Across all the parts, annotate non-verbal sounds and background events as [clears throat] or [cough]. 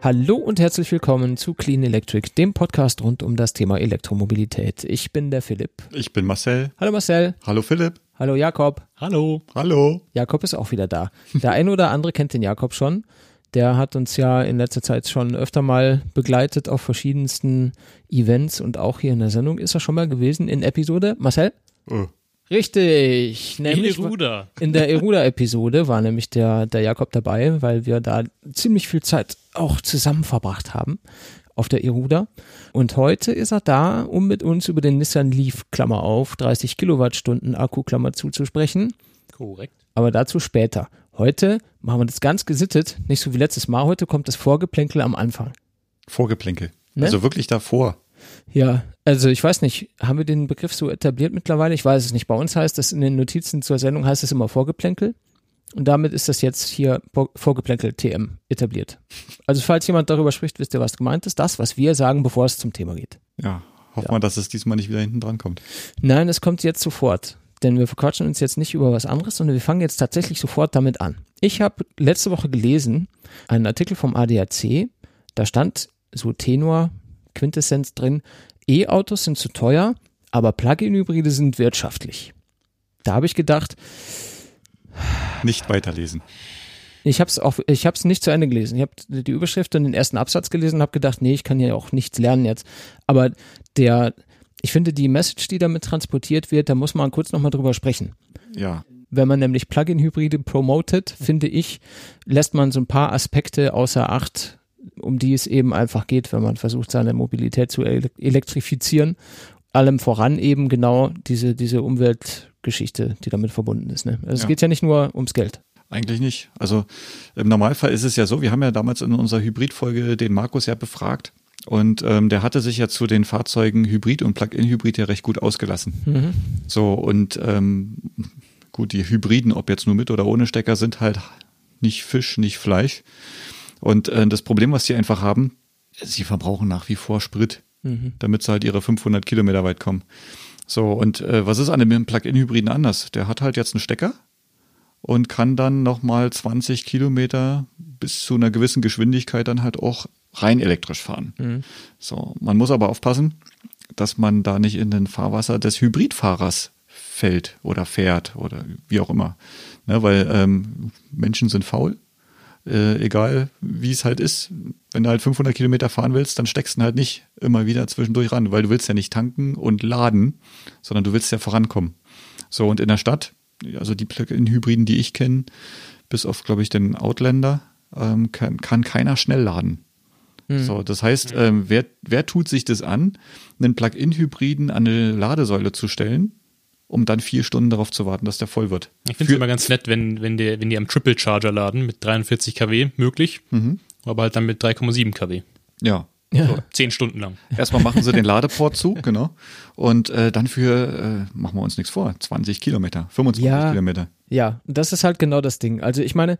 Hallo und herzlich willkommen zu Clean Electric, dem Podcast rund um das Thema Elektromobilität. Ich bin der Philipp. Ich bin Marcel. Hallo Marcel. Hallo Philipp. Hallo Jakob. Hallo. Hallo. Jakob ist auch wieder da. Der eine oder andere kennt den Jakob schon. Der hat uns ja in letzter Zeit schon öfter mal begleitet auf verschiedensten Events und auch hier in der Sendung ist er schon mal gewesen in Episode. Marcel? Oh. Richtig, nämlich Eruda. in der Eruda-Episode war nämlich der, der Jakob dabei, weil wir da ziemlich viel Zeit auch zusammen verbracht haben auf der Eruda. Und heute ist er da, um mit uns über den Nissan Leaf, Klammer auf, 30 Kilowattstunden Akku, Klammer zu, zu sprechen. Korrekt. Aber dazu später. Heute machen wir das ganz gesittet, nicht so wie letztes Mal. Heute kommt das Vorgeplänkel am Anfang. Vorgeplänkel. Ne? Also wirklich davor. Ja, also ich weiß nicht, haben wir den Begriff so etabliert mittlerweile? Ich weiß es nicht. Bei uns heißt das in den Notizen zur Sendung heißt es immer Vorgeplänkel. Und damit ist das jetzt hier Vor- Vorgeplänkel TM etabliert. Also falls jemand darüber spricht, wisst ihr, was gemeint ist. Das, was wir sagen, bevor es zum Thema geht. Ja. Hoffen Ja. wir, dass es diesmal nicht wieder hinten dran kommt. Nein, es kommt jetzt sofort. Denn wir verquatschen uns jetzt nicht über was anderes, sondern wir fangen jetzt tatsächlich sofort damit an. Ich habe letzte Woche gelesen, einen Artikel vom ADAC, da stand so Tenor, Quintessenz drin, E-Autos sind zu teuer, aber Plug-in-Hybride sind wirtschaftlich. Da habe ich gedacht, Nicht weiterlesen. ich habe es auch, ich habe es nicht zu Ende gelesen. Ich habe die Überschrift und den ersten Absatz gelesen und habe gedacht, nee, ich kann ja auch nichts lernen jetzt. Aber der, ich finde die Message, die damit transportiert wird, da muss man kurz nochmal drüber sprechen. Ja. Wenn man nämlich Plug-in-Hybride promotet, finde ich, lässt man so ein paar Aspekte außer Acht, um die es eben einfach geht, wenn man versucht, seine Mobilität zu ele- elektrifizieren. Allem voran eben genau diese, diese Umweltgeschichte, die damit verbunden ist. Ne? Also es Ja. geht ja nicht nur ums Geld. Eigentlich nicht. Also im Normalfall ist es ja so, wir haben ja damals in unserer Hybridfolge den Markus ja befragt und ähm, der hatte sich ja zu den Fahrzeugen Hybrid und Plug-in-Hybrid ja recht gut ausgelassen. Mhm. So und ähm, gut, die Hybriden, ob jetzt nur mit oder ohne Stecker, sind halt nicht Fisch, nicht Fleisch. Und äh, das Problem, was sie einfach haben, sie verbrauchen nach wie vor Sprit, Mhm. damit sie halt ihre 500 Kilometer weit kommen. So, und äh, was ist an dem Plug-in-Hybriden anders? Der hat halt jetzt einen Stecker und kann dann nochmal 20 Kilometer bis zu einer gewissen Geschwindigkeit dann halt auch rein elektrisch fahren. Mhm. So, man muss aber aufpassen, dass man da nicht in den Fahrwasser des Hybridfahrers fällt oder fährt oder wie auch immer. Ne, weil ähm, Menschen sind faul, äh, egal wie es halt ist. Wenn du halt 500 Kilometer fahren willst, dann steckst du halt nicht immer wieder zwischendurch ran, weil du willst ja nicht tanken und laden, sondern du willst ja vorankommen. So, und in der Stadt, also die Plug-in-Hybriden, die ich kenne, bis auf, glaube ich, den Outlander, ähm, kann, kann keiner schnell laden. So, das heißt, ähm, wer, wer tut sich das an, einen Plug-in-Hybriden an eine Ladesäule zu stellen, um dann vier Stunden darauf zu warten, dass der voll wird? Ich finde es immer ganz nett, wenn, wenn, die, wenn die am Triple Charger laden mit 43 kW möglich, Mhm. aber halt dann mit 3,7 kW. Ja. So, zehn Stunden lang. Erstmal machen sie den [laughs] Ladeport zu, genau. Und äh, dann für, äh, machen wir uns nichts vor, 20 Kilometer, 25 Ja. Kilometer. Ja, das ist halt genau das Ding. Also ich meine,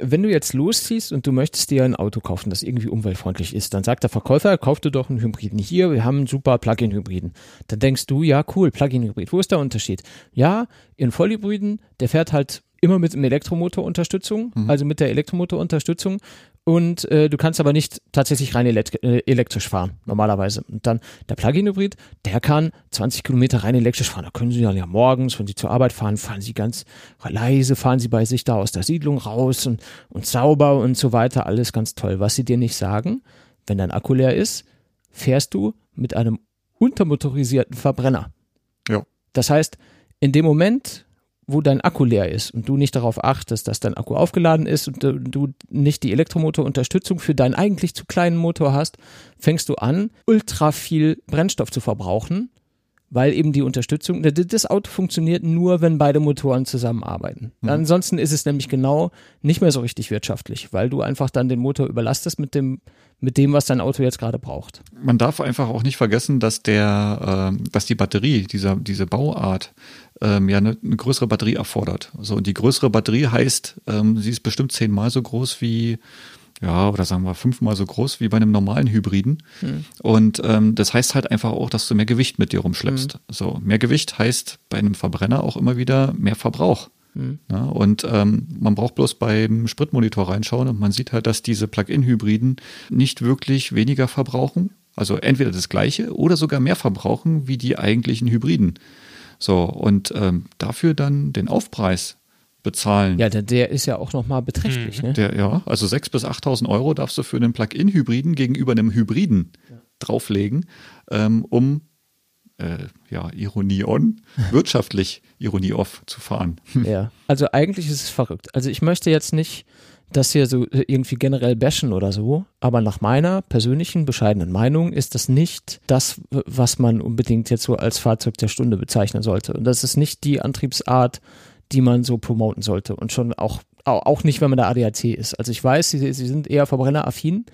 wenn du jetzt losziehst und du möchtest dir ein Auto kaufen, das irgendwie umweltfreundlich ist, dann sagt der Verkäufer, kauf dir doch einen Hybriden. Hier, wir haben einen super Plug-in-Hybriden. Dann denkst du, ja cool, Plug-in-Hybrid. Wo ist der Unterschied? Ja, in Vollhybriden, der fährt halt immer mit Elektromotorunterstützung, also mit der Elektromotorunterstützung. Und äh, du kannst aber nicht tatsächlich rein äh, elektrisch fahren, normalerweise. Und dann der Plug-in-Hybrid, der kann 20 Kilometer rein elektrisch fahren. Da können sie dann ja morgens, wenn sie zur Arbeit fahren, fahren sie ganz leise, fahren sie bei sich da aus der Siedlung raus und, und sauber und so weiter. Alles ganz toll. Was sie dir nicht sagen, wenn dein Akku leer ist, fährst du mit einem untermotorisierten Verbrenner. Ja. Das heißt, in dem Moment, wo dein Akku leer ist und du nicht darauf achtest, dass dein Akku aufgeladen ist und du- nicht die Elektromotorunterstützung für deinen eigentlich zu kleinen Motor hast, fängst du an, ultra viel Brennstoff zu verbrauchen, weil eben die Unterstützung, d- das Auto funktioniert nur, wenn beide Motoren zusammenarbeiten. Ansonsten ist es nämlich genau nicht mehr so richtig wirtschaftlich, weil du einfach dann den Motor überlastest mit dem, mit dem, was dein Auto jetzt gerade braucht. Man darf einfach auch nicht vergessen, dass der, ähm, dass die Batterie, dieser, diese Bauart, ähm, ja eine, eine größere Batterie erfordert. So, und die größere Batterie heißt, ähm, sie ist bestimmt zehnmal so groß wie ja, oder sagen wir fünfmal so groß wie bei einem normalen Hybriden. Und ähm, das heißt halt einfach auch, dass du mehr Gewicht mit dir rumschleppst. So, mehr Gewicht heißt bei einem Verbrenner auch immer wieder mehr Verbrauch. Ja, und ähm, man braucht bloß beim Spritmonitor reinschauen und man sieht halt, dass diese Plug-in-Hybriden nicht wirklich weniger verbrauchen. Also entweder das gleiche oder sogar mehr verbrauchen wie die eigentlichen Hybriden. So, und ähm, dafür dann den Aufpreis bezahlen. Ja, der, der ist ja auch nochmal beträchtlich, ne? Der, ja, also 6.000 bis 8.000 Euro darfst du für einen Plug-in-Hybriden gegenüber einem Hybriden drauflegen, ähm, um, äh, ja, Ironie on, [laughs] wirtschaftlich Ironie off zu fahren. [laughs] Ja. Also eigentlich ist es verrückt. Also ich möchte jetzt nicht das hier so irgendwie generell bashen oder so, aber nach meiner persönlichen bescheidenen Meinung ist das nicht das, was man unbedingt jetzt so als Fahrzeug der Stunde bezeichnen sollte. Und das ist nicht die Antriebsart, die man so promoten sollte. Und schon auch, auch auch nicht, wenn man der ADAC ist. Also ich weiß, sie, sie sind eher verbrenneraffin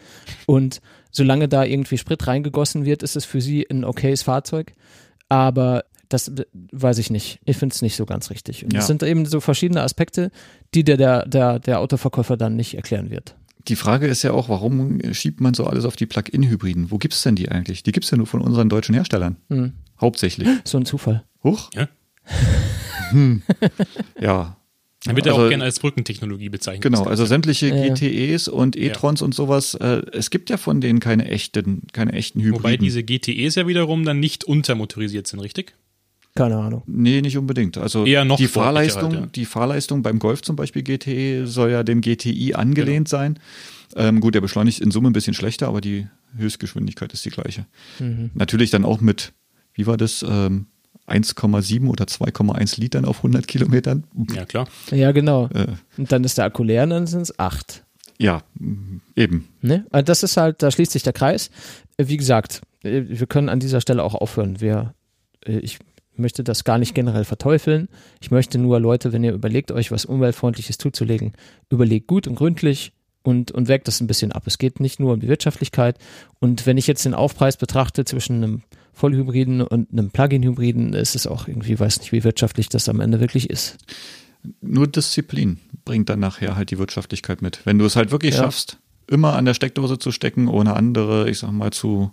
und solange da irgendwie Sprit reingegossen wird, ist es für sie ein okayes Fahrzeug. Aber das weiß ich nicht. Ich finde es nicht so ganz richtig. Und Ja. es sind eben so verschiedene Aspekte, die der, der, der, der Autoverkäufer dann nicht erklären wird. Die Frage ist ja auch, warum schiebt man so alles auf die Plug-in-Hybriden? Wo gibt's denn die eigentlich? Die gibt's ja nur von unseren deutschen Herstellern. Hm. Hauptsächlich. [laughs] So ein Zufall. Huch? Ja. Ja. Dann wird ja Also- auch gerne als Brückentechnologie bezeichnet. Genau, also sämtliche Ja, ja. GTEs und E-Trons und sowas, äh, es gibt ja von denen keine echten, keine echten Hybriden. Wobei diese GTEs ja wiederum dann nicht untermotorisiert sind, richtig? Keine Ahnung. Nee, nicht unbedingt. Also Eher noch die sportlicher Fahrleistung, halt, ja. die Fahrleistung beim Golf zum Beispiel GTE soll ja dem GTI angelehnt sein. Ähm, gut, der beschleunigt in Summe ein bisschen schlechter, aber die Höchstgeschwindigkeit ist die gleiche. Natürlich dann auch mit, wie war das, ähm, 1,7 oder 2,1 Litern auf 100 Kilometern. Ja, klar. Ja, genau. Äh, Und dann ist der Akku leer und dann sind es acht. ja, eben. Ne? Also Das ist halt, da schließt sich der Kreis. Äh, Wie gesagt, äh, wir können an dieser Stelle auch aufhören. Wir, äh, ich möchte das gar nicht generell verteufeln. Ich möchte nur, Leute, wenn ihr überlegt, euch was Umweltfreundliches zuzulegen, überlegt gut und gründlich und, und wägt das ein bisschen ab. Es geht nicht nur um die Wirtschaftlichkeit. Und wenn ich jetzt den Aufpreis betrachte zwischen einem Vollhybriden und einem Plug-in-Hybriden, ist es auch irgendwie, weiß nicht, wie wirtschaftlich das am Ende wirklich ist. Nur Disziplin bringt dann nachher halt die Wirtschaftlichkeit mit. Wenn du es halt wirklich Ja. schaffst, immer an der Steckdose zu stecken, ohne andere, ich sag mal, zu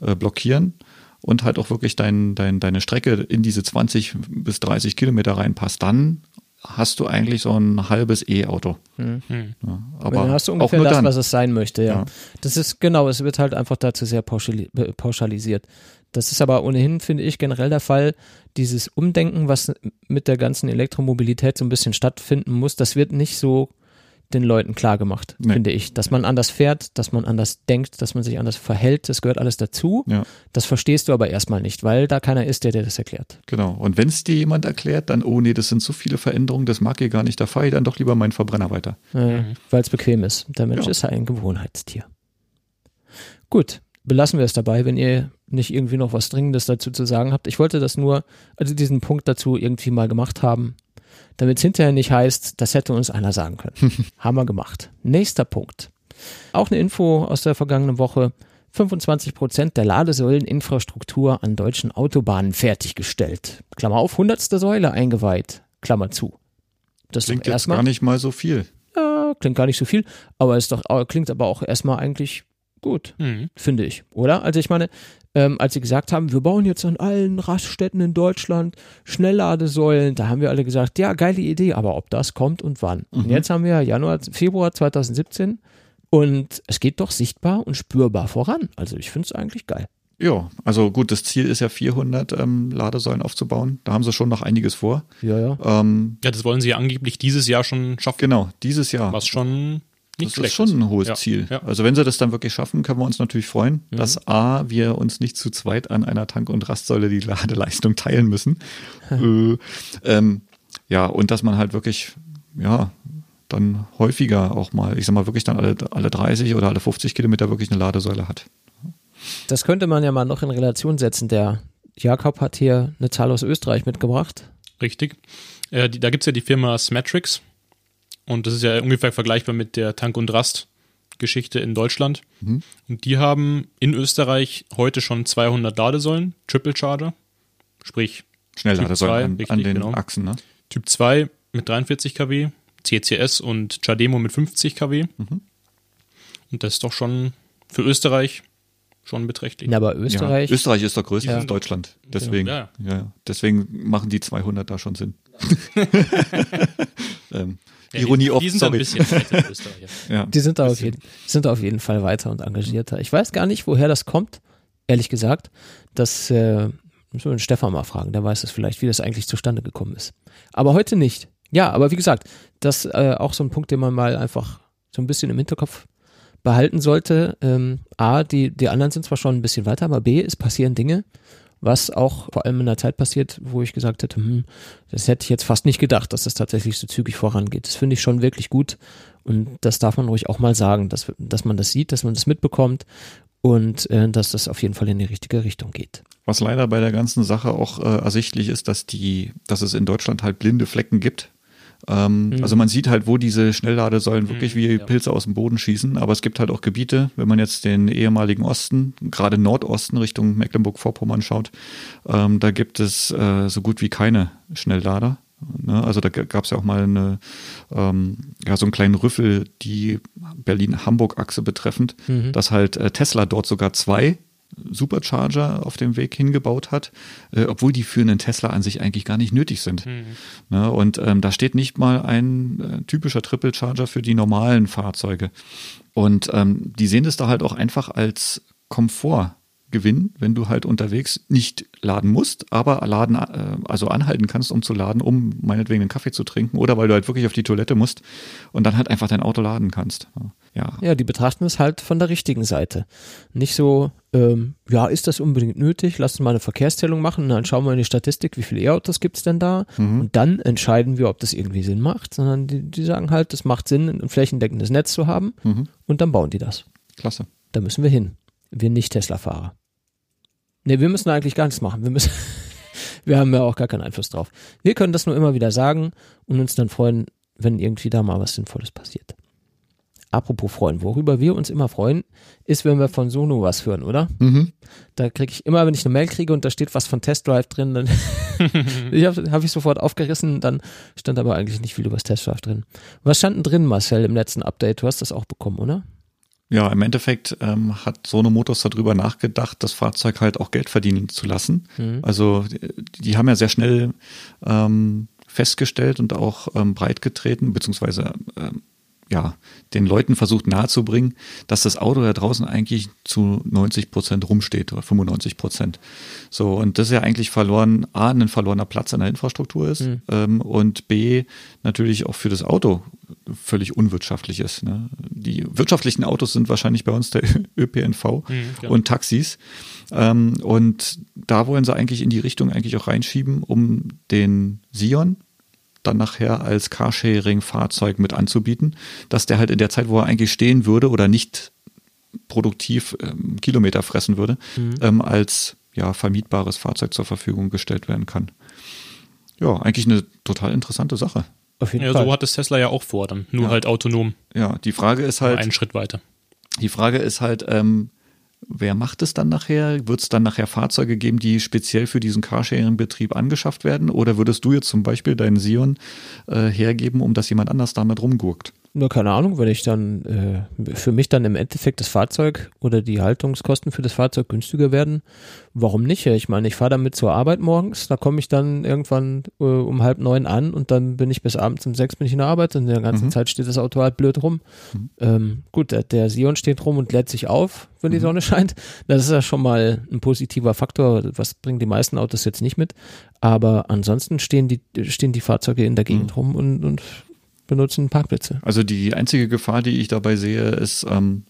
äh, blockieren und halt auch wirklich dein, dein, deine Strecke in diese 20 bis 30 Kilometer reinpasst, dann hast du eigentlich so ein halbes E-Auto. Hm. Ja, Aber dann hast du auch ungefähr nur das, dann. was es sein möchte, ja. Ja. Das ist genau, es wird halt einfach dazu sehr pauschali pauschalisiert. Das ist aber ohnehin, finde ich, generell der Fall. Dieses Umdenken, was mit der ganzen Elektromobilität so ein bisschen stattfinden muss, das wird nicht so den Leuten klar gemacht, Nee. finde ich. Dass man anders fährt, dass man anders denkt, dass man sich anders verhält, das gehört alles dazu. Ja, Das verstehst du aber erstmal nicht, weil da keiner ist, der dir das erklärt. genau. Und wenn es dir jemand erklärt, dann, oh nee, das sind so viele Veränderungen, das mag ich gar nicht, da fahre ich dann doch lieber meinen Verbrenner weiter. Äh, Weil es bequem ist. Der Mensch Ja. ist ja ein Gewohnheitstier. Gut, belassen wir es dabei, wenn ihr nicht irgendwie noch was Dringendes dazu zu sagen habt. Ich wollte das nur, also diesen Punkt dazu irgendwie mal gemacht haben, damit es hinterher nicht heißt, das hätte uns einer sagen können. [laughs] haben wir gemacht. Nächster Punkt. Auch eine Info aus der vergangenen Woche. 25 Prozent der Ladesäuleninfrastruktur an deutschen Autobahnen fertiggestellt. Klammer auf, hundertste Säule eingeweiht. Klammer zu. Das Klingt doch jetzt gar nicht mal so viel. ja, klingt gar nicht so viel, aber ist doch, klingt aber auch erstmal eigentlich gut, Mhm. finde ich, oder? Also ich meine, ähm, als sie gesagt haben, wir bauen jetzt an allen Raststätten in Deutschland Schnellladesäulen, da haben wir alle gesagt, ja, geile Idee, aber ob das kommt und wann? Und jetzt haben wir Januar, Februar 2017 und es geht doch sichtbar und spürbar voran. Also ich finde es eigentlich geil. Ja, also gut, das Ziel ist ja 400 ähm, Ladesäulen aufzubauen. Da haben sie schon noch einiges vor. Ja, ja. Ähm, Ja, das wollen sie ja angeblich dieses Jahr schon schaffen. genau, dieses Jahr. Was schon nicht das ist schon ein hohes Ja, Ziel. Ja. Also wenn sie das dann wirklich schaffen, können wir uns natürlich freuen, Mhm. dass A, wir uns nicht zu zweit an einer Tank- und Rastsäule die [laughs] Ladeleistung teilen müssen. [laughs] äh, ähm, ja, und dass man halt wirklich, ja, dann häufiger auch mal, ich sag mal, wirklich dann alle, alle 30 oder alle 50 Kilometer wirklich eine Ladesäule hat. Das könnte man ja mal noch in Relation setzen. Der Jakob hat hier eine Zahl aus Österreich mitgebracht. Richtig. Äh, die, da gibt's ja die Firma Smatrix. Und das ist ja ungefähr vergleichbar mit der Tank- und Rast-Geschichte in Deutschland. Mhm. Und die haben in Österreich heute schon 200 Ladesäulen, Triple Charger. Sprich, Schnellladesäulen an, richtig, an den genau. Achsen, ne? Typ 2 mit 43 kW, CCS und Chademo mit 50 kW. Mhm. Und das ist doch schon für Österreich schon beträchtlich. Ja, aber Österreich. Ja, Österreich ist doch größer Ja. als Deutschland. Deswegen, Ja. ja. deswegen machen die 200 da schon Sinn. [laughs] [laughs] ähm, Ja, Ironie die, off, Die sind da ein sorry. bisschen weiter. Ja. Die sind da, auf jeden, sind da auf jeden Fall weiter und engagierter. Ich weiß gar nicht, woher das kommt, ehrlich gesagt. Das äh, müssen wir den Stefan mal fragen, der weiß es vielleicht, wie das eigentlich zustande gekommen ist. Aber heute nicht. Ja, aber wie gesagt, das äh, auch so ein Punkt, den man mal einfach so ein bisschen im Hinterkopf behalten sollte. Ähm, A, die, die anderen sind zwar schon ein bisschen weiter, aber B, es passieren Dinge, was auch vor allem in einer Zeit passiert, wo ich gesagt hätte, hm, das hätte ich jetzt fast nicht gedacht, dass das tatsächlich so zügig vorangeht. Das finde ich schon wirklich gut und das darf man ruhig auch mal sagen, dass, dass man das sieht, dass man das mitbekommt und äh, dass das auf jeden Fall in die richtige Richtung geht. Was leider bei der ganzen Sache auch äh, ersichtlich ist, dass die, dass es in Deutschland halt blinde Flecken gibt. Ähm, Mhm. Also man sieht halt, wo diese Schnellladesäulen wirklich Mhm, wie ja. Pilze aus dem Boden schießen, aber es gibt halt auch Gebiete, wenn man jetzt den ehemaligen Osten, gerade Nordosten Richtung Mecklenburg-Vorpommern schaut, ähm, da gibt es äh, so gut wie keine Schnelllader. Ne? Also da gab es ja auch mal eine, ähm, ja, so einen kleinen Rüffel, die Berlin-Hamburg-Achse betreffend, Mhm. dass halt äh, Tesla dort sogar zwei Supercharger auf dem Weg hingebaut hat, äh, obwohl die für einen Tesla an sich eigentlich gar nicht nötig sind. Mhm. Ne? Und ähm, da steht nicht mal ein äh, typischer Triple Charger für die normalen Fahrzeuge. Und ähm, die sehen das da halt auch einfach als Komfortgewinn, wenn du halt unterwegs nicht laden musst, aber laden, äh, also anhalten kannst, um zu laden, um meinetwegen einen Kaffee zu trinken oder weil du halt wirklich auf die Toilette musst und dann halt einfach dein Auto laden kannst. Ja, Ja, die betrachten es halt von der richtigen Seite. Nicht so, ähm, ja, ist das unbedingt nötig? Lass uns mal eine Verkehrszählung machen, dann schauen wir in die Statistik, wie viele E-Autos gibt's denn da? Und dann entscheiden wir, ob das irgendwie Sinn macht, sondern die, die sagen halt, es macht Sinn, ein flächendeckendes Netz zu haben Mhm. und dann bauen die das. klasse. Da müssen wir hin. Wir nicht Tesla-Fahrer. Ne, wir müssen eigentlich gar nichts machen. Wir müssen, [laughs] wir haben ja auch gar keinen Einfluss drauf. Wir können das nur immer wieder sagen und uns dann freuen, wenn irgendwie da mal was Sinnvolles passiert. Apropos freuen, worüber wir uns immer freuen, ist, wenn wir von Sono was hören, oder? Mhm. Da kriege ich immer, wenn ich eine Mail kriege und da steht was von Test Drive drin, dann [laughs] ich habe hab ich sofort aufgerissen, dann stand aber eigentlich nicht viel über das Test Drive drin. Was stand denn drin, Marcel, im letzten Update? Du hast das auch bekommen, oder? Ja, im Endeffekt ähm, hat Sono Motors darüber nachgedacht, das Fahrzeug halt auch Geld verdienen zu lassen. Mhm. Also die, die haben ja sehr schnell ähm, festgestellt und auch ähm, breitgetreten, beziehungsweise ähm, ja, den Leuten versucht nahezubringen, dass das Auto da draußen eigentlich zu 90 Prozent rumsteht oder 95 Prozent. So, und das ist ja eigentlich verloren, A, ein verlorener Platz in der Infrastruktur ist Mhm. ähm, und B, natürlich auch für das Auto völlig unwirtschaftlich ist. Ne? Die wirtschaftlichen Autos sind wahrscheinlich bei uns der [laughs] ÖPNV Mhm, und Taxis. Ähm, und da wollen sie eigentlich in die Richtung eigentlich auch reinschieben, um den Sion dann nachher als Carsharing-Fahrzeug mit anzubieten, dass der halt in der Zeit, wo er eigentlich stehen würde oder nicht produktiv ähm, Kilometer fressen würde, ähm, als ja, vermietbares Fahrzeug zur Verfügung gestellt werden kann. Ja, eigentlich eine total interessante Sache. Auf jeden Ja, Fall. so hat es Tesla ja auch vor, dann nur Ja. halt autonom, Ja, die Frage ist halt, einen Schritt weiter. Die Frage ist halt, ähm, wer macht es dann nachher? Wird es dann nachher Fahrzeuge geben, die speziell für diesen Carsharing-Betrieb angeschafft werden? Oder würdest du jetzt zum Beispiel deinen Sion äh, hergeben, um dass jemand anders damit rumgurkt? Nur keine Ahnung, wenn ich dann äh, für mich dann im Endeffekt das Fahrzeug oder die Haltungskosten für das Fahrzeug günstiger werden, warum nicht? Ich meine, ich fahre damit zur Arbeit morgens, da komme ich dann irgendwann äh, um halb neun an und dann bin ich bis abends um sechs bin ich in der Arbeit und in der ganzen Mhm. Zeit steht das Auto halt blöd rum. Ähm, gut, der, der Sion steht rum und lädt sich auf, wenn die Sonne [laughs] scheint. Das ist ja schon mal ein positiver Faktor. Was bringen die meisten Autos jetzt nicht mit? Aber ansonsten stehen die, stehen die Fahrzeuge in der Gegend rum und, und benutzen Parkplätze. Also die einzige Gefahr, die ich dabei sehe, ist, ähm,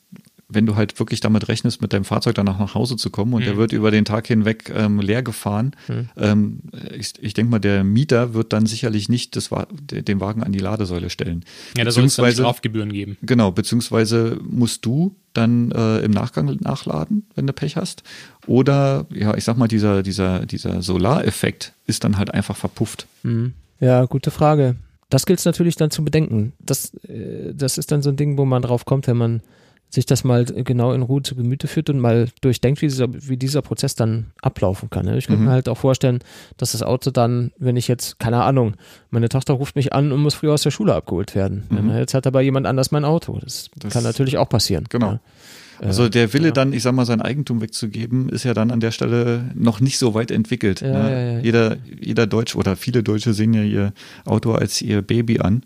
wenn du halt wirklich damit rechnest, mit deinem Fahrzeug danach nach Hause zu kommen und der Mhm. wird über den Tag hinweg ähm, leer gefahren. Mhm. Ähm, ich ich denke mal, der Mieter wird dann sicherlich nicht das, Wa- den Wagen an die Ladesäule stellen. Ja, da soll es dann Beziehungsweise- Strafgebühren geben. Genau, beziehungsweise musst du dann äh, im Nachgang nachladen, wenn du Pech hast. Oder, ja, ich sag mal, dieser, dieser, dieser Solareffekt ist dann halt einfach verpufft. Mhm. Ja, gute Frage. Das gilt es natürlich dann zu bedenken. Das, äh, das ist dann so ein Ding, wo man drauf kommt, wenn man sich das mal genau in Ruhe zu Gemüte führt und mal durchdenkt, wie dieser, wie dieser Prozess dann ablaufen kann. ne? Ich könnte Mhm. mir halt auch vorstellen, dass das Auto dann, wenn ich jetzt, keine Ahnung, meine Tochter ruft mich an und muss früher aus der Schule abgeholt werden. Mhm. Jetzt hat aber jemand anders mein Auto. Das, Das- kann natürlich auch passieren. Genau. Ja. Also der Wille ja. dann, ich sag mal, sein Eigentum wegzugeben, ist ja dann an der Stelle noch nicht so weit entwickelt. Ja, ne? ja, ja. Jeder, jeder Deutsche oder viele Deutsche sehen ja ihr Auto als ihr Baby an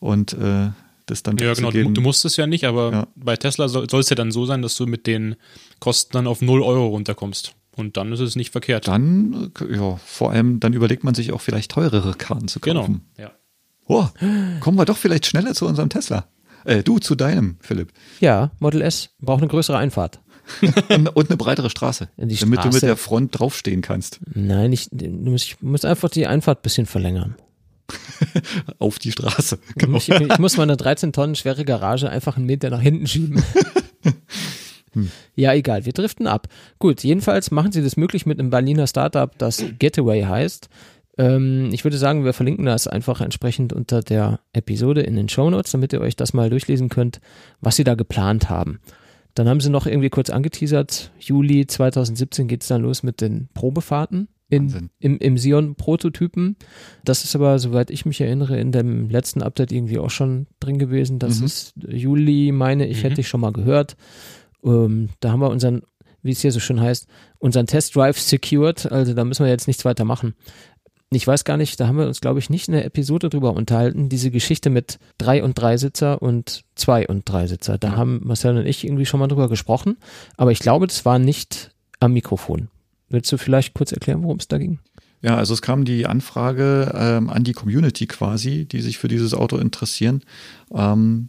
und äh, das dann Ja, genau. Du, du musst es ja nicht, aber Ja. bei Tesla soll es ja dann so sein, dass du mit den Kosten dann auf 0 Euro runterkommst. Und dann ist es nicht verkehrt. dann, äh, ja, vor allem, dann überlegt man sich auch vielleicht teurere Karren zu genau. kaufen. Ja. Oh, kommen wir doch vielleicht schneller zu unserem Tesla. Äh, du zu deinem, Philipp. ja, Model S braucht eine größere Einfahrt. Und, [laughs] und eine breitere Straße, damit du mit Straße- der Front draufstehen kannst. Nein, ich, du musst, ich muss einfach die Einfahrt ein bisschen verlängern. [laughs] Auf die Straße. Genau. Ich, ich muss meine 13 Tonnen schwere Garage einfach einen Meter nach hinten schieben. [laughs] Ja, egal, wir driften ab. Gut, jedenfalls machen sie das möglich mit einem Berliner Startup, das Getaway heißt. Ähm, ich würde sagen, wir verlinken das einfach entsprechend unter der Episode in den Shownotes, damit ihr euch das mal durchlesen könnt, was sie da geplant haben. Dann haben sie noch irgendwie kurz angeteasert, Juli 2017 geht es dann los mit den Probefahrten in, im, im Sion-Prototypen. Das ist aber, soweit ich mich erinnere, in dem letzten Update irgendwie auch schon drin gewesen. Das Mhm. ist Juli, meine ich, Mhm. hätte ich schon mal gehört. Ähm, da haben wir unseren, wie es hier so schön heißt, unseren Test Drive secured. Also da müssen wir jetzt nichts weiter machen. Ich weiß gar nicht, da haben wir uns, glaube ich, nicht in der Episode drüber unterhalten, diese Geschichte mit drei und drei Sitzer und zwei und drei Sitzer. Da Ja. haben Marcel und ich irgendwie schon mal drüber gesprochen, aber ich glaube, das war nicht am Mikrofon. Willst du vielleicht kurz erklären, worum es da ging? Ja, also es kam die Anfrage ähm, an die Community quasi, die sich für dieses Auto interessieren, ähm,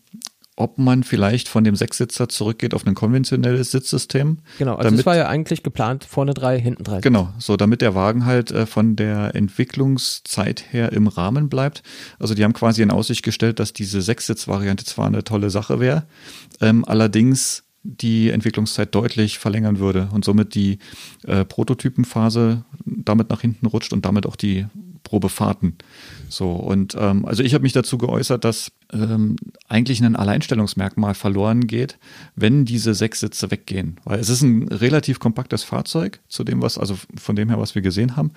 ob man vielleicht von dem Sechssitzer zurückgeht auf ein konventionelles Sitzsystem. Genau, also Damit- es war ja eigentlich geplant, vorne drei, hinten drei. Genau, so damit der Wagen halt äh, von der Entwicklungszeit her im Rahmen bleibt. Also die haben quasi in Aussicht gestellt, dass diese Sechssitz-Variante zwar eine tolle Sache wäre, ähm, allerdings die Entwicklungszeit deutlich verlängern würde und somit die äh, Prototypenphase damit nach hinten rutscht und damit auch die Probefahrten. So, und ähm, also ich habe mich dazu geäußert, dass ähm, eigentlich ein Alleinstellungsmerkmal verloren geht, wenn diese sechs Sitze weggehen. Weil es ist ein relativ kompaktes Fahrzeug, zu dem, was, also von dem her, was wir gesehen haben.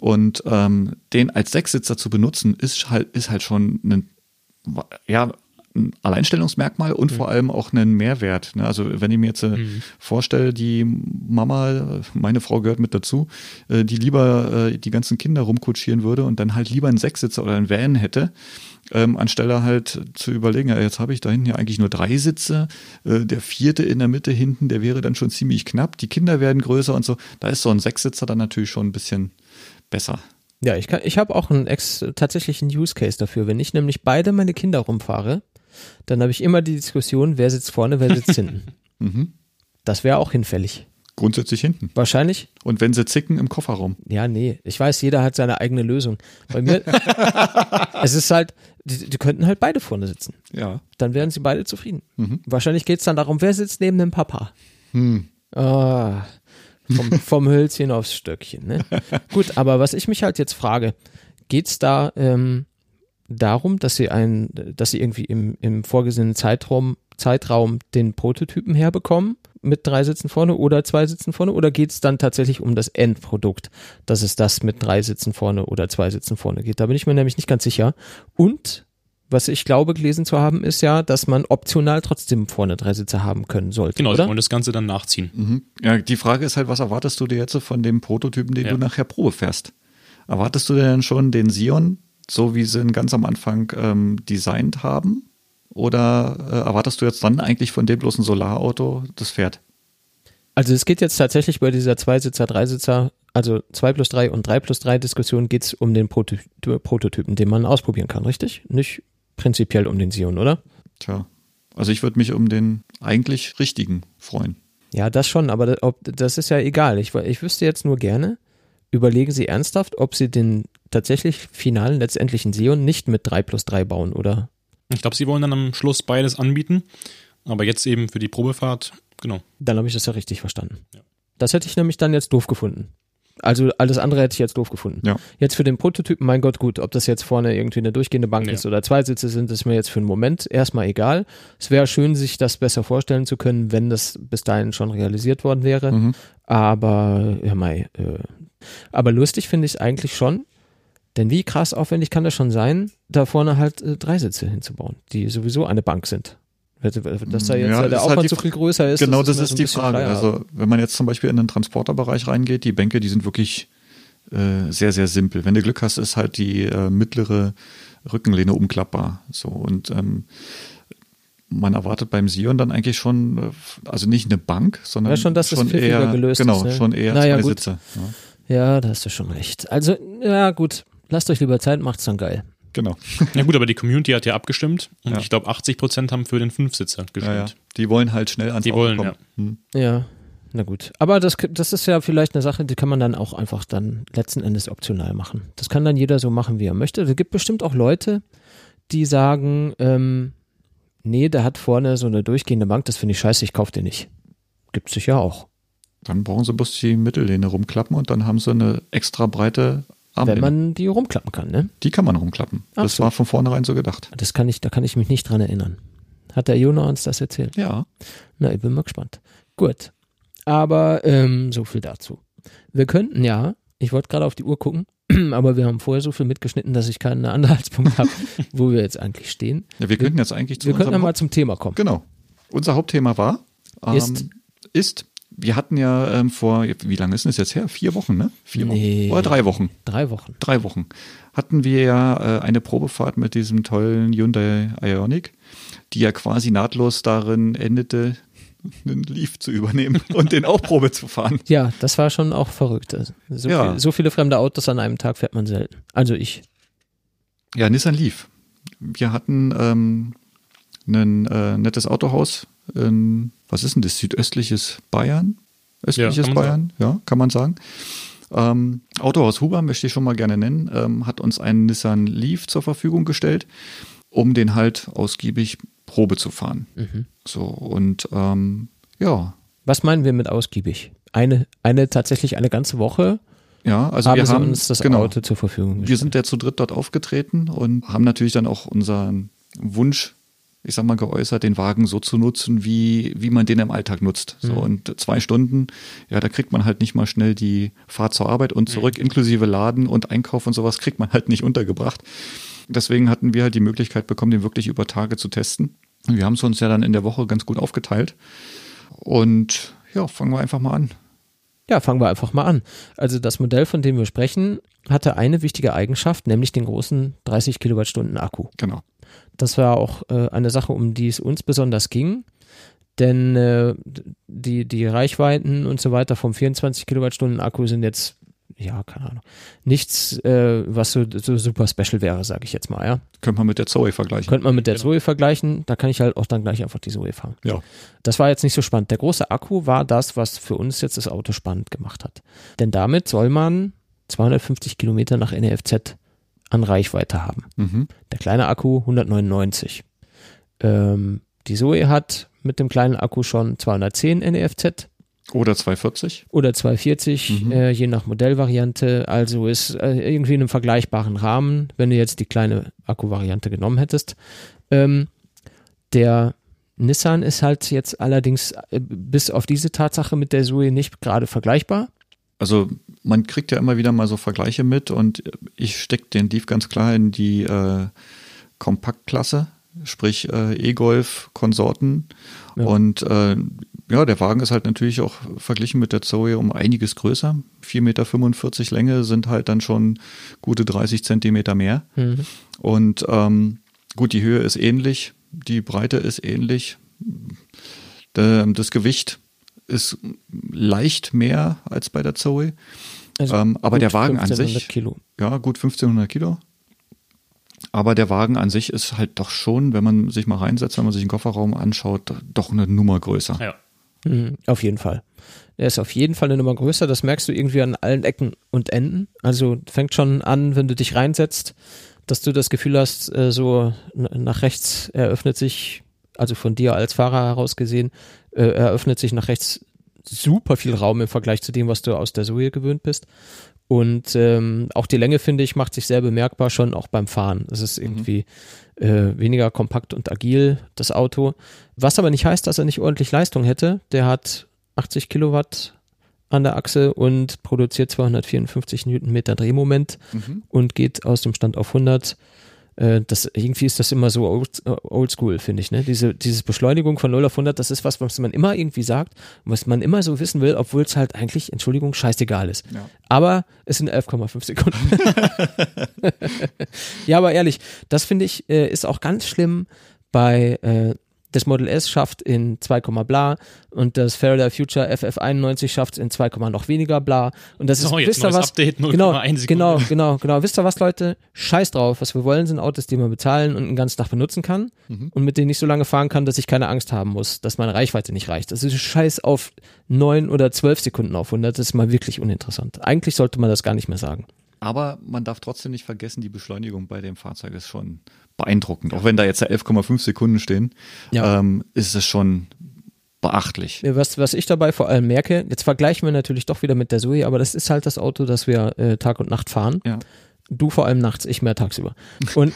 Und ähm, den als Sechssitzer zu benutzen, ist halt, ist halt schon ein, ja, ein Alleinstellungsmerkmal und vor allem auch einen Mehrwert. Ne? Also wenn ich mir jetzt äh, vorstelle, die Mama, meine Frau gehört mit dazu, äh, die lieber äh, die ganzen Kinder rumkutschieren würde und dann halt lieber einen Sechssitzer oder einen Van hätte, ähm, anstelle halt zu überlegen, ja, jetzt habe ich da hinten ja eigentlich nur drei Sitze, äh, der vierte in der Mitte hinten, der wäre dann schon ziemlich knapp, die Kinder werden größer und so, da ist so ein Sechssitzer dann natürlich schon ein bisschen besser. Ja, ich, kann- ich habe auch einen ex, tatsächlich einen Use Case dafür. Wenn ich nämlich beide meine Kinder rumfahre, dann habe ich immer die Diskussion, wer sitzt vorne, wer sitzt [laughs] hinten. Mhm. Das wäre auch hinfällig. Grundsätzlich hinten. Wahrscheinlich Und wenn sie zicken, im Kofferraum. Ja, nee. Ich weiß, jeder hat seine eigene Lösung. Bei mir, [laughs] es ist halt, die, die könnten halt beide vorne sitzen. Ja. Dann wären sie beide zufrieden. Mhm. Wahrscheinlich geht's dann darum, wer sitzt neben dem Papa. Hm. Ah, vom, [laughs] vom Hölzchen aufs Stöckchen. Ne? Gut, aber was ich mich halt jetzt frage, geht's da ähm, darum, dass sie ein, dass sie irgendwie im, im vorgesehenen Zeitraum, Zeitraum den Prototypen herbekommen mit drei Sitzen vorne oder zwei Sitzen vorne oder geht's dann tatsächlich um das Endprodukt, dass es das mit drei Sitzen vorne oder zwei Sitzen vorne geht? Da bin ich mir nämlich nicht ganz sicher. Und was ich glaube gelesen zu haben, ist ja, dass man optional trotzdem vorne drei Sitze haben können sollte. Genau, oder? und das Ganze dann nachziehen. Mhm. Ja, die Frage ist halt, was erwartest du dir jetzt von dem Prototypen, den Ja. du nachher Probe fährst? Erwartest du denn schon den Sion, so wie sie ihn ganz am Anfang ähm, designt haben? Oder äh, erwartest du jetzt dann eigentlich von dem bloß ein Solarauto, das fährt? Also es geht jetzt tatsächlich bei dieser Zweisitzer, Dreisitzer, also 2 plus 3 und 3 plus 3 Diskussion geht es um den Proto Prototypen, den man ausprobieren kann, richtig? Nicht prinzipiell um den Sion, oder? Tja, also ich würde mich um den eigentlich richtigen freuen. Ja, das schon, aber das ist ja egal. Ich, ich wüsste jetzt nur gerne, überlegen Sie ernsthaft, ob Sie den tatsächlich finalen, letztendlichen Sion nicht mit 3 plus 3 bauen, oder? Ich glaube, sie wollen dann am Schluss beides anbieten, aber jetzt eben für die Probefahrt, genau. Dann habe ich das ja richtig verstanden. Ja. Das hätte ich nämlich dann jetzt doof gefunden. Also alles andere hätte ich jetzt doof gefunden. Ja. Jetzt für den Prototypen, mein Gott, gut, ob das jetzt vorne irgendwie eine durchgehende Bank Ja. ist oder zwei Sitze sind, ist mir jetzt für den Moment erstmal egal. Es wäre schön, sich das besser vorstellen zu können, wenn das bis dahin schon realisiert worden wäre. Mhm. Aber, ja, mei, äh, aber lustig finde ich es eigentlich schon. Denn wie krass aufwendig kann das schon sein, da vorne halt äh, drei Sitze hinzubauen, die sowieso eine Bank sind. Dass da jetzt Ja, äh, das der ist halt Aufwand die so viel größer ist. Genau, das mir ist so ein die Frage. freier Also, wenn man jetzt zum Beispiel in den Transporterbereich reingeht, die Bänke, die sind wirklich äh, sehr, sehr simpel. Wenn du Glück hast, ist halt die äh, mittlere Rückenlehne umklappbar. So und ähm, man erwartet beim Sion dann eigentlich schon, äh, also nicht eine Bank, sondern Ja, schon, dass das pfiffiger eher gelöst genau, ist, ne? schon eher Naja, zwei gut. Sitze. Ja, Ja, da hast du schon recht. Also, ja, gut. Lasst euch lieber Zeit, macht's dann geil. genau. [laughs] Ja gut, aber die Community hat ja abgestimmt und Ja. ich glaube 80% haben für den Fünfsitzer gestimmt. Ja, ja. Die wollen halt schnell ans Die Auto wollen, kommen. Hm. Ja, na gut. Aber das, das ist ja vielleicht eine Sache, die kann man dann auch einfach dann letzten Endes optional machen. Das kann dann jeder so machen, wie er möchte. Es gibt bestimmt auch Leute, die sagen, ähm, nee, der hat vorne so eine durchgehende Bank, das finde ich scheiße, ich kaufe den nicht. Gibt's sicher auch. Dann brauchen sie bloß die Mittellehne rumklappen und dann haben sie eine extra breite Wenn Armlehne. man die rumklappen kann, ne? die kann man rumklappen. Ach das so. war von vornherein so gedacht. Das kann ich, da kann ich mich nicht dran erinnern. Hat der Jona uns das erzählt? Ja. Na, ich bin mal gespannt. Gut. Aber ähm, so viel dazu. Wir könnten ja, ich wollte gerade auf die Uhr gucken, [clears throat] aber wir haben vorher so viel mitgeschnitten, dass ich keinen Anhaltspunkt habe, [laughs] wo wir jetzt eigentlich stehen. ja wir könnten jetzt eigentlich zu Wir könnten mal zum Thema kommen. Genau. Unser Hauptthema war, ähm, Ist. ist, wir hatten ja ähm, vor, wie lange ist denn das jetzt her? Vier Wochen, ne? Vier Nee. Wochen. Oder drei Wochen. Drei Wochen. Drei Wochen. Hatten wir ja äh, eine Probefahrt mit diesem tollen Hyundai Ioniq, die ja quasi nahtlos darin endete, [laughs] einen Leaf zu übernehmen [laughs] und den auch Probe zu fahren. Ja, das war schon auch verrückt. Also, So, Ja. viel, so viele fremde Autos an einem Tag fährt man selten. Also ich. Ja, Nissan Leaf. Wir hatten ähm, ein äh, nettes Autohaus in, was ist denn das, südöstliches Bayern? Östliches man Bayern, ja, kann man sagen. Ähm, Autohaus Huber möchte ich schon mal gerne nennen, ähm, hat uns einen Nissan Leaf zur Verfügung gestellt, um den halt ausgiebig Probe zu fahren. Mhm. So, und ähm, ja, Was meinen wir mit ausgiebig? Eine, eine tatsächlich eine ganze Woche ja, also haben wir haben uns das genau, Auto zur Verfügung Wir gestellt. sind ja zu dritt dort aufgetreten und haben natürlich dann auch unseren Wunsch, ich sag mal, geäußert, den Wagen so zu nutzen, wie, wie man den im Alltag nutzt. So, Mhm. und zwei Stunden, ja, da kriegt man halt nicht mal schnell die Fahrt zur Arbeit und zurück, inklusive Laden und Einkauf und sowas, kriegt man halt nicht untergebracht. Deswegen hatten wir halt die Möglichkeit bekommen, den wirklich über Tage zu testen. Wir haben es uns ja dann in der Woche ganz gut aufgeteilt. Und ja, fangen wir einfach mal an. Ja, fangen wir einfach mal an. Also das Modell, von dem wir sprechen, hatte eine wichtige Eigenschaft, nämlich den großen 30 Kilowattstunden Akku. Genau. Das war auch äh, eine Sache, um die es uns besonders ging. Denn äh, die, die Reichweiten und so weiter vom 24 Kilowattstunden Akku sind jetzt, ja, keine Ahnung, nichts, äh, was so, so super special wäre, sage ich jetzt mal, ja. Könnte man mit der Zoe vergleichen. Könnte man mit der Genau. Zoe vergleichen, da kann ich halt auch dann gleich einfach die Zoe fahren. Ja. Das war jetzt nicht so spannend. Der große Akku war das, was für uns jetzt das Auto spannend gemacht hat. Denn damit soll man 250 Kilometer nach NEFZ an Reichweite haben. Mhm. Der kleine Akku 199. Ähm, die Zoe hat mit dem kleinen Akku schon 210 NEFZ Oder 240. oder 240, Mhm. äh, je nach Modellvariante. Also ist äh, irgendwie in einem vergleichbaren Rahmen, wenn du jetzt die kleine Akkuvariante genommen hättest. Ähm, der Nissan ist halt jetzt allerdings äh, bis auf diese Tatsache mit der Zoe nicht gerade vergleichbar. Also man kriegt ja immer wieder mal so Vergleiche mit und ich stecke den Leaf ganz klar in die äh, Kompaktklasse, sprich äh, E-Golf, Konsorten. Ja. Und äh, ja, der Wagen ist halt natürlich auch verglichen mit der Zoe um einiges größer. 4,45 Meter Länge sind halt dann schon gute 30 Zentimeter mehr. Mhm. Und ähm, gut, die Höhe ist ähnlich, die Breite ist ähnlich. Ähm, Das Gewicht ist leicht mehr als bei der Zoe. Also Ähm, aber der Wagen an 1500 sich, Kilo. ja, gut 1500 Kilo. Aber der Wagen an sich ist halt doch schon, wenn man sich mal reinsetzt, wenn man sich den Kofferraum anschaut, doch eine Nummer größer. Ja. Mhm, auf jeden Fall. Er ist auf jeden Fall eine Nummer größer, das merkst du irgendwie an allen Ecken und Enden. Also fängt schon an, wenn du dich reinsetzt, dass du das Gefühl hast, äh, so nach rechts eröffnet sich, also von dir als Fahrer heraus gesehen, äh, eröffnet sich nach rechts super viel Raum im Vergleich zu dem, was du aus der Zoe gewöhnt bist. Und ähm, auch die Länge, finde ich, macht sich sehr bemerkbar schon auch beim Fahren. Es ist irgendwie mhm. äh, weniger kompakt und agil, das Auto. Was aber nicht heißt, dass er nicht ordentlich Leistung hätte. Der hat 80 Kilowatt an der Achse und produziert 254 Newtonmeter Drehmoment mhm. und geht aus dem Stand auf 100 äh, das, irgendwie ist das immer so old, äh, oldschool, finde ich. Ne? Diese dieses Beschleunigung von 0 auf 100, das ist was, was man immer irgendwie sagt, was man immer so wissen will, obwohl es halt eigentlich, Entschuldigung, scheißegal ist. Ja. Aber es sind 11,5 Sekunden. [laughs] [laughs] ja, aber ehrlich, das finde ich, äh, ist auch ganz schlimm bei äh, das Model S schafft in 2, bla und das Faraday Future FF91 schafft es in 2, noch weniger bla. Und das so, ist wisst ihr was? Update, genau, genau genau genau. Wisst ihr was Leute? Scheiß drauf. Was wir wollen sind Autos die man bezahlen und einen ganzen Tag benutzen kann mhm. und mit denen ich so lange fahren kann dass ich keine Angst haben muss dass meine Reichweite nicht reicht. Das ist scheiß auf 9 oder 12 Sekunden auf 100 das ist mal wirklich uninteressant. Eigentlich sollte man das gar nicht mehr sagen aber man darf trotzdem nicht vergessen, die Beschleunigung bei dem Fahrzeug ist schon beeindruckend. Auch wenn da jetzt 11,5 Sekunden stehen, ja. ähm, ist es schon beachtlich. Was, was ich dabei vor allem merke, jetzt vergleichen wir natürlich doch wieder mit der Zoe, aber das ist halt das Auto, das wir äh, Tag und Nacht fahren. Ja. Du vor allem nachts, ich mehr tagsüber. Und,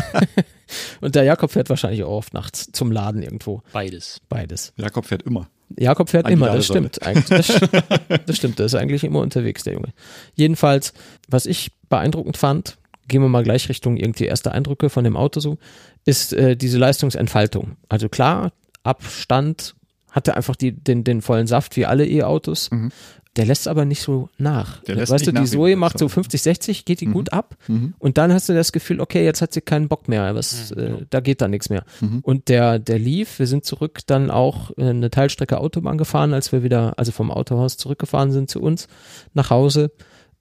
[laughs] [laughs] und der Jakob fährt wahrscheinlich auch oft nachts zum Laden irgendwo. Beides. Beides. Jakob fährt immer. Jakob fährt immer, das stimmt. Das, [laughs] das stimmt, der ist eigentlich immer unterwegs, der Junge. Jedenfalls, was ich beeindruckend fand, gehen wir mal gleich Richtung irgendwie erste Eindrücke von dem Auto so, ist äh, diese Leistungsentfaltung. Also klar, Abstand hatte einfach die, den, den vollen Saft wie alle E-Autos. Mhm. Der lässt aber nicht so nach. Der weißt du, die Zoe macht so 50, 60, geht die mhm. gut ab mhm. und dann hast du das Gefühl, okay, jetzt hat sie keinen Bock mehr, was, mhm. äh, da geht da nichts mehr. Mhm. Und der, der lief, wir sind zurück dann auch äh, eine Teilstrecke Autobahn gefahren, als wir wieder, also vom Autohaus zurückgefahren sind zu uns nach Hause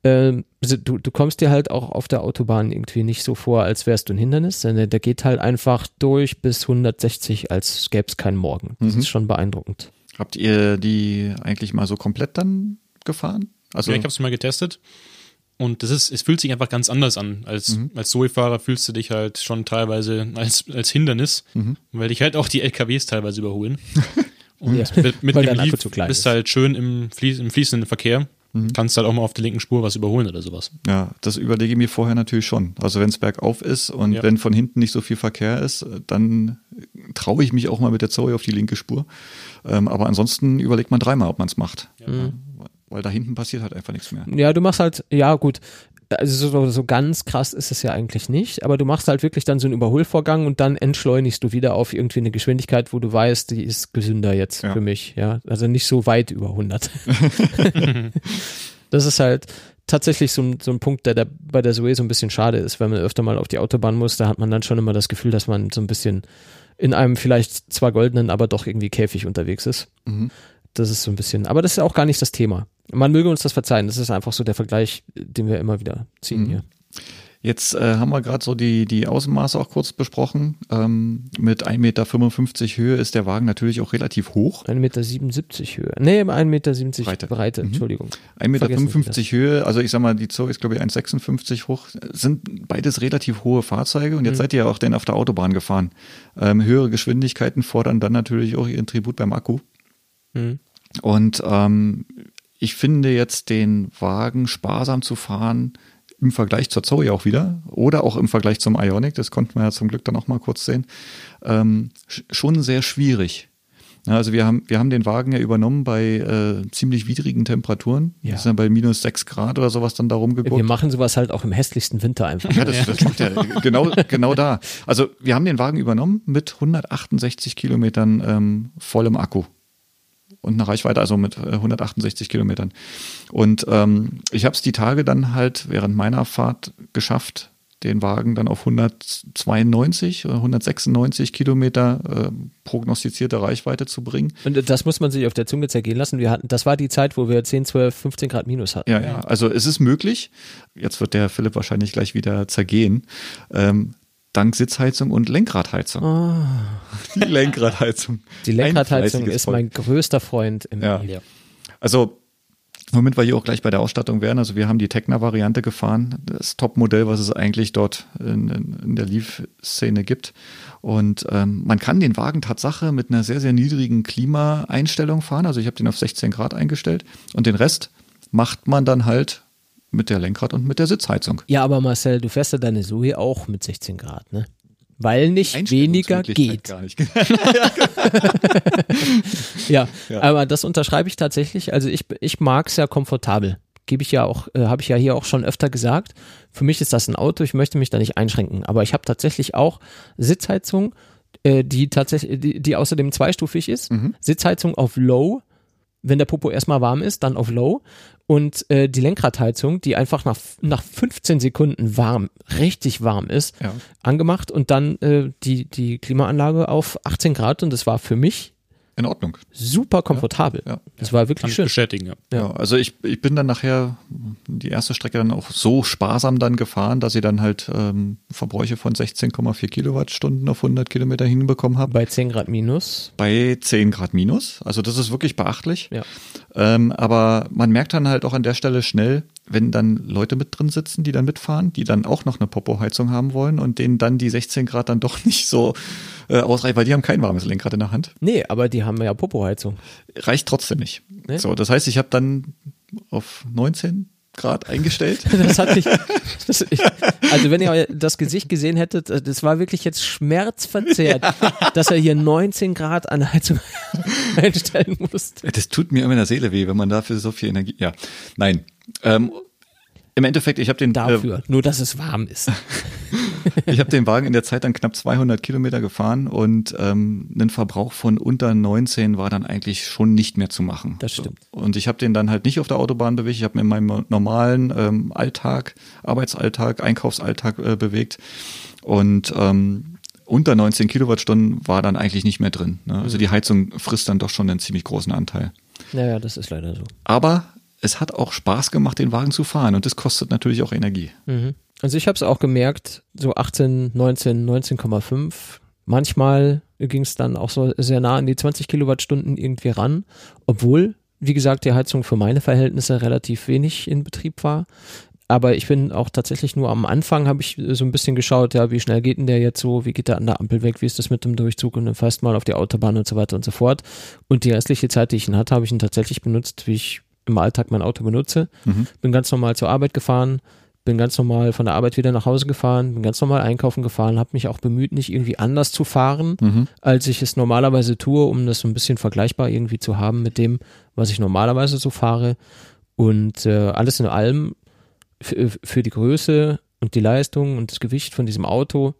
ähm, also du, du kommst dir halt auch auf der Autobahn irgendwie nicht so vor, als wärst du ein Hindernis, sondern der geht halt einfach durch bis 160, als gäbe es keinen Morgen. Das mhm. ist schon beeindruckend. Habt ihr die eigentlich mal so komplett dann gefahren? Also ja, ich habe es mal getestet. Und das ist, es fühlt sich einfach ganz anders an. Als, mhm. als Zoe-Fahrer fühlst du dich halt schon teilweise als, als Hindernis, mhm. weil dich halt auch die LKWs teilweise überholen. [laughs] Und ja, mit, mit dem Leaf bist du halt schön im, Fließ, im fließenden Verkehr. Mhm. Kannst halt auch mal auf der linken Spur was überholen oder sowas. Ja, das überlege ich mir vorher natürlich schon. Also wenn es bergauf ist und ja. wenn von hinten nicht so viel Verkehr ist, dann traue ich mich auch mal mit der Zoe auf die linke Spur. Ähm, aber ansonsten überlegt man dreimal, ob man es macht. Ja. Mhm. Weil da hinten passiert halt einfach nichts mehr. Ja, du machst halt, ja gut, also so, so ganz krass ist es ja eigentlich nicht, aber du machst halt wirklich dann so einen Überholvorgang und dann entschleunigst du wieder auf irgendwie eine Geschwindigkeit, wo du weißt, die ist gesünder jetzt ja. für mich, ja. Also nicht so weit über 100. [laughs] [laughs] das ist halt tatsächlich so, so ein Punkt, der, der bei der Zoe so ein bisschen schade ist, wenn man öfter mal auf die Autobahn muss, da hat man dann schon immer das Gefühl, dass man so ein bisschen in einem vielleicht zwar goldenen, aber doch irgendwie Käfig unterwegs ist. Mhm. Das ist so ein bisschen, aber das ist auch gar nicht das Thema. Man möge uns das verzeihen, das ist einfach so der Vergleich, den wir immer wieder ziehen mhm. hier. Jetzt äh, haben wir gerade so die, die Außenmaße auch kurz besprochen. Ähm, mit 1,55 Meter Höhe ist der Wagen natürlich auch relativ hoch. 1,77 Meter Höhe. Nee, 1,70 Meter Breite, Breite mhm. Entschuldigung. 1,55 Meter Höhe, also ich sag mal, die Zoe ist glaube ich 1,56 hoch, sind beides relativ hohe Fahrzeuge und jetzt mhm. seid ihr ja auch denn auf der Autobahn gefahren. Ähm, höhere Geschwindigkeiten fordern dann natürlich auch ihren Tribut beim Akku. Mhm. Und ähm, ich finde jetzt den Wagen sparsam zu fahren im Vergleich zur Zoe auch wieder oder auch im Vergleich zum Ionic, das konnten wir ja zum Glück dann auch mal kurz sehen, ähm, schon sehr schwierig. Ja, also wir haben, wir haben den Wagen ja übernommen bei äh, ziemlich widrigen Temperaturen. Ja. Wir sind bei minus sechs Grad oder sowas dann darum geguckt. Wir machen sowas halt auch im hässlichsten Winter einfach. Ja, das, das macht ja genau, genau da. Also wir haben den Wagen übernommen mit 168 Kilometern ähm, vollem Akku und eine Reichweite, also mit 168 äh, Kilometern. Und ähm, ich habe es die Tage dann halt während meiner Fahrt geschafft, den Wagen dann auf 192 oder 196 Kilometer äh, prognostizierte Reichweite zu bringen. Und das muss man sich auf der Zunge zergehen lassen. Wir hatten, das war die Zeit, wo wir 10, 12, 15 Grad minus hatten. Ja, ja. Also es ist möglich. Jetzt wird der Philipp wahrscheinlich gleich wieder zergehen. Ähm, dank Sitzheizung und Lenkradheizung. Oh. [laughs] Die Lenkradheizung. Die Lenkradheizung ist mein größter Freund im ja. Leben. Also Womit wir hier auch gleich bei der Ausstattung wären. Also wir haben die Tecna-Variante gefahren, das Top-Modell, was es eigentlich dort in, in der Leaf-Szene gibt. Und ähm, man kann den Wagen Tatsache mit einer sehr, sehr niedrigen Klimaeinstellung fahren. Also ich habe den auf 16 Grad eingestellt und den Rest macht man dann halt mit der Lenkrad und mit der Sitzheizung. Ja, aber Marcel, du fährst ja deine Zoe auch mit 16 Grad, ne? Weil nicht weniger geht. Gar nicht. [laughs] ja, ja, aber das unterschreibe ich tatsächlich. Also ich, ich mag es ja komfortabel. Gebe ich ja auch, äh, habe ich ja hier auch schon öfter gesagt. Für mich ist das ein Auto, ich möchte mich da nicht einschränken. Aber ich habe tatsächlich auch Sitzheizung, äh, die tatsächlich, die, die außerdem zweistufig ist. Mhm. Sitzheizung auf Low wenn der Popo erstmal warm ist, dann auf Low. Und äh, die Lenkradheizung, die einfach nach, nach 15 Sekunden warm, richtig warm ist, ja. angemacht und dann äh, die, die Klimaanlage auf 18 Grad. Und das war für mich in Ordnung. Super komfortabel. Ja, ja. Das war wirklich Kann schön. bestätigen, ja. ja. Also ich, ich bin dann nachher die erste Strecke dann auch so sparsam dann gefahren, dass ich dann halt ähm, Verbräuche von 16,4 Kilowattstunden auf 100 Kilometer hinbekommen habe. Bei 10 Grad minus? Bei 10 Grad minus. Also das ist wirklich beachtlich. Ja. Ähm, aber man merkt dann halt auch an der Stelle schnell, wenn dann Leute mit drin sitzen, die dann mitfahren, die dann auch noch eine Popo-Heizung haben wollen und denen dann die 16 Grad dann doch [laughs] nicht so äh, ausreicht, weil die haben kein warmes Lenkrad in der Hand. Nee, aber die haben ja Popo-Heizung. Reicht trotzdem nicht. Nee? So, das heißt, ich habe dann auf 19 Grad eingestellt. [laughs] das hat mich, das, ich, also wenn ihr das Gesicht gesehen hättet, äh, das war wirklich jetzt schmerzverzerrt, [laughs] ja. dass er hier 19 Grad an Heizung [laughs] einstellen musste. Das tut mir immer in der Seele weh, wenn man dafür so viel Energie, ja, nein. Ähm, Im Endeffekt, ich habe den. Dafür, äh, nur dass es warm ist. [laughs] [laughs] ich habe den Wagen in der Zeit dann knapp 200 Kilometer gefahren und ähm, ein Verbrauch von unter 19 war dann eigentlich schon nicht mehr zu machen. Das stimmt. So. Und ich habe den dann halt nicht auf der Autobahn bewegt, ich habe mir in meinem normalen ähm, Alltag, Arbeitsalltag, Einkaufsalltag äh, bewegt und ähm, unter 19 Kilowattstunden war dann eigentlich nicht mehr drin. Ne? Also die mhm. Heizung frisst dann doch schon einen ziemlich großen Anteil. Naja, das ist leider so. Aber es hat auch Spaß gemacht, den Wagen zu fahren und das kostet natürlich auch Energie. Mhm. Also ich habe es auch gemerkt, so 18, 19, 19,5. Manchmal ging es dann auch so sehr nah an die 20 Kilowattstunden irgendwie ran, obwohl, wie gesagt, die Heizung für meine Verhältnisse relativ wenig in Betrieb war. Aber ich bin auch tatsächlich nur am Anfang habe ich so ein bisschen geschaut, ja, wie schnell geht denn der jetzt so, wie geht der an der Ampel weg, wie ist das mit dem Durchzug und dann fast mal auf die Autobahn und so weiter und so fort. Und die restliche Zeit, die ich ihn hatte, habe ich ihn tatsächlich benutzt, wie ich im Alltag mein Auto benutze. Mhm. Bin ganz normal zur Arbeit gefahren, bin ganz normal von der Arbeit wieder nach Hause gefahren, bin ganz normal einkaufen gefahren, habe mich auch bemüht, nicht irgendwie anders zu fahren, mhm. als ich es normalerweise tue, um das so ein bisschen vergleichbar irgendwie zu haben mit dem, was ich normalerweise so fahre. Und äh, alles in allem für die Größe und die Leistung und das Gewicht von diesem Auto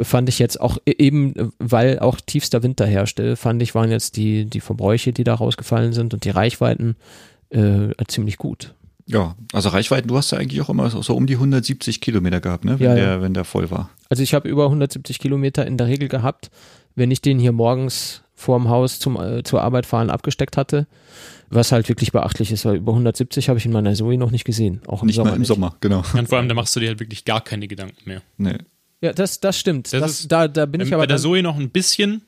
fand ich jetzt auch e-, eben, weil auch tiefster Winter herrschte, fand ich, waren jetzt die, die Verbräuche, die da rausgefallen sind und die Reichweiten äh, ziemlich gut. Ja, also Reichweiten, du hast ja eigentlich auch immer so, so um die 170 Kilometer gehabt, ne, wenn, ja, der, wenn der voll war. Also ich habe über 170 Kilometer in der Regel gehabt, wenn ich den hier morgens vorm Haus zum, äh, zur Arbeit fahren abgesteckt hatte. Was halt wirklich beachtlich ist, weil über 170 habe ich in meiner Zoe noch nicht gesehen. Auch im nicht Sommer. Mal im nicht. Sommer, genau. Und vor allem, da machst du dir halt wirklich gar keine Gedanken mehr. Nee. Ja, das, das stimmt. Das, das ist, da, da bin ich aber. Bei der Zoe noch ein bisschen,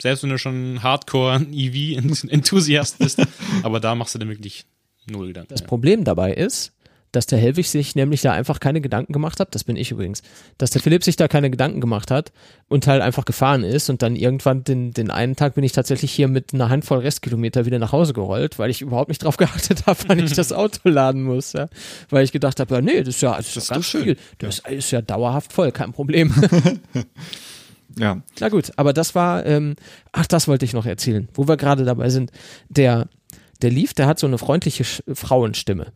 selbst wenn du schon Hardcore-EV-Enthusiast bist, [laughs] aber da machst du dir wirklich null Gedanken. Das Problem dabei ist, dass der Helwig sich nämlich da einfach keine Gedanken gemacht hat, das bin ich übrigens, dass der Philipp sich da keine Gedanken gemacht hat und halt einfach gefahren ist und dann irgendwann den, den einen Tag bin ich tatsächlich hier mit einer Handvoll Restkilometer wieder nach Hause gerollt, weil ich überhaupt nicht drauf [laughs] geachtet habe, wann ich das Auto [laughs] laden muss, ja. weil ich gedacht habe, ja nee, das ist ja, das ist, das ist ganz schön. viel, das ja. ist ja dauerhaft voll, kein Problem. Ja. Na gut, aber das war, ähm, ach, das wollte ich noch erzählen, wo wir gerade dabei sind, der der lief, der hat so eine freundliche Frauenstimme.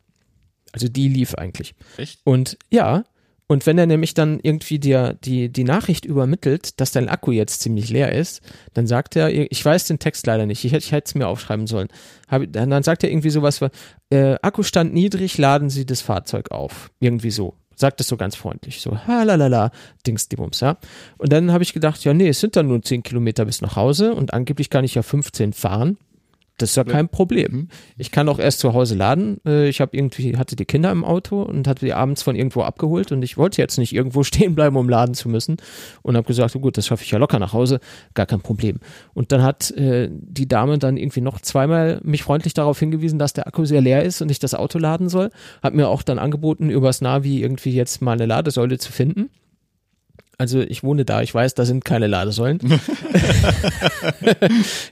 Also die lief eigentlich. Echt? Und ja, und wenn er nämlich dann irgendwie dir die, die Nachricht übermittelt, dass dein Akku jetzt ziemlich leer ist, dann sagt er, ich weiß den Text leider nicht, ich, ich hätte es mir aufschreiben sollen. Hab, dann, dann sagt er irgendwie sowas, äh, Akkustand niedrig, laden Sie das Fahrzeug auf. Irgendwie so. Sagt es so ganz freundlich. So, halalala, Dings, die Bums, ja. Und dann habe ich gedacht, ja, nee, es sind dann nur 10 Kilometer bis nach Hause und angeblich kann ich ja 15 fahren. Das ist ja kein Problem. Mhm. Ich kann auch erst zu Hause laden. Äh, Ich habe irgendwie hatte die Kinder im Auto und hatte die abends von irgendwo abgeholt und ich wollte jetzt nicht irgendwo [laughs] stehen bleiben, um laden zu müssen und habe gesagt, gut, das schaffe ich ja locker nach Hause, gar kein Problem. Und dann hat äh, die Dame dann irgendwie noch zweimal mich freundlich darauf hingewiesen, dass der Akku sehr leer ist und ich das Auto laden soll. Hat mir auch dann angeboten, übers Navi irgendwie jetzt mal eine Ladesäule zu finden. Also ich wohne da, ich weiß, da sind keine Ladesäulen. [laughs]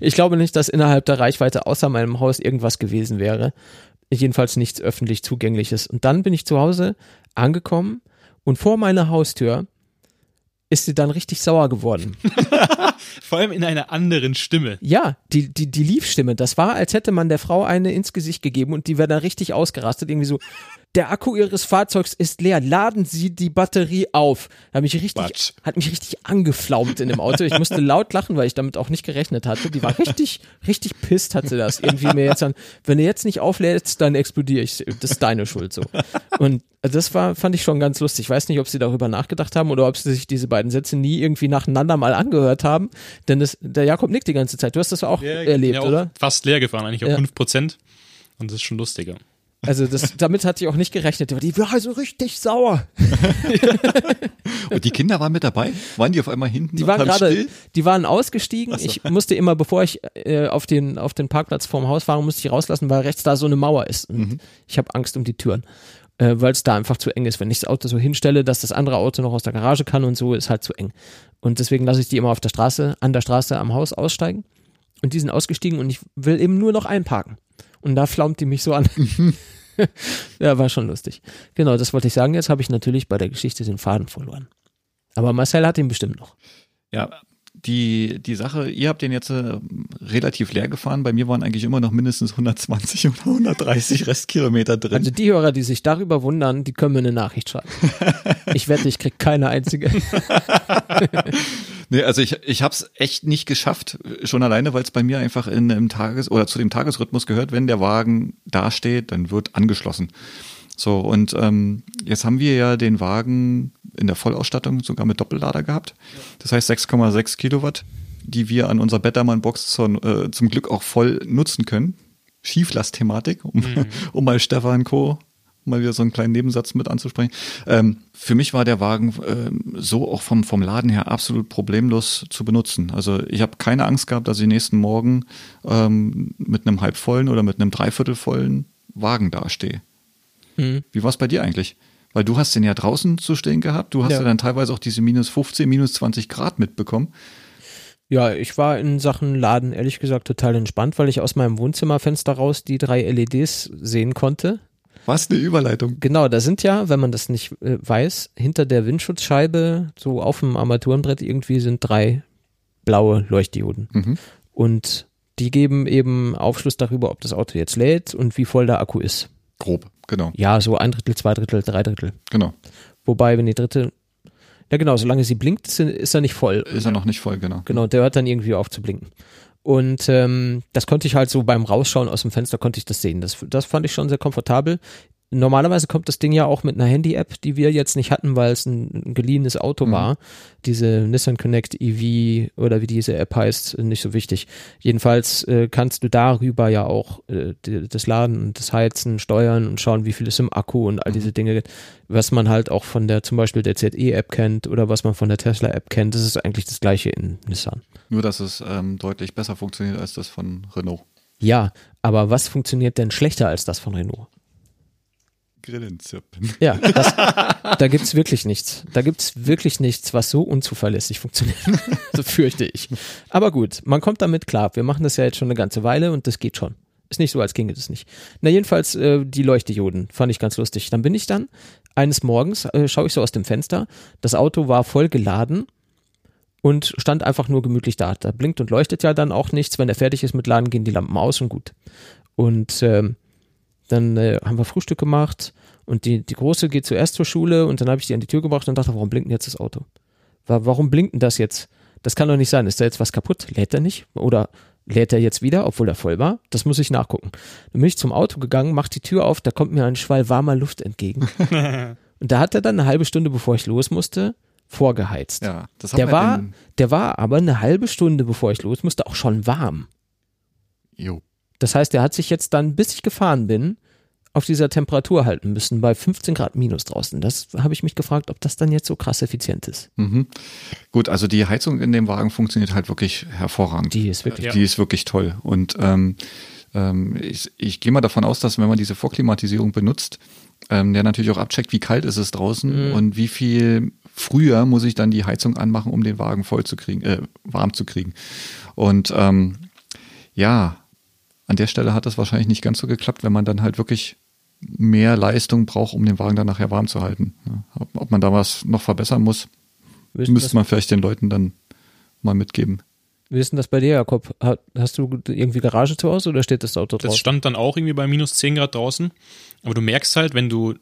ich glaube nicht, dass innerhalb der Reichweite außer meinem Haus irgendwas gewesen wäre. Jedenfalls nichts öffentlich zugängliches. Und dann bin ich zu Hause angekommen und vor meiner Haustür ist sie dann richtig sauer geworden. [laughs] Vor allem in einer anderen Stimme. Ja, die, die, die Liefstimme, das war, als hätte man der Frau eine ins Gesicht gegeben und die wäre dann richtig ausgerastet, irgendwie so, der Akku ihres Fahrzeugs ist leer, laden Sie die Batterie auf. Hat mich richtig, Quatsch. hat mich richtig angeflaumt in dem Auto. Ich musste laut lachen, weil ich damit auch nicht gerechnet hatte. Die war richtig, richtig pisst, hat sie das irgendwie mir jetzt an, wenn du jetzt nicht auflädst, dann explodiere ich. Das ist deine Schuld so. Und das war, fand ich schon ganz lustig. Ich weiß nicht, ob sie darüber nachgedacht haben oder ob sie sich diese beiden Sätze nie irgendwie nacheinander mal angehört haben. Denn das, der Jakob nickt die ganze Zeit. Du hast das auch erlebt, ja, auch oder? Fast leer gefahren, eigentlich auf Ja. 5%. Und das ist schon lustiger. Also das, damit hatte ich auch nicht gerechnet. Die war also richtig sauer. [laughs] Und die Kinder waren mit dabei? Waren die auf einmal hinten? Die waren gerade, die waren ausgestiegen. Ich musste immer, bevor ich äh, auf den auf den Parkplatz vorm Haus fahre, musste ich rauslassen, weil rechts da so eine Mauer ist. Und Ich habe Angst um die Türen, äh, weil es da einfach zu eng ist. Wenn ich das Auto so hinstelle, dass das andere Auto noch aus der Garage kann und so, ist halt zu eng. Und deswegen lasse ich die immer auf der Straße, an der Straße am Haus aussteigen. Und die sind ausgestiegen und ich will eben nur noch einparken. Und da flaumt die mich so an. [laughs] ja, war schon lustig. Genau, das wollte ich sagen. Jetzt habe ich natürlich bei der Geschichte den Faden verloren. Aber Marcel hat ihn bestimmt noch. Ja, die, die Sache, ihr habt den jetzt äh, relativ leer gefahren. Bei mir waren eigentlich immer noch mindestens 120 oder 130 [laughs] Restkilometer drin. Also die Hörer, die sich darüber wundern, die können mir eine Nachricht schreiben. [laughs] Ich wette, ich krieg keine einzige. [laughs] Nee, also ich, ich habe es echt nicht geschafft, schon alleine, weil es bei mir einfach in einem Tages- oder zu dem Tagesrhythmus gehört, wenn der Wagen dasteht, dann wird angeschlossen. So, und ähm, jetzt haben wir ja den Wagen in der Vollausstattung sogar mit Doppellader gehabt. Das heißt 6,6 Kilowatt, die wir an unserer Bettermann-Box zum, äh, zum Glück auch voll nutzen können. Schieflast-Thematik, um, [laughs] um mal Stefan Co. mal wieder so einen kleinen Nebensatz mit anzusprechen. Ähm, für mich war der Wagen ähm, so auch vom, vom Laden her absolut problemlos zu benutzen. Also ich habe keine Angst gehabt, dass ich nächsten Morgen ähm, mit einem halbvollen oder mit einem dreiviertelvollen Wagen dastehe. Hm. Wie war es bei dir eigentlich? Weil du hast den ja draußen zu stehen gehabt. Du hast ja, Ja. dann teilweise auch diese minus 15, minus 20 Grad mitbekommen. Ja, ich war in Sachen Laden ehrlich gesagt total entspannt, weil ich aus meinem Wohnzimmerfenster raus die drei LEDs sehen konnte. Was eine Überleitung. Genau, da sind ja, wenn man das nicht äh, weiß, hinter der Windschutzscheibe, so auf dem Armaturenbrett irgendwie sind drei blaue Leuchtdioden. Mhm. Und die geben eben Aufschluss darüber, ob das Auto jetzt lädt und wie voll der Akku ist. Grob, genau, Ja, so ein Drittel, zwei Drittel, drei Drittel. genau. Wobei, wenn die dritte, ja genau, solange sie blinkt, ist, ist er nicht voll. Ist er noch nicht voll, genau. Genau, der hört dann irgendwie auf zu blinken. Und ähm, das konnte ich halt so beim Rausschauen aus dem Fenster konnte ich das sehen. Das, das fand ich schon sehr komfortabel. Normalerweise kommt das Ding ja auch mit einer Handy-App, die wir jetzt nicht hatten, weil es ein, geliehenes Auto Mhm. war. Diese Nissan Connect EV oder wie diese App heißt, nicht so wichtig. Jedenfalls äh, kannst du darüber ja auch äh, die, das Laden und das Heizen steuern und schauen, wie viel ist im Akku und all diese Dinge, was man halt auch von der zum Beispiel der ZE-App kennt oder was man von der Tesla-App kennt. Das ist eigentlich das gleiche in Nissan. Nur, dass es ähm, deutlich besser funktioniert als das von Renault. Ja, aber was funktioniert denn schlechter als das von Renault? Grillenzirpen. Ja, das, [laughs] da gibt's wirklich nichts. Da gibt's wirklich nichts, was so unzuverlässig funktioniert. [laughs] so fürchte ich. Aber gut, man kommt damit klar. Wir machen das ja jetzt schon eine ganze Weile und das geht schon. Ist nicht so, als ginge das nicht. Na, jedenfalls äh, die Leuchtdioden fand ich ganz lustig. Dann bin ich dann, eines Morgens, äh, schaue ich so aus dem Fenster, das Auto war voll geladen und stand einfach nur gemütlich da. Da blinkt und leuchtet ja dann auch nichts. Wenn er fertig ist mit Laden, gehen die Lampen aus und gut. Und ähm, dann äh, haben wir Frühstück gemacht und die, die Große geht zuerst zur Schule und dann habe ich die an die Tür gebracht und dachte, warum blinkt denn jetzt das Auto? Wa- Warum blinkt denn das jetzt? Das kann doch nicht sein. Ist da jetzt was kaputt? Lädt er nicht? Oder lädt er jetzt wieder, obwohl er voll war? Das muss ich nachgucken. Dann bin ich zum Auto gegangen, mach die Tür auf, da kommt mir ein Schwall warmer Luft entgegen. [laughs] und da hat er dann eine halbe Stunde, bevor ich los musste, vorgeheizt. Ja, das Der war, der war aber eine halbe Stunde, bevor ich los musste, auch schon warm. Jo. Das heißt, er hat sich jetzt dann, bis ich gefahren bin, auf dieser Temperatur halten müssen, bei 15 Grad minus draußen. Das habe ich mich gefragt, ob das dann jetzt so krass effizient ist. Mhm. Gut, also die Heizung in dem Wagen funktioniert halt wirklich hervorragend. Die ist wirklich. Ja. Die ist wirklich toll. Und ähm, ähm, ich, ich gehe mal davon aus, dass wenn man diese Vorklimatisierung benutzt, ähm, der natürlich auch abcheckt, wie kalt ist es draußen Mhm. und wie viel früher muss ich dann die Heizung anmachen, um den Wagen voll zu kriegen, äh, warm zu kriegen. Und ähm, ja, an der Stelle hat das wahrscheinlich nicht ganz so geklappt, wenn man dann halt wirklich mehr Leistung braucht, um den Wagen dann nachher warm zu halten. Ob, ob man da was noch verbessern muss, Wissen müsste das, man vielleicht den Leuten dann mal mitgeben. wie ist denn das bei dir, Jakob? Ha- Hast du irgendwie Garage zu Hause oder steht das Auto Das draußen? stand dann auch irgendwie bei minus 10 Grad draußen. Aber du merkst halt, wenn du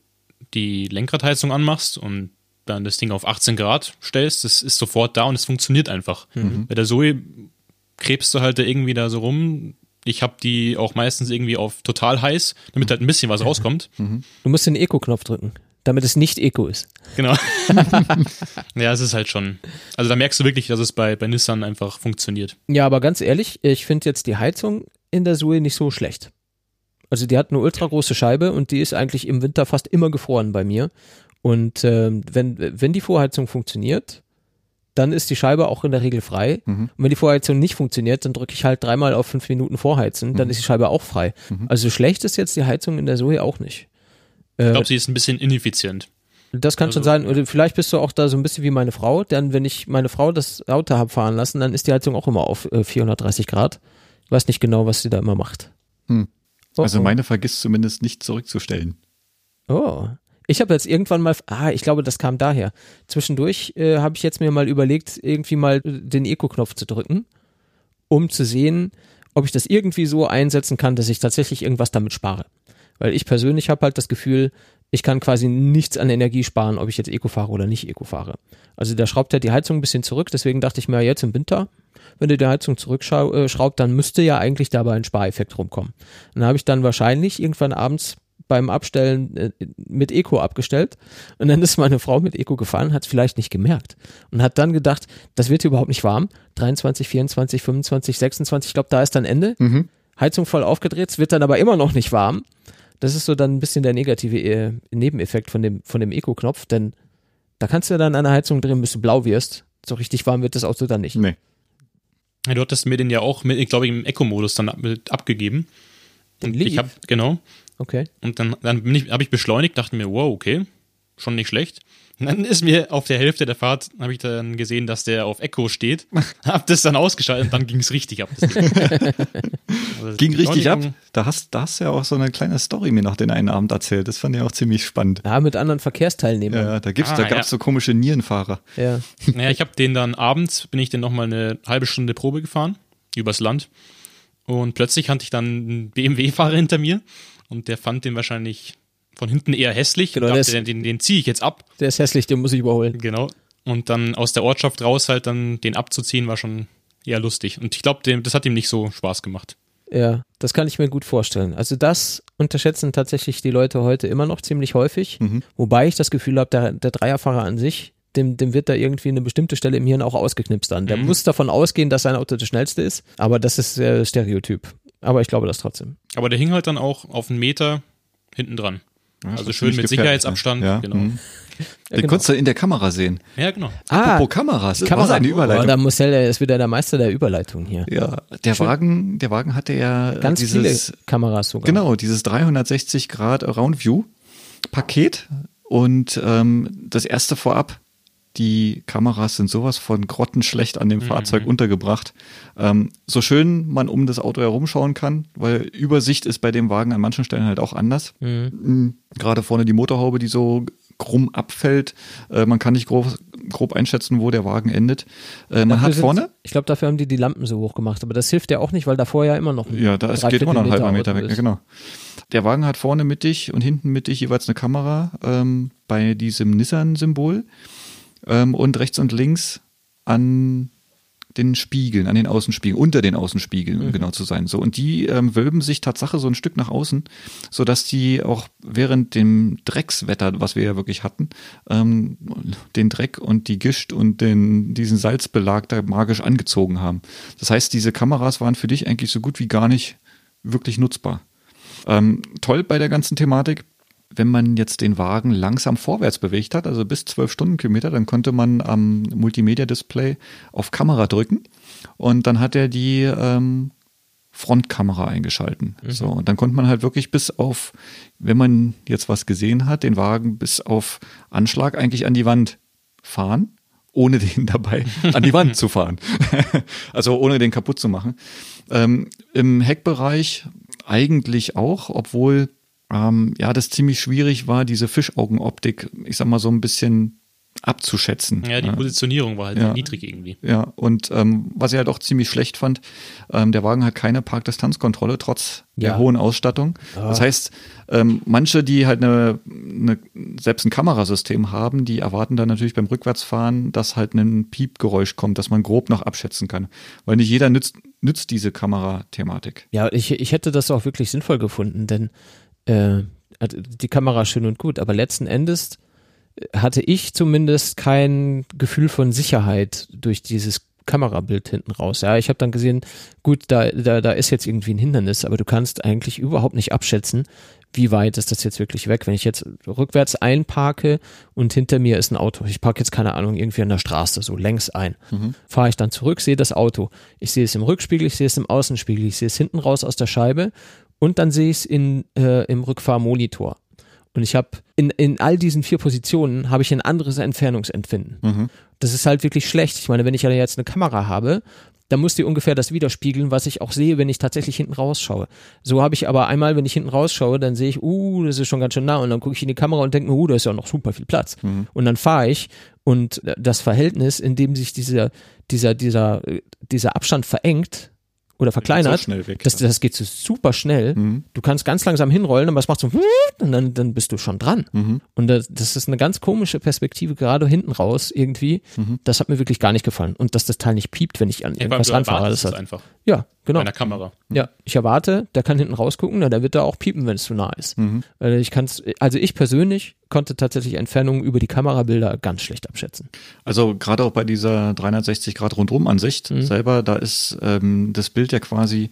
die Lenkradheizung anmachst und dann das Ding auf 18 Grad stellst, das ist sofort da und es funktioniert einfach. Bei der Zoe krebst du halt da irgendwie da so rum. Ich habe die auch meistens irgendwie auf total heiß, damit halt ein bisschen was rauskommt. Du musst den Eco-Knopf drücken, damit es nicht Eco ist. Genau. [laughs] ja, es ist halt schon. Also da merkst du wirklich, dass es bei, bei Nissan einfach funktioniert. Ja, aber ganz ehrlich, ich finde jetzt die Heizung in der Sue nicht so schlecht. Also die hat eine ultra große Scheibe und die ist eigentlich im Winter fast immer gefroren bei mir. Und ähm, wenn, wenn die Vorheizung funktioniert, dann ist die Scheibe auch in der Regel frei. Und wenn die Vorheizung nicht funktioniert, dann drücke ich halt dreimal auf fünf Minuten vorheizen, dann ist die Scheibe auch frei. Also schlecht ist jetzt die Heizung in der Zoe auch nicht. Ich Äh, glaube, sie ist ein bisschen ineffizient. das kann schon Also- sein. Oder vielleicht bist du auch da so ein bisschen wie meine Frau. Denn wenn ich meine Frau das Auto habe fahren lassen, dann ist die Heizung auch immer auf äh, 430 Grad. Ich weiß nicht genau, was sie da immer macht. Hm. Oh, Also oh. meine vergisst zumindest nicht zurückzustellen. Oh. Ich habe jetzt irgendwann mal, ah, ich glaube, das kam daher. Zwischendurch äh, habe ich jetzt mir mal überlegt, irgendwie mal den Eco-Knopf zu drücken, um zu sehen, ob ich das irgendwie so einsetzen kann, dass ich tatsächlich irgendwas damit spare. Weil ich persönlich habe halt das Gefühl, ich kann quasi nichts an Energie sparen, ob ich jetzt Eco fahre oder nicht Eco fahre. Also der schraubt ja die Heizung ein bisschen zurück, deswegen dachte ich mir jetzt im Winter, wenn du die Heizung zurückschraubt, dann müsste ja eigentlich dabei ein Spareffekt rumkommen. Dann habe ich dann wahrscheinlich irgendwann abends beim Abstellen äh, mit Eco abgestellt und dann ist meine Frau mit Eco gefahren, hat es vielleicht nicht gemerkt und hat dann gedacht, das wird hier überhaupt nicht warm. 23, 24, 25, 26, ich glaube, da ist dann Ende. Heizung voll aufgedreht, es wird dann aber immer noch nicht warm. Das ist so dann ein bisschen der negative äh, Nebeneffekt von dem, von dem Eco-Knopf, denn da kannst du dann an der Heizung drehen, bis du blau wirst. So richtig warm wird das Auto dann nicht. Nee. Ja, du hattest mir den ja auch, mit, glaube ich, im Eco-Modus dann ab, mit abgegeben. Und Leaf? ich habe, genau. Okay. Und dann, dann habe ich beschleunigt, dachte mir, wow, okay, schon nicht schlecht. Und dann ist mir auf der Hälfte der Fahrt, habe ich dann gesehen, dass der auf Echo steht. [laughs] hab das dann ausgeschaltet und dann ging es richtig ab. [laughs] Also Ging richtig ab. Da hast, da hast du ja auch so eine kleine Story mir noch den einen Abend erzählt. Das fand ich auch ziemlich spannend. Ja, mit anderen Verkehrsteilnehmern. Ja, da gibt's, Ah, da gab's ja. so komische Nierenfahrer. Ja. [laughs] Naja, ich habe den dann abends, bin ich den nochmal eine halbe Stunde Probe gefahren, übers Land. Und plötzlich hatte ich dann einen BMW-Fahrer hinter mir und der fand den wahrscheinlich von hinten eher hässlich Genau, und der dachte, ist- den, den, den ziehe ich jetzt ab. Der ist hässlich, den muss ich überholen. Genau. Und dann aus der Ortschaft raus halt dann den abzuziehen, war schon eher lustig. Und ich glaube, das hat ihm nicht so Spaß gemacht. Ja, das kann ich mir gut vorstellen. Also das unterschätzen tatsächlich die Leute heute immer noch ziemlich häufig, wobei ich das Gefühl habe, der, der Dreierfahrer an sich, dem, dem wird da irgendwie eine bestimmte Stelle im Hirn auch ausgeknipst an. Der muss davon ausgehen, dass sein Auto das schnellste ist, aber das ist äh, Stereotyp. Aber ich glaube das trotzdem. Aber der hing halt dann auch auf einen Meter hinten dran. also ist schön mit Sicherheitsabstand. ne? Ja, Genau. mhm. Den genau. konntest du in der Kamera sehen. Ja, genau. Apropos Kameras, das war eine Oh, Überleitung. da muss der ist wieder der Meister der Überleitung hier. ja, der Wagen, der Wagen hatte ja Ganz dieses, viele Kameras sogar. genau, dieses 360 Grad Round View Paket und ähm, das erste vorab. Die Kameras sind sowas von grottenschlecht an dem Fahrzeug untergebracht. Ähm, so schön man um das Auto herumschauen kann, weil Übersicht ist bei dem Wagen an manchen Stellen halt auch anders. Mhm. Gerade vorne die Motorhaube, die so krumm abfällt. Äh, man kann nicht grob, grob einschätzen, wo der Wagen endet. Äh, man hat vorne, Ich glaube, dafür haben die die Lampen so hoch gemacht, aber das hilft ja auch nicht, weil davor ja immer noch ein ja, da ist, geht immer noch ein halber Meter weg. Ja, genau. Der Wagen hat vorne mittig und hinten mittig jeweils eine Kamera ähm, bei diesem Nissan-Symbol ähm, und rechts und links an den Spiegeln, an den Außenspiegeln, unter den Außenspiegeln, um genau zu sein. So und die ähm, wölben sich Tatsache so ein Stück nach außen, so dass die auch während dem Dreckswetter, was wir ja wirklich hatten, ähm, den Dreck und die Gischt und den diesen Salzbelag da magisch angezogen haben. Das heißt, diese Kameras waren für dich eigentlich so gut wie gar nicht wirklich nutzbar. Ähm, toll bei der ganzen Thematik, wenn man jetzt den Wagen langsam vorwärts bewegt hat, also bis 12 Stundenkilometer, dann konnte man am Multimedia-Display auf Kamera drücken und dann hat er die ähm, Frontkamera eingeschalten. Mhm. So, und dann konnte man halt wirklich bis auf, wenn man jetzt was gesehen hat, den Wagen bis auf Anschlag eigentlich an die Wand fahren, ohne [laughs] den dabei an die Wand zu fahren. [laughs] also ohne den kaputt zu machen. Ähm, Im Heckbereich eigentlich auch, obwohl ähm, ja das ziemlich schwierig war, diese Fischaugenoptik, ich sag mal so ein bisschen abzuschätzen. Ja, die Positionierung war halt ja. niedrig irgendwie. Ja, und ähm, was ich halt auch ziemlich schlecht fand, ähm, der Wagen hat keine Parkdistanzkontrolle, trotz ja. der hohen Ausstattung. Ah. Das heißt, ähm, manche, die halt eine, eine, selbst ein Kamerasystem haben, die erwarten dann natürlich beim Rückwärtsfahren, dass halt ein Piepgeräusch kommt, dass man grob noch abschätzen kann. Weil nicht jeder nützt, nützt diese Kamerathematik. Ja, ich, ich hätte das auch wirklich sinnvoll gefunden, denn äh, die Kamera schön und gut, aber letzten Endes hatte ich zumindest kein Gefühl von Sicherheit durch dieses Kamerabild hinten raus. Ja, ich habe dann gesehen, gut, da, da, da ist jetzt irgendwie ein Hindernis, aber du kannst eigentlich überhaupt nicht abschätzen, wie weit ist das jetzt wirklich weg. Wenn ich jetzt rückwärts einparke und hinter mir ist ein Auto, ich parke jetzt keine Ahnung irgendwie an der Straße so längs ein, mhm. fahre ich dann zurück, sehe das Auto, ich sehe es im Rückspiegel, ich sehe es im Außenspiegel, ich sehe es hinten raus aus der Scheibe und dann sehe ich es in, äh, im Rückfahrmonitor. Und ich habe in, in all diesen vier Positionen habe ich ein anderes Entfernungsempfinden. Mhm. Das ist halt wirklich schlecht. Ich meine, wenn ich ja jetzt eine Kamera habe, dann muss die ungefähr das widerspiegeln, was ich auch sehe, wenn ich tatsächlich hinten rausschaue. So habe ich aber einmal, wenn ich hinten rausschaue, dann sehe ich, uh, das ist schon ganz schön nah und dann gucke ich in die Kamera und denke mir, uh, da ist ja noch super viel Platz. Mhm. Und dann fahre ich und das Verhältnis, in dem sich dieser, dieser, dieser, dieser Abstand verengt, oder verkleinert. So weg, das, das geht so super schnell. Mhm. Du kannst ganz langsam hinrollen, aber es macht so und dann, dann bist du schon dran. Mhm. Und das, das, ist eine ganz komische Perspektive, gerade hinten raus irgendwie. Mhm. Das hat mir wirklich gar nicht gefallen. Und dass das Teil nicht piept, wenn ich an irgendwas ranfahre. Das hat, einfach. Ja, genau. Bei einer Kamera. Ja, ich erwarte, der kann hinten rausgucken, der wird da auch piepen, wenn es zu nah ist. Mhm. Ich kann's, also ich persönlich konnte tatsächlich Entfernungen über die Kamerabilder ganz schlecht abschätzen. Also gerade auch bei dieser 360 Grad Rundum-Ansicht mhm. selber, da ist ähm, das Bild ja quasi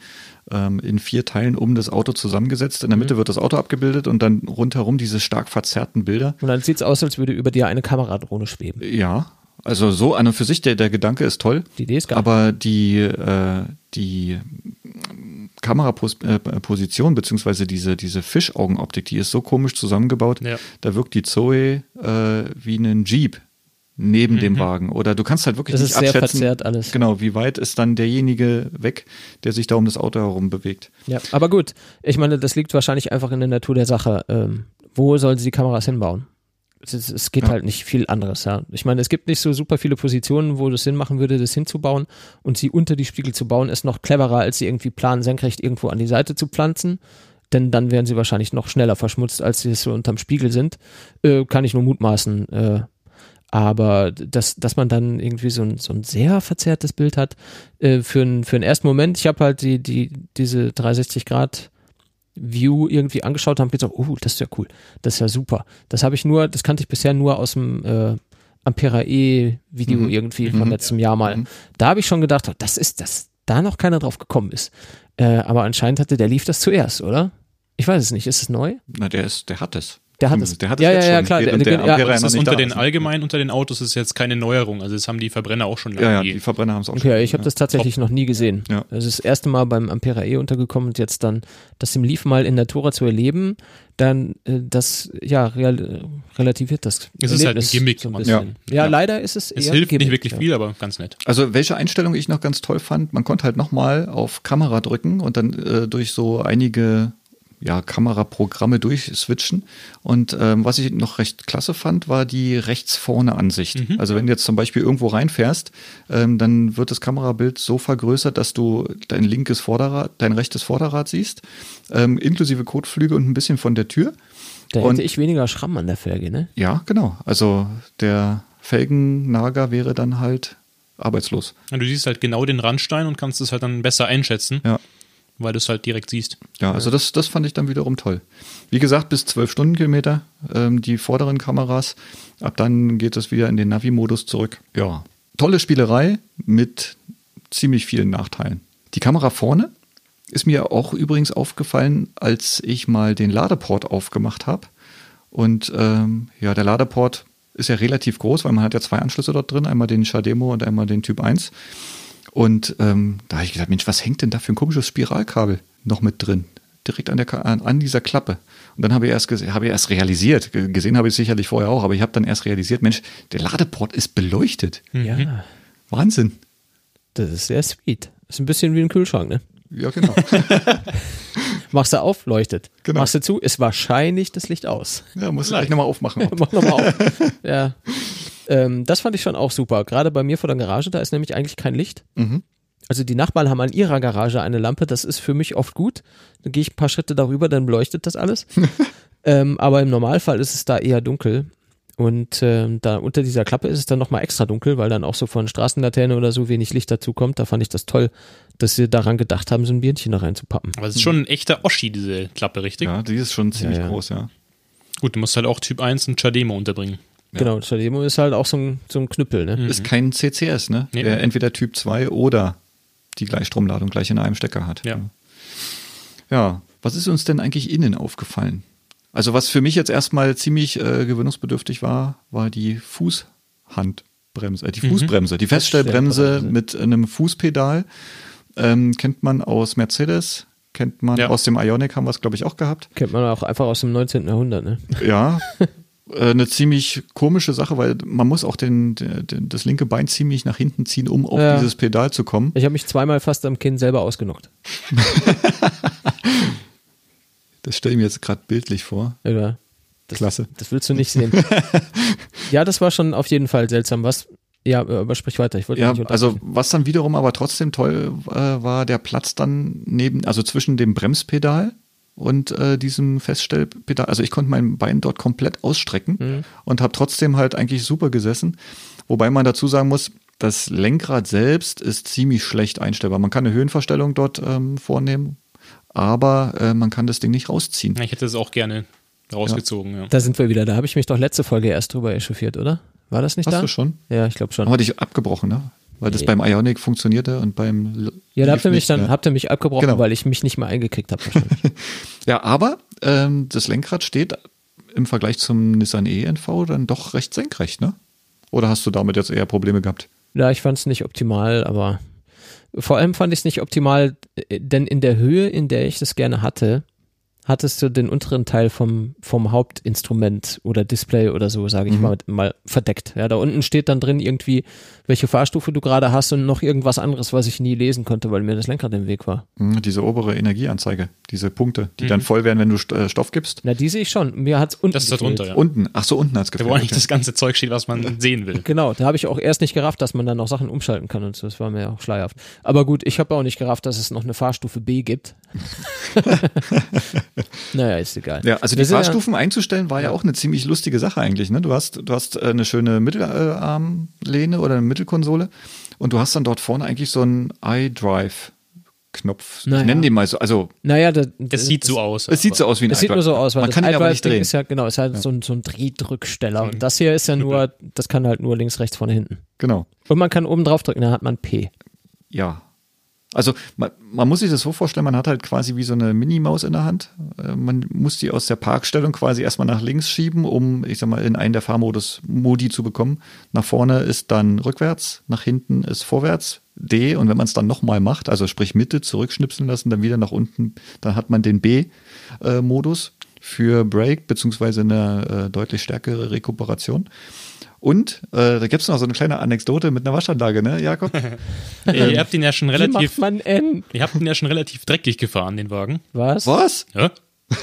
ähm, in vier Teilen um das Auto zusammengesetzt. In der Mitte mhm. wird das Auto abgebildet und dann rundherum diese stark verzerrten Bilder. Und dann sieht es aus, als würde über dir eine Kameradrohne schweben. Ja, also so an und für sich, der, der Gedanke ist toll. Die Idee ist geil. Aber die, äh, die Kameraposition beziehungsweise diese, diese Fischaugenoptik, die ist so komisch zusammengebaut. Ja. Da wirkt die Zoe äh, wie ein Jeep neben mhm. dem Wagen. Oder du kannst halt wirklich das nicht ist abschätzen. Sehr verzerrt alles. Genau, wie weit ist dann derjenige weg, der sich da um das Auto herum bewegt. Ja, aber gut. Ich meine, das liegt wahrscheinlich einfach in der Natur der Sache. Ähm, wo sollen sie die Kameras hinbauen? Es, es geht ja. halt nicht viel anderes, ja. Ich meine, es gibt nicht so super viele Positionen, wo es Sinn machen würde, das hinzubauen und sie unter die Spiegel zu bauen, ist noch cleverer, als sie irgendwie plan senkrecht irgendwo an die Seite zu pflanzen. Denn dann wären sie wahrscheinlich noch schneller verschmutzt, als sie es so unterm Spiegel sind. Äh, kann ich nur mutmaßen. Äh, aber dass, dass man dann irgendwie so ein, so ein sehr verzerrtes Bild hat, äh, für, einen für einen ersten Moment, ich habe halt die, die, diese 360 Grad View irgendwie angeschaut und gesagt, oh, das ist ja cool, das ist ja super. Das habe ich nur, das kannte ich bisher nur aus dem äh, Ampera E Video mhm. irgendwie von mhm. letztem Jahr mal. Mhm. Da habe ich schon gedacht, oh, das ist, dass da noch keiner drauf gekommen ist. Äh, aber anscheinend hatte der lief das zuerst, oder? Ich weiß es nicht, ist es neu? Na, der ist, der hat es. Der hat es. Der hat es ja, jetzt ja, ja, klar. Der, der, der, ja, das ist unter den allgemein unter den Autos ist jetzt keine Neuerung. Also das haben die Verbrenner auch schon lange. Ja, ja, die Verbrenner haben es auch okay, schon. Ja, ich habe das tatsächlich Top. noch nie gesehen. Ja. Das ist das erste Mal beim Ampera E untergekommen und jetzt dann das im Leaf mal in der Tora zu erleben, dann äh, das ja real, relativiert das. Es ist halt ein Gimmick. So ein ja. ja, leider ist es. Es hilft Gimmick, nicht wirklich viel, aber ganz nett. Also welche Einstellung ich noch ganz toll fand, man konnte halt nochmal auf Kamera drücken und dann äh, durch so einige ja, Kameraprogramme durchswitchen. Und ähm, was ich noch recht klasse fand, war die rechts vorne Ansicht. Mhm. Also wenn du jetzt zum Beispiel irgendwo reinfährst, ähm, dann wird das Kamerabild so vergrößert, dass du dein linkes Vorderrad, dein rechtes Vorderrad siehst, ähm, inklusive Kotflüge und ein bisschen von der Tür. Da hätte und, ich weniger Schramm an der Felge, ne? Ja, genau. Also der Felgennager wäre dann halt arbeitslos. Und du siehst halt genau den Randstein und kannst es halt dann besser einschätzen. Ja weil du es halt direkt siehst. Ja, also das, das fand ich dann wiederum toll. Wie gesagt, bis 12 Stundenkilometer ähm, die vorderen Kameras. Ab dann geht es wieder in den Navi-Modus zurück. Ja, tolle Spielerei mit ziemlich vielen Nachteilen. Die Kamera vorne Ist mir auch übrigens aufgefallen, als ich mal den Ladeport aufgemacht habe. Und ähm, ja, der Ladeport ist ja relativ groß, weil man hat ja zwei Anschlüsse dort drin, einmal den Shademo und einmal den Typ 1. Und ähm, da habe ich gedacht, Mensch, was hängt denn da für ein komisches Spiralkabel noch mit drin? Direkt an, der, an, an dieser Klappe. Und dann habe ich erst, habe ich erst realisiert, gesehen habe ich es sicherlich vorher auch, aber ich habe dann erst realisiert, Mensch, der Ladeport ist beleuchtet. Ja, Wahnsinn. das ist sehr sweet. Ist ein bisschen wie ein Kühlschrank, ne? Ja, genau. [laughs] Machst du auf, leuchtet. Genau. Machst du zu, ist wahrscheinlich das Licht aus. ja, muss ich gleich nochmal aufmachen. [laughs] Mach nochmal auf. ja. Ähm, das fand ich schon auch super. Gerade bei mir vor der Garage, da ist nämlich eigentlich kein Licht. Mhm. Also die Nachbarn haben an ihrer Garage eine Lampe, das ist für mich oft gut. Dann gehe ich ein paar Schritte darüber, dann beleuchtet das alles. [laughs] ähm, aber im Normalfall ist es da eher dunkel. Und ähm, da unter dieser Klappe ist es dann nochmal extra dunkel, weil dann auch so von Straßenlaterne oder so wenig Licht dazu kommt. Da fand ich das toll, dass sie daran gedacht haben, so ein Birnchen da reinzupappen. Aber es ist schon ein echter Oschi, diese Klappe, richtig? Ja, die ist schon ziemlich Ja, ja. groß, ja. Gut, du musst halt auch Typ 1 und Chademo unterbringen. Ja. Genau, Stademo ist halt auch so ein, so ein Knüppel, ne? Ist kein CCS, ne? Nee. Der entweder Typ 2 oder die Gleichstromladung gleich in einem Stecker hat. Ja. Ja, was ist uns denn eigentlich innen aufgefallen? Also was für mich jetzt erstmal ziemlich äh, gewöhnungsbedürftig war, war die Fußhandbremse, äh, die Fußbremse, die Feststellbremse mit einem Fußpedal. Ähm, kennt man aus Mercedes, kennt man Ja. aus dem Ionic, haben wir es glaube ich auch gehabt. Kennt man auch einfach aus dem 19. Jahrhundert, ne? Ja, [laughs] eine ziemlich komische Sache, weil man muss auch den, den, das linke Bein ziemlich nach hinten ziehen, um auf Ja. dieses Pedal zu kommen. Ich habe mich zweimal fast am Kinn selber ausgenockt. [laughs] Das stelle ich mir jetzt gerade bildlich vor. Ja, das, Klasse. Das willst du nicht sehen. [laughs] ja, das war schon auf jeden Fall seltsam. Was? Ja, aber sprich weiter. Ich wollte Ja, also was dann wiederum aber trotzdem toll äh, war, der Platz dann neben, also zwischen dem Bremspedal und äh, diesem Feststellpedal. Also ich konnte mein Bein dort komplett ausstrecken Mhm. und habe trotzdem halt eigentlich super gesessen. Wobei man dazu sagen muss, das Lenkrad selbst ist ziemlich schlecht einstellbar. Man kann eine Höhenverstellung dort ähm, vornehmen, aber äh, man kann das Ding nicht rausziehen. Ja, Ich hätte es auch gerne rausgezogen, ja. Da sind wir wieder. Da habe ich mich doch letzte Folge erst drüber echauffiert, oder? War das nicht Hast da? du schon? Ja, ich glaube schon. Aber dich abgebrochen, ne? Weil das Nee. beim Ionic funktionierte und beim L- ja, da habt ihr mich nicht, dann, habt ihr mich abgebrochen, Genau. weil ich mich nicht mehr eingekriegt habe. [laughs] Ja, aber ähm, das Lenkrad steht im Vergleich zum Nissan E-NV dann doch recht senkrecht, ne? Oder hast du damit jetzt eher Probleme gehabt? ja, ich fand es nicht optimal, aber vor allem fand ich es nicht optimal, äh, denn in der Höhe, in der ich das gerne hatte, hattest du den unteren Teil vom, vom Hauptinstrument oder Display oder so, sage ich Mhm. mal, mal verdeckt. Ja, da unten steht dann drin irgendwie, welche Fahrstufe du gerade hast und noch irgendwas anderes, was ich nie lesen konnte, weil mir das Lenkrad im Weg war. Hm, diese obere Energieanzeige, diese Punkte, die Mhm. dann voll werden, wenn du St- äh, Stoff gibst. Na, die sehe ich schon. Mir hat's unten Das ist da drunter, ja. Unten, ach so, unten hat's Da gefehlt. wo eigentlich okay. das ganze Zeug steht, was man sehen will. Genau, da habe ich auch erst nicht gerafft, dass man dann noch Sachen umschalten kann und so. Das war mir auch schleierhaft. Aber gut, ich habe auch nicht gerafft, dass es noch eine Fahrstufe B gibt. [laughs] [laughs] naja, ist egal. Ja, also die sind ja- Fahrstufen einzustellen war ja auch eine ziemlich lustige Sache eigentlich. Ne? Du hast, du hast äh, eine schöne Mittelarmlehne oder eine Mittelkonsole und du hast dann dort vorne eigentlich so einen iDrive-Knopf. Naja. Ich nenne den mal so. Also Naja, da, Es sieht so aus. es sieht so aus wie ein Es sieht nur so aus, weil Man das kann ihn aber iDrive nicht drehen. ist ja genau, ist halt so ein, so ein Drehdrücksteller und das hier ist ja nur, das kann halt nur links, rechts, vorne, hinten. Genau. Und man kann oben drauf drücken, dann hat man P. Ja. Also man, man muss sich das so vorstellen, man hat halt quasi wie so eine Minimaus in der Hand. Äh, Man muss die aus der Parkstellung quasi erstmal nach links schieben, um, ich sag mal, in einen der Fahrmodus-Modi zu bekommen. Nach vorne ist dann rückwärts, nach hinten ist vorwärts, D. Und wenn man es dann nochmal macht, also sprich Mitte zurückschnipseln lassen, dann wieder nach unten, dann hat man den B-Modus für Brake, beziehungsweise eine äh, deutlich stärkere Rekuperation. Und äh, da gibt es noch so eine kleine Anekdote mit einer Waschanlage, ne, Jakob? [laughs] [laughs] Ihr habt den ja schon Wie relativ, macht man N? ihr habt den ja schon relativ dreckig gefahren, den Wagen. Was? Was? Ja. [laughs]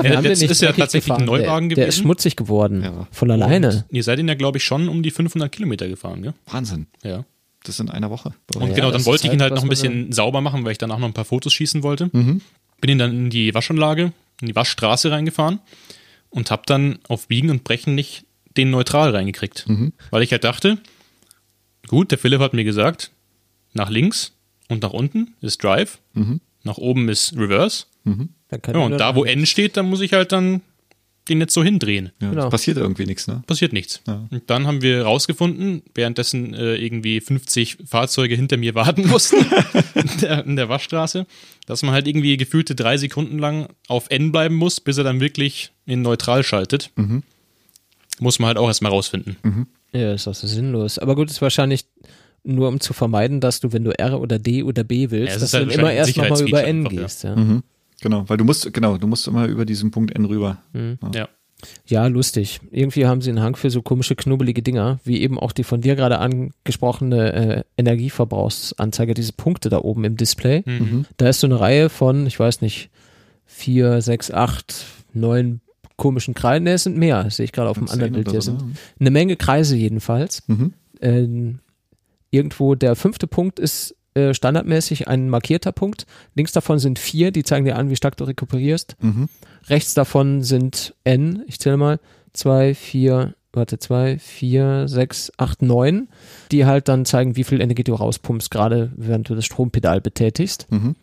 Ja nicht ist ja tatsächlich ein gefahren. Neuwagen der, Der ist gewesen. schmutzig geworden. Ja. Von alleine. Ihr seid ihn ja, glaube ich, schon um die 500 Kilometer gefahren, gell? Wahnsinn. Ja. Das in einer Woche. Und Ja, genau, dann ist wollte ich ihn halt, halt noch ein bisschen sauber machen, weil ich danach noch ein paar Fotos schießen wollte. Mhm. Bin ihn dann in die Waschanlage, in die Waschstraße reingefahren und habe dann auf Biegen und Brechen nicht den Neutral reingekriegt. Mhm. Weil ich halt dachte, gut, der Philipp hat mir gesagt, nach links und nach unten ist Drive, Mhm. nach oben ist Reverse. Dann kann Ja, und da, wo. N steht, da muss ich halt dann den jetzt so hindrehen. Ja, Genau. passiert irgendwie nichts, ne? Passiert nichts. Ja. Und dann haben wir rausgefunden, währenddessen äh, irgendwie 50 Fahrzeuge hinter mir [laughs] warten mussten in, der, in der Waschstraße, dass man halt irgendwie gefühlte drei Sekunden lang auf N bleiben muss, bis er dann wirklich in neutral schaltet. Mhm. Muss man halt auch erstmal rausfinden. Ja, ist auch so sinnlos. Aber gut, ist wahrscheinlich nur um zu vermeiden, dass du, wenn du R oder D oder B willst, Ja, dass du halt dann immer erst nochmal über N einfach, gehst. Ja. Mhm. Genau, weil du musst, genau, du musst immer über diesen Punkt N rüber. Ja. ja, lustig. Irgendwie haben sie einen Hang für so komische, knubbelige Dinger, wie eben auch die von dir gerade angesprochene äh, Energieverbrauchsanzeige, diese Punkte da oben im Display. Mhm. Da ist so eine Reihe von, ich weiß nicht, vier, sechs, acht, neun komischen Kreisen. Ne, es sind mehr, sehe ich gerade auf dem anderen Bild. Hier sind ne? eine Menge Kreise jedenfalls. Mhm. Ähm, irgendwo der fünfte Punkt ist äh, standardmäßig ein markierter Punkt. Links davon sind vier, die zeigen dir an, wie stark du rekuperierst. Mhm. Rechts davon sind N, ich zähle mal, zwei, vier, warte, zwei, vier, sechs, acht, neun, die halt dann zeigen, wie viel Energie du rauspumpst, gerade während du das Strompedal betätigst. Mhm.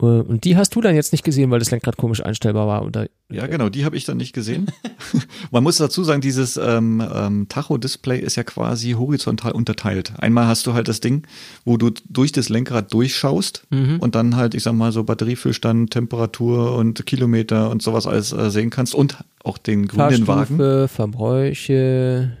Äh, Und die hast du dann jetzt nicht gesehen, weil das Lenkrad komisch einstellbar war. Oder Ja, genau, die habe ich dann nicht gesehen. [laughs] Man muss dazu sagen, dieses ähm, ähm, Tacho-Display ist ja quasi horizontal unterteilt. Einmal hast du halt das Ding, wo du durch das Lenkrad durchschaust und dann halt, ich sag mal, so Batteriefüllstand, Temperatur und Kilometer und sowas alles äh, sehen kannst und auch den grünen Wagen. Verbräuche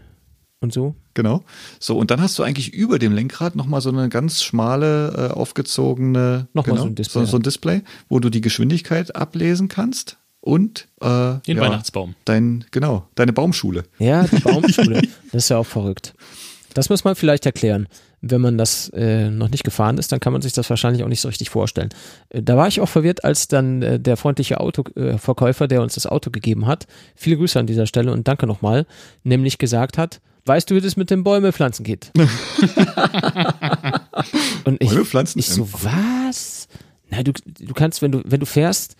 und so. Genau. So, und dann hast du eigentlich über dem Lenkrad nochmal so eine ganz schmale, äh, aufgezogene, Nochmal genau, so ein Display. So, so ein Display, wo du die Geschwindigkeit ablesen kannst und äh, Den ja, Weihnachtsbaum. Dein, genau, deine Baumschule. Ja, die Baumschule. [laughs] das ist ja auch verrückt. Das muss man vielleicht erklären. Wenn man das äh, noch nicht gefahren ist, dann kann man sich das wahrscheinlich auch nicht so richtig vorstellen. Äh, da war ich auch verwirrt, als dann äh, der freundliche Autoverkäufer, äh, der uns das Auto gegeben hat, viele Grüße an dieser Stelle und danke nochmal, nämlich gesagt hat, weißt du, wie das mit den Bäume pflanzen geht? [laughs] und ich, Bäume pflanzen? ich so, was? Na, du, du kannst, wenn du, wenn du fährst,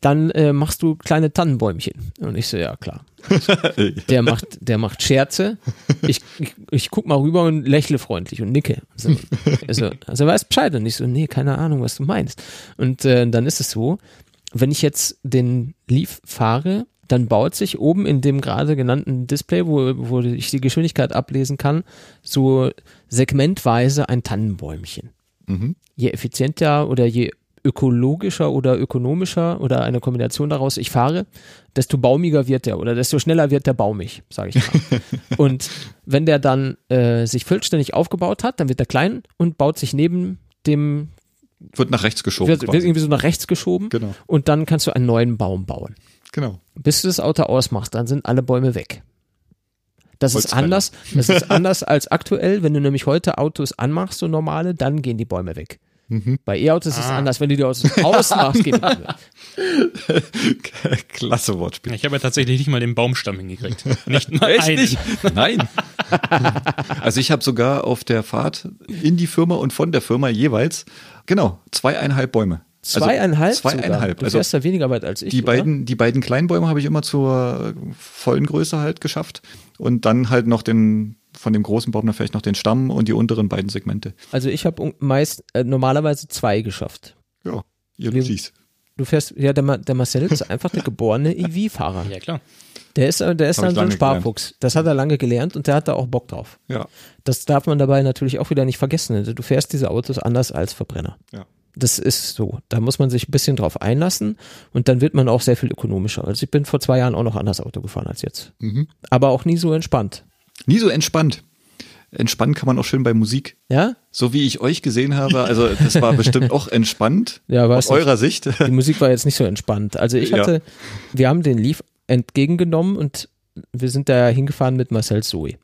dann äh, machst du kleine Tannenbäumchen. Und ich so, ja klar. [laughs] Der macht, der macht Scherze. Ich, ich, ich guck mal rüber und lächle freundlich und nicke. So, also, also er weiß Bescheid. Und ich so, nee, keine Ahnung, was du meinst. Und äh, dann ist es so, wenn ich jetzt den Leaf fahre, dann baut sich oben in dem gerade genannten Display, wo, wo ich die Geschwindigkeit ablesen kann, so segmentweise ein Tannenbäumchen. Mhm. Je effizienter oder je ökologischer oder ökonomischer oder eine Kombination daraus ich fahre, desto baumiger wird der oder desto schneller wird der baumig, sage ich mal. [laughs] und wenn der dann äh, sich vollständig aufgebaut hat, dann wird er klein und baut sich neben dem, Wird nach rechts geschoben. wird, wird irgendwie so nach rechts geschoben Genau. und dann kannst du einen neuen Baum bauen. Genau. Bis du das Auto ausmachst, dann sind alle Bäume weg. Das ist anders, das ist [laughs] anders als aktuell, wenn du nämlich heute Autos anmachst, so normale, dann gehen die Bäume weg. Mhm. Bei E-Autos ist es Ah. anders, wenn du die Autos ausmachst, [laughs] gehen die Bäume weg. [laughs] Klasse Wortspiel. Ich habe ja tatsächlich nicht mal den Baumstamm hingekriegt. Nicht mal Echt einen. nicht? Nein. also ich habe sogar auf der Fahrt in die Firma und von der Firma jeweils, genau, zweieinhalb Bäume. Zweieinhalb? Also, zweieinhalb. Sogar. Du Also fährst da weniger weit als ich. die oder? beiden, die beiden kleinen Bäume habe ich immer zur vollen Größe halt geschafft. Und dann halt noch den, von dem großen Baum dann vielleicht noch den Stamm und die unteren beiden Segmente. Also ich habe meist äh, normalerweise zwei geschafft. Ja, ihr Wir- siehst. Du fährst, ja, der, Ma- der Marcel ist einfach der geborene [laughs] EV-Fahrer. Ja, klar. Der ist, äh, der ist dann so ein Sparfuchs. Das hat er lange gelernt und der hat da auch Bock drauf. Ja. Das darf man dabei natürlich auch wieder nicht vergessen. Also du fährst diese Autos anders als Verbrenner. Ja. Das ist so. Da muss man sich ein bisschen drauf einlassen und dann wird man auch sehr viel ökonomischer. Also ich bin vor zwei Jahren auch noch anders Auto gefahren als jetzt. Mhm. Aber auch nie so entspannt. Nie so entspannt. Entspannen kann man auch schön bei Musik. Ja? So wie ich euch gesehen habe, also das war bestimmt [laughs] auch entspannt Ja, aus eurer Sicht. [laughs] Die Musik war jetzt nicht so entspannt. Also ich Ja. hatte, wir haben den Leaf entgegengenommen und wir sind da hingefahren mit Marcel Zoe.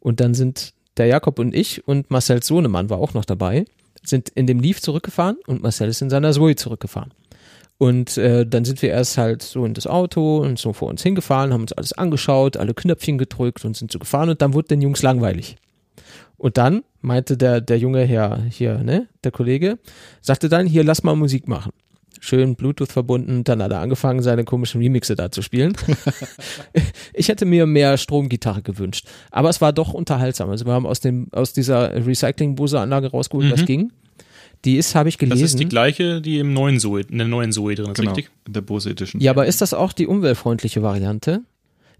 Und dann sind der Jakob und ich und Marcel Sohnemann war auch noch dabei, sind in dem Leaf zurückgefahren und Marcel ist in seiner Zoe zurückgefahren. Und äh, dann sind wir erst halt so in das Auto und so vor uns hingefahren, haben uns alles angeschaut, alle Knöpfchen gedrückt und sind so gefahren und dann wurde den Jungs langweilig. Und dann meinte der, der junge Herr hier, ne, der Kollege, sagte dann, hier, lass mal Musik machen. Schön Bluetooth verbunden, dann hat er angefangen, seine komischen Remixe da zu spielen. [laughs] ich hätte mir mehr Stromgitarre gewünscht. Aber es war doch unterhaltsam. Also wir haben aus dem, aus dieser Recycling-Buse-Anlage rausgeholt, was ging. Die ist, habe ich Das gelesen. ist die gleiche, die im neuen Zoe, in der neuen Zoe drin ist, Genau, richtig? in der Bose Edition. Ja, aber ist das auch die umweltfreundliche Variante?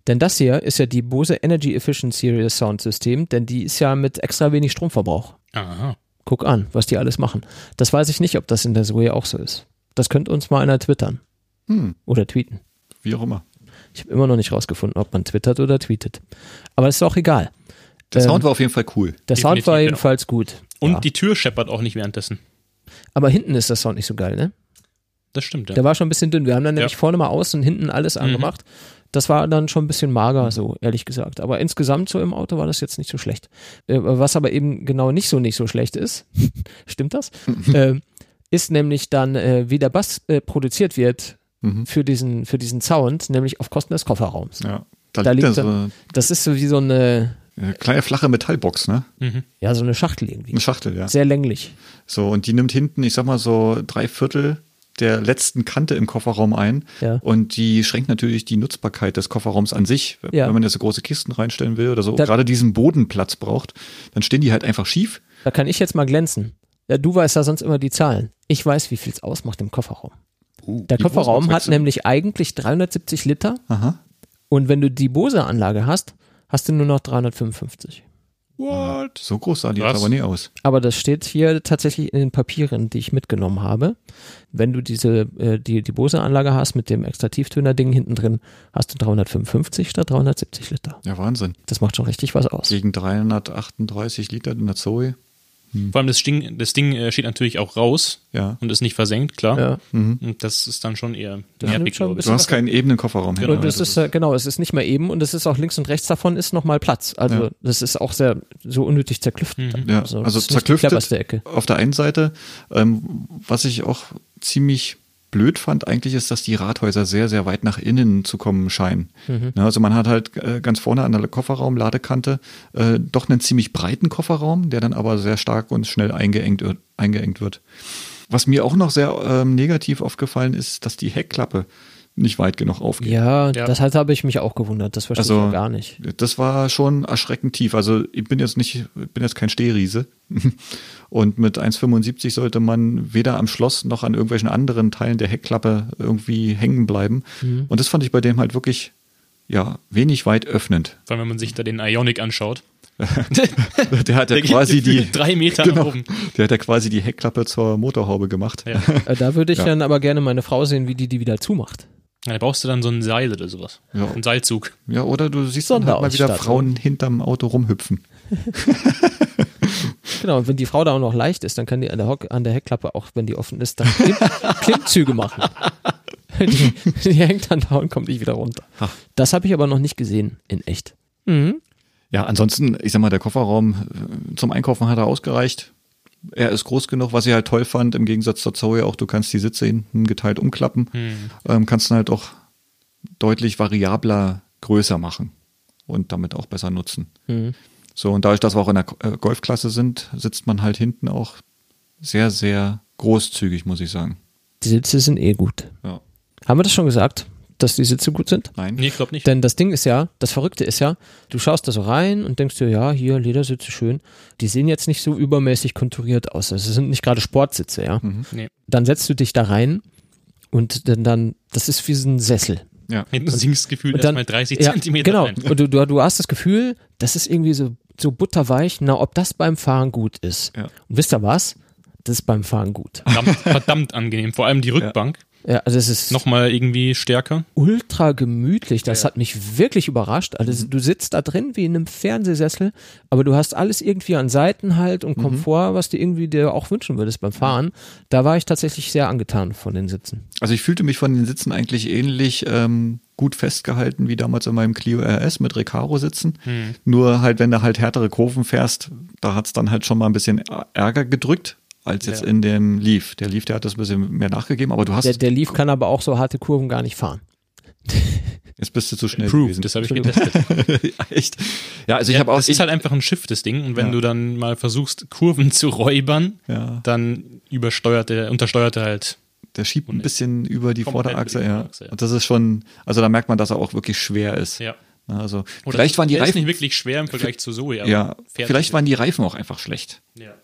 Denn das hier ist ja die Bose Energy Efficient Series Soundsystem, denn die ist ja mit extra wenig Stromverbrauch. Aha. Guck an, was die alles machen. Das weiß ich nicht, ob das in der Zoe auch so ist. Das könnte uns mal einer twittern Hm, oder tweeten. wie auch immer. Ich habe immer noch nicht rausgefunden, ob man twittert oder tweetet. Aber das ist auch egal. Der Ähm, Sound war auf jeden Fall cool. Der Sound definitiv, war genau. jedenfalls gut. Und ja. die Tür scheppert auch nicht währenddessen. Aber hinten ist der Sound nicht so geil, ne? Das stimmt, ja. Der war schon ein bisschen dünn. Wir haben dann Ja. nämlich vorne mal aus und hinten alles angemacht. Das war dann schon ein bisschen mager, so ehrlich gesagt. Aber insgesamt so im Auto war das jetzt nicht so schlecht. Äh, Was aber eben genau nicht so nicht so schlecht ist, [laughs] stimmt das? [laughs] ähm, ist nämlich dann, äh, wie der Bass äh, produziert wird Mhm. für diesen, für diesen Sound, nämlich auf Kosten des Kofferraums. Ja. Da, Da liegt liegt so Das ist so wie so eine, eine kleine flache Metallbox, ne? Mhm. ja, so eine Schachtel irgendwie. Eine Schachtel, ja. Sehr länglich. So, und die nimmt hinten, ich sag mal so drei Viertel der letzten Kante im Kofferraum ein. Ja. Und die schränkt natürlich die Nutzbarkeit des Kofferraums an sich. Ja. Wenn man jetzt so große Kisten reinstellen will oder so, Da- gerade diesen Bodenplatz braucht, dann stehen die halt einfach schief. Da kann ich jetzt mal glänzen. Ja, du weißt ja sonst immer die Zahlen. Ich weiß, wie viel es ausmacht im Kofferraum. Der Wie groß Kofferraum hat nämlich eigentlich 370 Liter Aha. und wenn du die Bose-Anlage hast, hast du nur noch 355. What? So groß sah die jetzt aber nie aus. Aber das steht hier tatsächlich in den Papieren, die ich mitgenommen habe. Wenn du diese äh, die, die Bose-Anlage hast mit dem extra Tieftöner-Ding hinten drin, hast du 355 statt 370 Liter. Ja, Wahnsinn. Das macht schon richtig was aus. Gegen 338 Liter in der Zoe. Vor allem das Ding, das Ding äh, steht natürlich auch raus Ja. und ist nicht versenkt, klar. Ja. Und das ist dann schon eher Das nervig, schon Du hast keinen ebenen Kofferraum. Genau. Es ist, äh, genau, es ist nicht mehr eben und es ist auch links und rechts davon ist nochmal Platz. Also Ja. das ist auch sehr so unnötig zerklüftet. dann. Ja, das also die zerklüftet auf der einen Seite. Ähm, was ich auch ziemlich blöd fand eigentlich ist, dass die Rathäuser sehr, sehr weit nach innen zu kommen scheinen. Mhm. Also man hat halt äh, ganz vorne an der Kofferraum-Ladekante äh, doch einen ziemlich breiten Kofferraum, der dann aber sehr stark und schnell eingeengt, wird- eingeengt wird. Was mir auch noch sehr ähm, negativ aufgefallen ist, dass die Heckklappe nicht weit genug aufgeht. Ja, Ja. das halt habe ich mich auch gewundert. Das verstehe Also- ich ja gar nicht. Das war schon erschreckend tief. Also ich bin jetzt nicht, ich bin jetzt kein Stehriese. [laughs] Und mit 1,75 sollte man weder am Schloss noch an irgendwelchen anderen Teilen der Heckklappe irgendwie hängen bleiben. Mhm. Und das fand ich bei dem halt wirklich, ja, wenig weit öffnend. Vor allem, wenn man sich da den Ionic anschaut. [laughs] Der hat ja Der quasi die, [laughs] drei Meter genau, oben. der hat ja quasi die Heckklappe zur Motorhaube gemacht. Ja. Äh, da würde ich Ja. dann aber gerne meine Frau sehen, wie die die wieder zumacht. Ja, Da brauchst du dann so ein Seil oder sowas. Ja. Ein Seilzug. Ja, oder du siehst dann halt mal wieder. Frauen hinterm Auto rumhüpfen. [laughs] Genau, und wenn die Frau da auch noch leicht ist, dann kann die an der, Hock, an der Heckklappe, auch wenn die offen ist, dann Klimm, [laughs] Klimmzüge machen. Die, die hängt dann da und kommt nicht wieder runter. Ha. Das habe ich aber noch nicht gesehen, in echt. Mhm. Ja, ansonsten, ich sag mal, der Kofferraum äh, zum Einkaufen hat er ausgereicht. Er ist groß genug, was ich halt toll fand, im Gegensatz zur Zoe auch, du kannst die Sitze hinten geteilt umklappen, ähm, kannst dann halt auch deutlich variabler größer machen und damit auch besser nutzen. Mhm. So, und dadurch, dass wir auch in der äh, Golfklasse sind, sitzt man halt hinten auch sehr, sehr großzügig, muss ich sagen. Die Sitze sind eh gut. Ja. Haben wir das schon gesagt, dass die Sitze gut sind? Nein? Nee, ich glaube nicht. Denn das Ding ist ja, das Verrückte ist ja, du schaust da so rein und denkst dir, ja, hier, Ledersitze schön. Die sehen jetzt nicht so übermäßig konturiert aus. Also es sind nicht gerade Sportsitze, ja. Nee. Dann setzt du dich da rein und dann, dann das ist wie so ein Sessel. Ja. Du sinkst gefühlt erstmal 30 ja, Zentimeter genau. rein. Und du, du, du hast das Gefühl, das ist irgendwie so, so butterweich. Na, ob das beim Fahren gut ist. Ja. Und wisst ihr was? Das ist beim Fahren gut. Verdammt, verdammt angenehm. Vor allem die Rückbank. Ja, also es ist Nochmal irgendwie stärker. ultra gemütlich. Das Ja, ja. hat mich wirklich überrascht. Also du sitzt da drin wie in einem Fernsehsessel, aber du hast alles irgendwie an Seitenhalt und Komfort, was du irgendwie dir auch wünschen würdest beim Fahren. Da war ich tatsächlich sehr angetan von den Sitzen. Also ich fühlte mich von den Sitzen eigentlich ähnlich ähm, gut festgehalten wie damals in meinem Clio RS mit Recaro sitzen. Nur halt, wenn du halt härtere Kurven fährst, da hat's dann halt schon mal ein bisschen Ärger gedrückt als jetzt Ja. in dem Leaf. Der Leaf, der hat das ein bisschen mehr nachgegeben, aber du hast Der, der Leaf kann aber auch so harte Kurven gar nicht fahren. [laughs] jetzt bist du zu schnell Proof, gewesen. das habe ich getestet. [laughs] Echt? Ja, also ich ja, habe auch das ist halt einfach ein Schiff, das Ding. Und wenn Ja. du dann mal versuchst, Kurven zu räubern, Ja. dann übersteuert er, untersteuert er halt. der schiebt ein bisschen über die Vorderachse, über die ja. Und das ist schon, also da merkt man, dass er auch wirklich schwer ist. Ja. Also Oder vielleicht waren die der ist Reifen, nicht wirklich schwer im Vergleich zu Zoe, aber ja, vielleicht waren die Reifen auch einfach schlecht. Ja,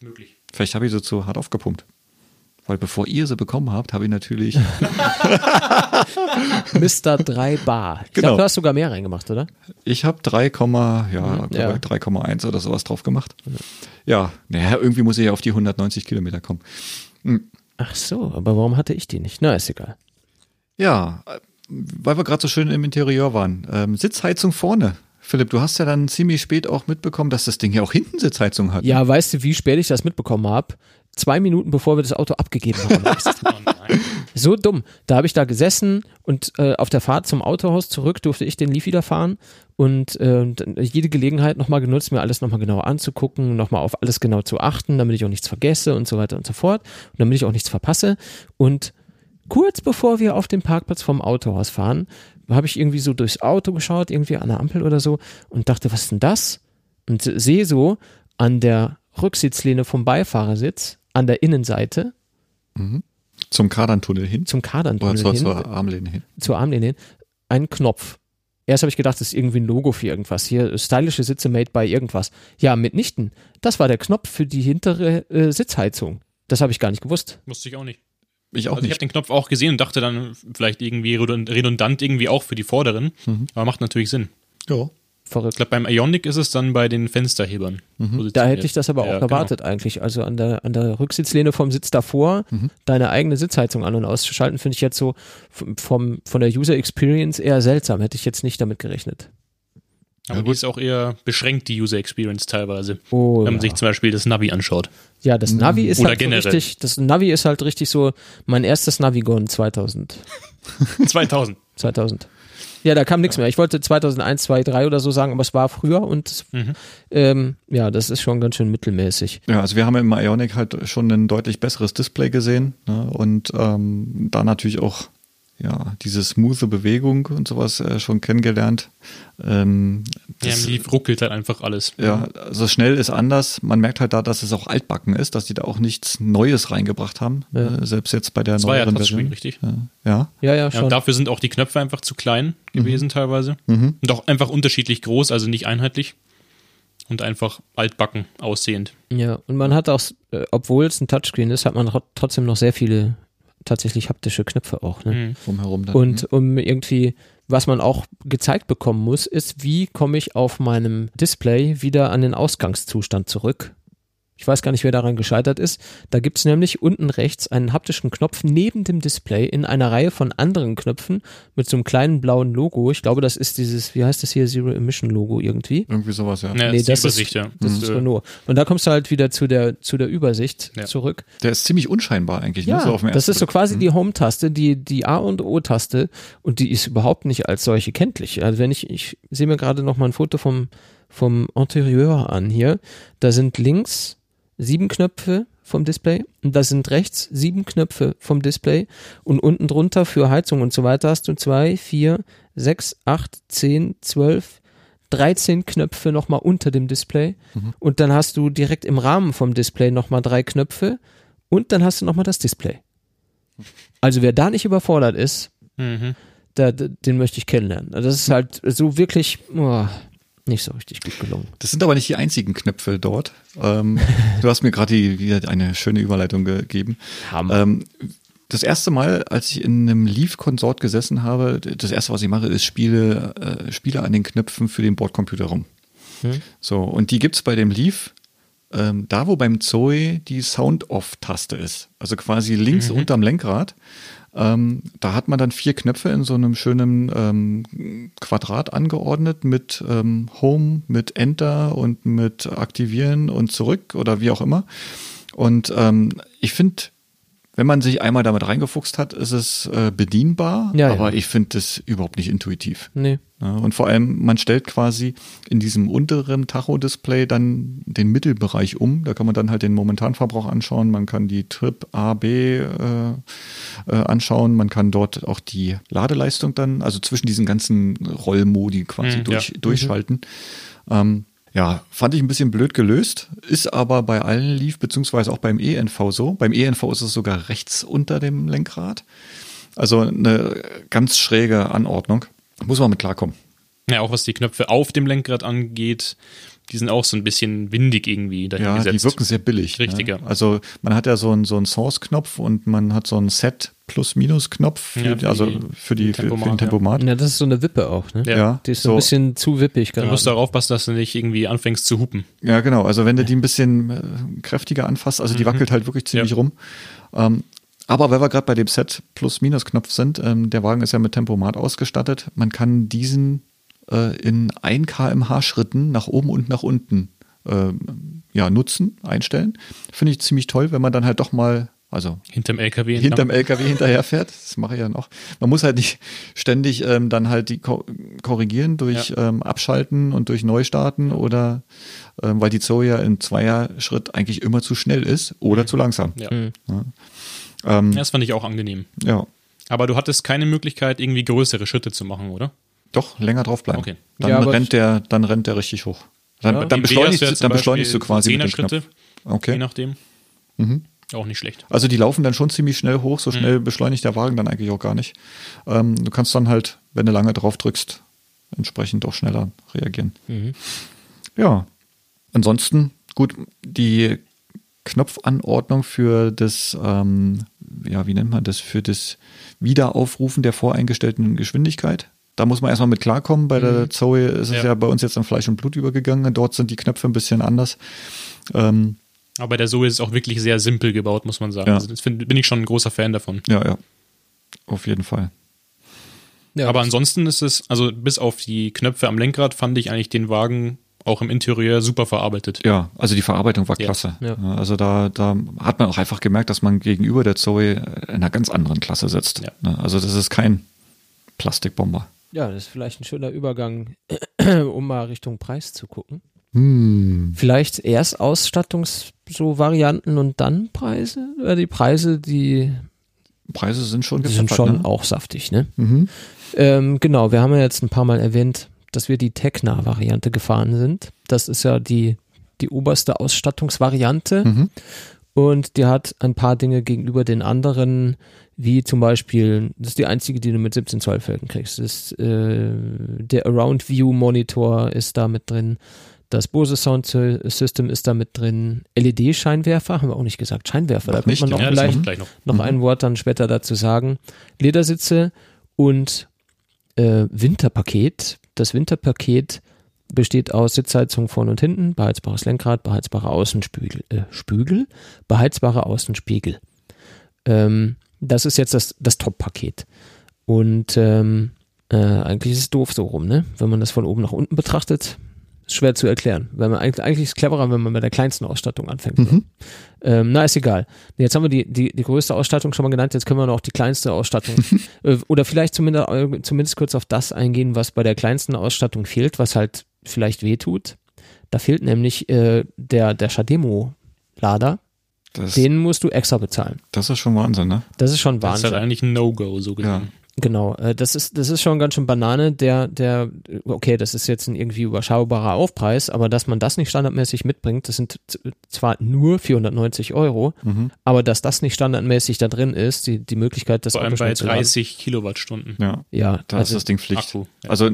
möglich. Vielleicht habe ich sie zu hart aufgepumpt. Weil bevor ihr sie bekommen habt, habe ich natürlich. [laughs] Mr. 3 Bar. Ich Genau. glaube, du hast sogar mehr reingemacht, oder? Ich habe 3, ja, ja. 3,1 oder sowas drauf gemacht. Ja, naja, irgendwie muss ich ja auf die 190 Kilometer kommen. Ach so, aber warum hatte ich die nicht? Na, ist egal. Ja, äh, weil wir gerade so schön im Interieur waren. Ähm, Sitzheizung vorne. Philipp, du hast ja dann ziemlich spät auch mitbekommen, dass das Ding ja auch hinten Sitzheizung hat. Ja, weißt du, wie spät ich das mitbekommen habe? Zwei Minuten bevor wir das Auto abgegeben haben. [laughs] Oh nein. so dumm. Da habe ich da gesessen und äh, auf der Fahrt zum Autohaus zurück durfte ich den Leaf wieder fahren und äh, jede Gelegenheit nochmal genutzt, mir alles nochmal genauer anzugucken, nochmal auf alles genau zu achten, damit ich auch nichts vergesse und so weiter und so fort und damit ich auch nichts verpasse. Und kurz bevor wir auf den Parkplatz vom Autohaus fahren, habe ich irgendwie so durchs Auto geschaut, irgendwie an der Ampel oder so und dachte, was ist denn das? Und sehe so an der Rücksitzlehne vom Beifahrersitz, an der Innenseite, Zum Kardantunnel hin. zum Oder Kardantunnel zur, hin, zur Armlehne hin. zur Armlehne hin, einen Knopf. Erst habe ich gedacht, das ist irgendwie ein Logo für irgendwas. Hier, stylische Sitze made by irgendwas. Ja, mitnichten. Das war der Knopf für die hintere äh, Sitzheizung. Das habe ich gar nicht gewusst. Wusste ich auch nicht. Ich auch Also ich habe nicht. den Knopf auch gesehen und dachte dann vielleicht irgendwie redund- redundant irgendwie auch für die vorderen. Mhm. Aber macht natürlich Sinn. Ja. Ich Verrückt. glaube, beim Ionic ist es dann bei den Fensterhebern. positioniert. Da hätte ich das aber auch Ja, genau. erwartet eigentlich. Also an der, an der Rücksitzlehne vom Sitz davor, Mhm. deine eigene Sitzheizung an- und auszuschalten, finde ich jetzt so vom, vom, von der User Experience eher seltsam. Hätte ich jetzt nicht damit gerechnet. Aber Ja, die ist auch eher beschränkt, die User Experience teilweise. Oh, Wenn man ja. sich zum Beispiel das Navi anschaut. ja, das Navi ist Oder halt so generell. richtig, das Navi ist halt richtig so mein erstes Navigon 2000. 2000. 2000. Ja, da kam nichts mehr. Ich wollte 2001, 2, 3 oder so sagen, aber es war früher und Mhm. ähm, ja, das ist schon ganz schön mittelmäßig. Ja, also wir haben im Ionic halt schon ein deutlich besseres Display gesehen ne? und ähm, da natürlich auch ja diese smoothe Bewegung und sowas äh, schon kennengelernt. Ähm, Ja, das, im Leaf ruckelt halt einfach alles. ja, also schnell ist anders. Man merkt halt da, dass es auch altbacken ist, dass die da auch nichts Neues reingebracht haben. Ja. Äh, selbst jetzt bei der Das war ja neueren Touchscreen, Version. richtig? Ja, ja. Ja, ja, Ja, schon. und dafür sind auch die Knöpfe einfach zu klein gewesen teilweise. Mhm. Und auch einfach unterschiedlich groß, also nicht einheitlich. Und einfach altbacken aussehend. Ja, und man hat auch, äh, obwohl es ein Touchscreen ist, hat man tro- trotzdem noch sehr viele tatsächlich haptische Knöpfe auch. Ne? Mhm. Und um irgendwie, was man auch gezeigt bekommen muss, ist, wie komme ich auf meinem Display wieder an den Ausgangszustand zurück. Ich weiß gar nicht, wer daran gescheitert ist. Da gibt's nämlich unten rechts einen haptischen Knopf neben dem Display in einer Reihe von anderen Knöpfen mit so einem kleinen blauen Logo. Ich glaube, das ist dieses, wie heißt das hier, Zero Emission Logo irgendwie. Irgendwie sowas, ja. Ja, Nee, ist das ist- Übersicht, ja. Das ist Renault. Und da kommst du halt wieder zu der, zu der Übersicht Ja. zurück. Der ist ziemlich unscheinbar eigentlich. ne? Ja, so auf den das ist so quasi die Home-Taste, die, die A- und O-Taste und die ist überhaupt nicht als solche kenntlich. Also wenn ich, ich sehe mir gerade noch mal ein Foto vom, vom Interieur an hier, da sind links sieben Knöpfe vom Display und da sind rechts sieben Knöpfe vom Display und unten drunter für Heizung und so weiter hast du zwei, vier, sechs, acht, zehn, zwölf, 13 Knöpfe nochmal unter dem Display und dann hast du direkt im Rahmen vom Display nochmal drei Knöpfe und dann hast du nochmal das Display. Also wer da nicht überfordert ist, Mhm. da, da, den möchte ich kennenlernen. Also Das ist halt so wirklich oh, nicht so richtig gut gelungen. Das sind aber nicht die einzigen Knöpfe dort. Ähm, du hast mir gerade wieder eine schöne Überleitung gegeben. Hammer. Ähm, das erste Mal, als ich in einem Leaf-Konsort gesessen habe, das erste, was ich mache, ist Spiele, äh, Spiele an den Knöpfen für den Bordcomputer rum. Hm. So, und die gibt's bei dem Leaf, ähm, da wo beim Zoe die Sound-Off-Taste ist. Also quasi links unterm Lenkrad. Ähm, da hat man dann vier Knöpfe in so einem schönen ähm, Quadrat angeordnet mit ähm, Home, mit Enter und mit Aktivieren und zurück oder wie auch immer. Und ähm, ich finde, wenn man sich einmal damit reingefuchst hat, ist es äh, bedienbar, Ja, ja. aber ich finde es überhaupt nicht intuitiv. Nee. Ja, und vor allem, man stellt quasi in diesem unteren Tacho-Display dann den Mittelbereich um. Da kann man dann halt den Momentanverbrauch anschauen. Man kann die Trip A, B äh, äh, anschauen. Man kann dort auch die Ladeleistung dann, also zwischen diesen ganzen Rollmodi quasi Mhm, durch, ja. durchschalten. Ähm, ja, fand ich ein bisschen blöd gelöst, ist aber bei allen Leaf beziehungsweise auch beim ENV so. Beim ENV ist es sogar rechts unter dem Lenkrad. Also eine ganz schräge Anordnung. Muss man mit klarkommen. Ja, auch was die Knöpfe auf dem Lenkrad angeht, die sind auch so ein bisschen windig irgendwie dahin Ja, gesetzt. die wirken sehr billig. Richtig, ne? ja. Also man hat ja so einen so einen Source-Knopf und man hat so einen Set Plus-Minus-Knopf, für, Ja, also für, die, für, für Tempomat, den ja. Tempomat. Ja, das ist so eine Wippe auch, ne? Ja. Die ist so ein bisschen zu wippig Du gerade. musst darauf aufpassen, dass du nicht irgendwie anfängst zu hupen. ja, genau. Also wenn du die ein bisschen äh, kräftiger anfasst, also die wackelt halt wirklich ziemlich Ja. rum. Ähm, aber weil wir gerade bei dem Set Plus-Minus-Knopf sind, ähm, der Wagen ist ja mit Tempomat ausgestattet. Man kann diesen äh, in 1 kmh Schritten nach oben und nach unten äh, ja, nutzen, einstellen. Finde ich ziemlich toll, wenn man dann halt doch mal, also Hinterm LKW. entlang. hinterm LKW hinterherfährt. Das mache ich ja noch. Man muss halt nicht ständig ähm, dann halt die ko korrigieren durch ähm, Abschalten und durch Neustarten oder ähm, weil die Zoe ja im Zweier-Schritt eigentlich immer zu schnell ist oder zu langsam. Ja. Ähm, Ja, Das fand ich auch angenehm. ja, Aber du hattest keine Möglichkeit, irgendwie größere Schritte zu machen, oder? doch länger draufbleiben. Okay. Dann Ja, rennt der, dann rennt der richtig hoch. Dann, Ja. dann beschleunigst, zum dann beschleunigst du quasi mit dem Zehner-Schritte, Knopf. Okay. Je nachdem. Mhm. Auch nicht schlecht. Also die laufen dann schon ziemlich schnell hoch, Mhm. so schnell beschleunigt der Wagen dann eigentlich auch gar nicht. Ähm, du kannst dann halt, wenn du lange drauf drückst, entsprechend auch schneller reagieren. Mhm. Ja. Ansonsten, gut, die Knopfanordnung für das, ähm, ja, wie nennt man das, für das Wiederaufrufen der voreingestellten Geschwindigkeit. Da muss man erstmal mit klarkommen. Bei der Zoe ist es ja. Mhm. Ja. bei uns jetzt an Fleisch und Blut übergegangen. Dort sind die Knöpfe ein bisschen anders. Ähm, Aber bei der Zoe ist es auch wirklich sehr simpel gebaut, muss man sagen. Ja. Also das find, bin ich schon ein großer Fan davon. ja, ja. Auf jeden Fall. ja, Aber ansonsten ist es, also bis auf die Knöpfe am Lenkrad, fand ich eigentlich den Wagen auch im Interieur super verarbeitet. Ja, also die Verarbeitung war Ja. klasse. Ja. Also da, da hat man auch einfach gemerkt, dass man gegenüber der Zoe in einer ganz anderen Klasse sitzt. Ja. Ne, Also das ist kein Plastikbomber. ja, das ist vielleicht ein schöner Übergang, [clears throat] um mal Richtung Preis zu gucken. Hm. Vielleicht erst Ausstattungs so Varianten und dann Preise? Oder die Preise, die, Preise sind schon die sind schon ne? auch saftig, ne? Mhm. Ähm, genau, wir haben ja jetzt ein paar Mal erwähnt, dass wir die Tecna-Variante gefahren sind. Das ist ja die, die oberste Ausstattungsvariante. Mhm. Und die hat ein paar Dinge gegenüber den anderen, wie zum Beispiel, das ist die einzige, die du mit 17 Zoll Felgen kriegst. Ist, äh, der Around View Monitor ist da mit drin. Das Bose Sound System ist da mit drin. LED-Scheinwerfer, haben wir auch nicht gesagt. Scheinwerfer, da Noch könnte man noch Ja, vielleicht noch. noch Mhm. ein Wort dann später dazu sagen. Ledersitze und äh, Winterpaket. Das Winterpaket besteht aus Sitzheizung vorne und hinten, beheizbares Lenkrad, beheizbarer Außenspügel, äh, Spügel, beheizbarer Außenspiegel. Ähm, das ist jetzt das, das Top-Paket. Und ähm, äh, eigentlich ist es doof so rum, ne? Wenn man das von oben nach unten betrachtet, schwer zu erklären. Weil man eigentlich, eigentlich ist es cleverer, wenn man bei der kleinsten Ausstattung anfängt. Mhm. Ähm, na, ist egal. Jetzt haben wir die, die, die größte Ausstattung schon mal genannt, jetzt können wir noch die kleinste Ausstattung [laughs] äh, oder vielleicht zumindest, äh, zumindest kurz auf das eingehen, was bei der kleinsten Ausstattung fehlt, was halt vielleicht wehtut. Da fehlt nämlich äh, der, der Shademo-Lader. Das, Den musst du extra bezahlen. das ist schon Wahnsinn, ne? Das ist schon Das ist Wahnsinn. halt eigentlich ein No-Go, so gesehen. Genau, äh, das ist, das ist schon ganz schön Banane, der, der, okay, das ist jetzt ein irgendwie überschaubarer Aufpreis, aber dass man das nicht standardmäßig mitbringt, das sind zwar nur 490 Euro, Mhm. aber dass das nicht standardmäßig da drin ist, die, die Möglichkeit, das Vor allem bei schnell zu laden. 30 Kilowattstunden. Ja, Ja, da also, ist das Ding Pflicht. Akku, ja. Also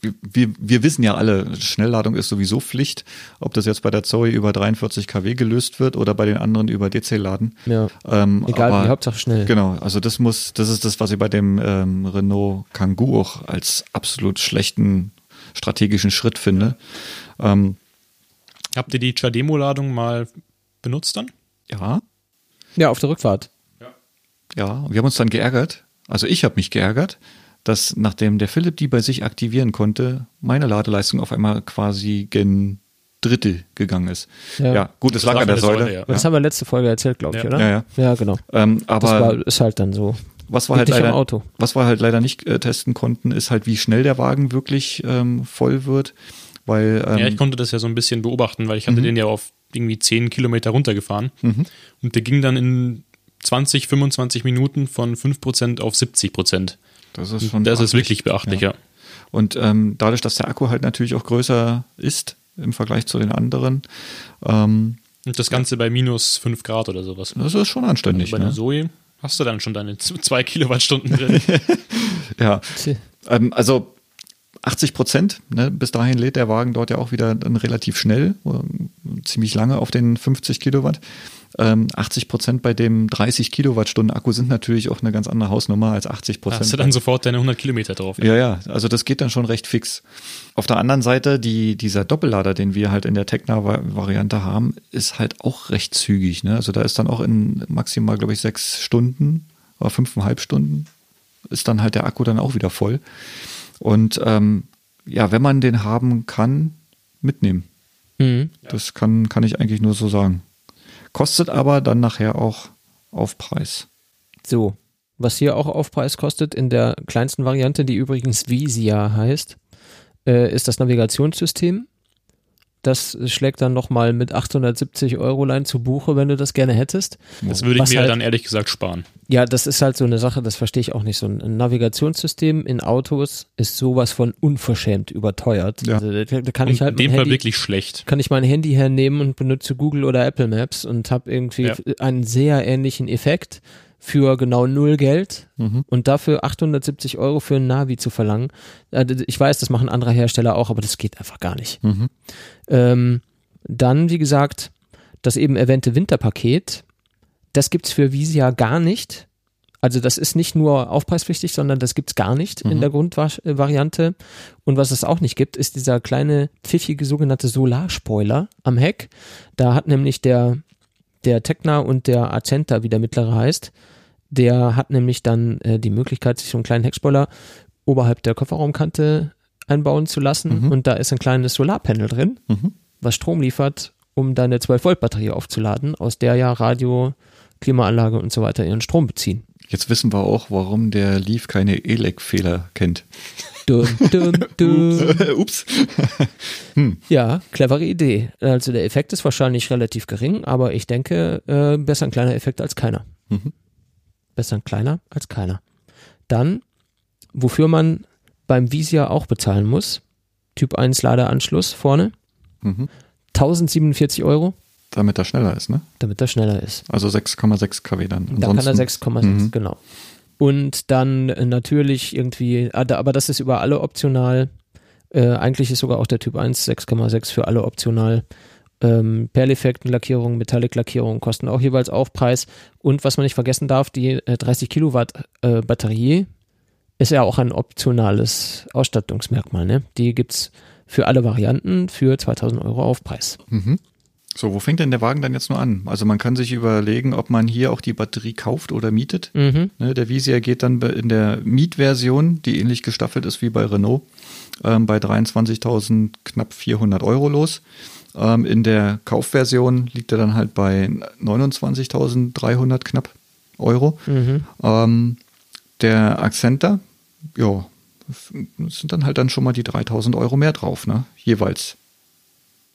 wir, wir wissen ja alle, Schnellladung ist sowieso Pflicht. Ob das jetzt bei der Zoe über 43 kW gelöst wird oder bei den anderen über DC-Laden. ja, Ähm, egal, aber- wie Hauptsache schnell. Genau, also das muss, das ist das, was ich bei dem ähm, Renault Kangoo auch als absolut schlechten strategischen Schritt finde. Ähm, Habt ihr die Chademo-Ladung mal benutzt dann? ja, Ja, auf der Rückfahrt. ja, und wir haben uns dann geärgert. Also ich habe mich geärgert, dass nachdem der Philipp die bei sich aktivieren konnte, meine Ladeleistung auf einmal quasi gen Drittel gegangen ist. Ja. Ja, gut, es lag an der Säule. ja. Das haben wir letzte Folge erzählt, glaube ich, Ja. oder? Ja, ja. Ja, genau. Ähm, Das aber war, ist halt dann so. was wir halt leider, Auto. was wir halt leider nicht äh, testen konnten, ist halt, wie schnell der Wagen wirklich ähm, voll wird. Weil ähm, Ja, ich konnte das ja so ein bisschen beobachten, weil ich hatte den ja auf irgendwie 10 Kilometer runtergefahren. Und der ging dann in 20, 25 Minuten von 5% auf 70%. Das ist schon Das ist wirklich beachtlich, ja. Und ähm, dadurch, dass der Akku halt natürlich auch größer ist im Vergleich zu den anderen, ähm, Und das Ganze bei minus 5 Grad oder sowas. das ist schon anständig. bei der Ne? Zoe hast du dann schon deine 2 Kilowattstunden drin. [laughs] Ja, ähm, also 80 Prozent, ne, bis dahin lädt der Wagen dort ja auch wieder dann relativ schnell, äh, ziemlich lange auf den 50 Kilowatt. Ähm, 80 Prozent bei dem 30 Kilowattstunden Akku sind natürlich auch eine ganz andere Hausnummer als 80 Prozent. Hast du dann sofort deine 100 Kilometer drauf? Ja, ja, also das geht dann schon recht fix. Auf der anderen Seite, die, dieser Doppellader, den wir halt in der Tecna-Variante haben, ist halt auch recht zügig. Ne? Also da ist dann auch in maximal, glaube ich, sechs Stunden oder fünfeinhalb Stunden ist dann halt der Akku dann auch wieder voll. Und ähm, ja, wenn man den haben kann, mitnehmen. Mhm. Das kann, kann ich eigentlich nur so sagen. Kostet aber dann nachher auch Aufpreis. So, was hier auch Aufpreis kostet, in der kleinsten Variante, die übrigens Visia heißt, äh, ist das Navigationssystem. Das schlägt dann nochmal mit 870 Euro Lein zu Buche, wenn du das gerne hättest. Das würde ich mir halt, dann ehrlich gesagt sparen. Ja, das ist halt so eine Sache, das verstehe ich auch nicht. So ein Navigationssystem in Autos ist sowas von unverschämt überteuert. Ja. Also, da, da kann und ich halt in dem Fall Handy, wirklich schlecht. Kann ich mein Handy hernehmen und benutze Google oder Apple Maps und habe irgendwie ja. einen sehr ähnlichen Effekt für genau null Geld mhm. und dafür 870 Euro für ein Navi zu verlangen. Äh, ich weiß, das machen andere Hersteller auch, aber das geht einfach gar nicht. Mhm. Ähm, dann, wie gesagt, das eben erwähnte Winterpaket, das gibt's für Visia gar nicht. Also das ist nicht nur aufpreispflichtig, sondern das gibt's gar nicht mhm. in der Grundvariante. Und was es auch nicht gibt, ist dieser kleine pfiffige sogenannte Solarspoiler am Heck. Da hat nämlich der der Tecna und der Accenta, wie der mittlere heißt, der hat nämlich dann äh, die Möglichkeit, sich so einen kleinen Heckspoiler oberhalb der Kofferraumkante einbauen zu lassen. Mhm. Und da ist ein kleines Solarpanel drin, mhm. was Strom liefert, um deine 12-Volt-Batterie aufzuladen, aus der ja Radio, Klimaanlage und so weiter ihren Strom beziehen. Jetzt wissen wir auch, warum der Leaf keine ELEC-Fehler kennt. Dum, dum, dum. Ups. hm. Ja, clevere Idee. Also der Effekt ist wahrscheinlich relativ gering, aber ich denke, äh, besser ein kleiner Effekt als keiner. Mhm. Besser ein kleiner als keiner. Dann, wofür man beim Visia auch bezahlen muss, Typ 1 Ladeanschluss vorne, mhm. 1047 Euro. Damit er schneller ist, ne? Damit er schneller ist. Also 6,6 kW dann. Ansonsten, da kann er 6,6, mhm. genau. Und dann natürlich irgendwie, ah, aber das ist über alle optional. Äh, eigentlich ist sogar auch der Typ 1 6,6 für alle optional. Ähm, Perleffektenlackierung, Metallic-Lackierung kosten auch jeweils Aufpreis. Und was man nicht vergessen darf, die äh, 30 Kilowatt äh, Batterie ist ja auch ein optionales Ausstattungsmerkmal. Ne? Die gibt's für alle Varianten für 2000 Euro Aufpreis. Mhm. So, wo fängt denn der Wagen dann jetzt nur an? Also man kann sich überlegen, ob man hier auch die Batterie kauft oder mietet. Mhm. Ne, der Visier geht dann in der Mietversion, die ähnlich gestaffelt ist wie bei Renault, ähm, bei 23.000 knapp 400 Euro los. Ähm, in der Kaufversion liegt er dann halt bei 29.300 knapp Euro. Mhm. Ähm, der Accenter, ja, sind dann halt dann schon mal die 3000 Euro mehr drauf, ne? Jeweils.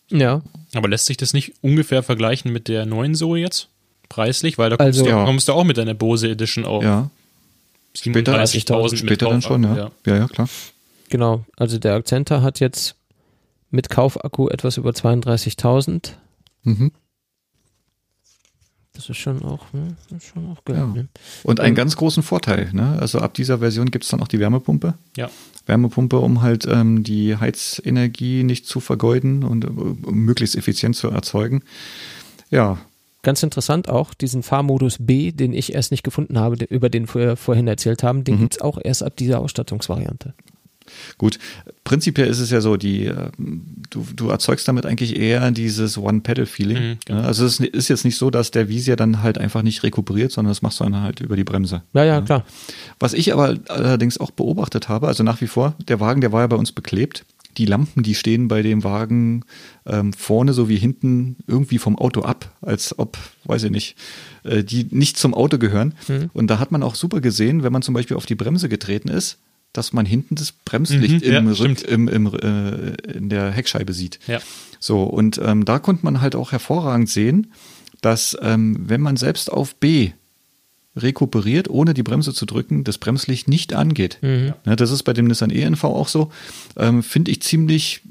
Ja. Aber lässt sich das nicht ungefähr vergleichen mit der neuen Zoe jetzt? Preislich? Weil da kommst, also, du, ja. kommst du auch mit deiner Bose Edition auf. Ja. 37.000 Später dann schon, ja. ja. Ja, ja, klar. Genau. Also der Accenter hat jetzt mit Kaufakku etwas über 32.000. Mhm. Das ist schon auch, ne? ist schon auch geil. Ja. Ne? Und einen ganz großen Vorteil, ne? Also ab dieser Version gibt es dann auch die Wärmepumpe. Ja. Wärmepumpe, um halt ähm, die Heizenergie nicht zu vergeuden und um möglichst effizient zu erzeugen. Ja. Ganz interessant auch, diesen Fahrmodus B, den ich erst nicht gefunden habe, über den wir vorhin erzählt haben, den mhm. gibt es auch erst ab dieser Ausstattungsvariante. Gut, prinzipiell ist es ja so, die, äh, du, du erzeugst damit eigentlich eher dieses One-Pedal-Feeling. Mhm, genau. Also es ist jetzt nicht so, dass der Visier dann halt einfach nicht rekuperiert, sondern das machst du dann halt über die Bremse. Ja, ja, klar. Was ich aber allerdings auch beobachtet habe, also nach wie vor, der Wagen, der war ja bei uns beklebt. Die Lampen, die stehen bei dem Wagen ähm, vorne sowie hinten irgendwie vom Auto ab, als ob, weiß ich nicht, äh, die nicht zum Auto gehören. Mhm. Und da hat man auch super gesehen, wenn man zum Beispiel auf die Bremse getreten ist, dass man hinten das Bremslicht mhm, im, ja, Rück, im, im, äh, in der Heckscheibe sieht. Ja. So, und ähm, da konnte man halt auch hervorragend sehen, dass ähm, wenn man selbst auf B rekuperiert, ohne die Bremse zu drücken, das Bremslicht nicht angeht. Mhm. Ja, das ist bei dem Nissan ENV auch so. Ähm, Finde ich ziemlich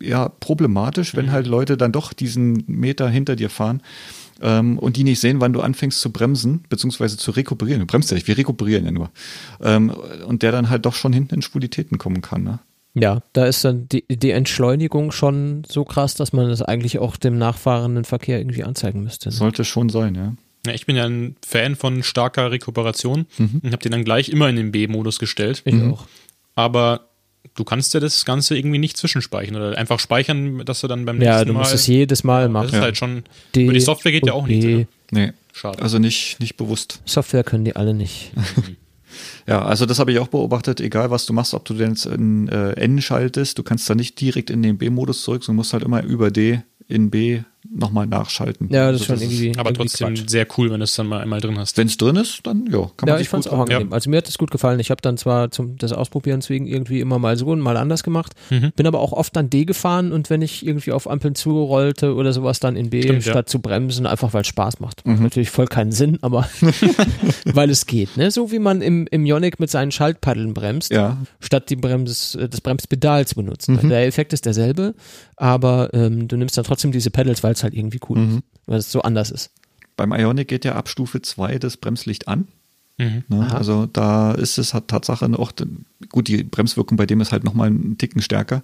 ja, problematisch, wenn mhm. halt Leute dann doch diesen Meter hinter dir fahren ähm, und die nicht sehen, wann du anfängst zu bremsen, beziehungsweise zu rekuperieren. Du bremst ja nicht, wir rekuperieren ja nur. Ähm, und der dann halt doch schon hinten in Spulitäten kommen kann. Ne? Ja, da ist dann die, die Entschleunigung schon so krass, dass man das eigentlich auch dem nachfahrenden Verkehr irgendwie anzeigen müsste. Ne? Sollte schon sein, ja. Ja, ich bin ja ein Fan von starker Rekuperation und habe den dann gleich immer in den B-Modus gestellt. Ich auch. Aber du kannst ja das Ganze irgendwie nicht zwischenspeichern oder einfach speichern, dass du dann beim Ja, nächsten du Mal. musst es jedes Mal das machen. ist halt schon. D aber die Software geht ja auch nicht. Oder? Nee. Schade. Also nicht, nicht bewusst. Software können die alle nicht. [laughs] Ja, also das habe ich auch beobachtet, egal was du machst, ob du denn jetzt in äh, N schaltest, du kannst da nicht direkt in den B-Modus zurück, sondern musst halt immer über D in B nochmal nachschalten. Ja, das ist Also schon irgendwie. aber irgendwie trotzdem Quatsch. sehr cool, wenn du es dann mal einmal drin hast. Wenn es drin ist, dann ja, kann man Ja, ich fand es gut auch angenehm. Also mir hat es gut gefallen. Ich habe dann zwar zum das Ausprobieren wegen irgendwie immer mal so und mal anders gemacht, Mhm. bin aber auch oft dann D gefahren und wenn ich irgendwie auf Ampeln zurollte oder sowas, dann in B, Stimmt, statt ja. zu bremsen, einfach weil es Spaß macht. Macht natürlich voll keinen Sinn, aber [laughs] weil es geht. Ne? So wie man im, im Ionic mit seinen Schaltpaddeln bremst, Ja, statt die Bremses, äh, das Bremspedal zu benutzen. Der Effekt ist derselbe, aber ähm, du nimmst dann trotzdem diese Pedals, weil es halt irgendwie cool ist, weil es so anders ist. beim Ionic geht ja ab Stufe 2 das Bremslicht an. Mhm. Ne? Also da ist es hat Tatsache auch, gut, die Bremswirkung bei dem ist halt nochmal einen Ticken stärker.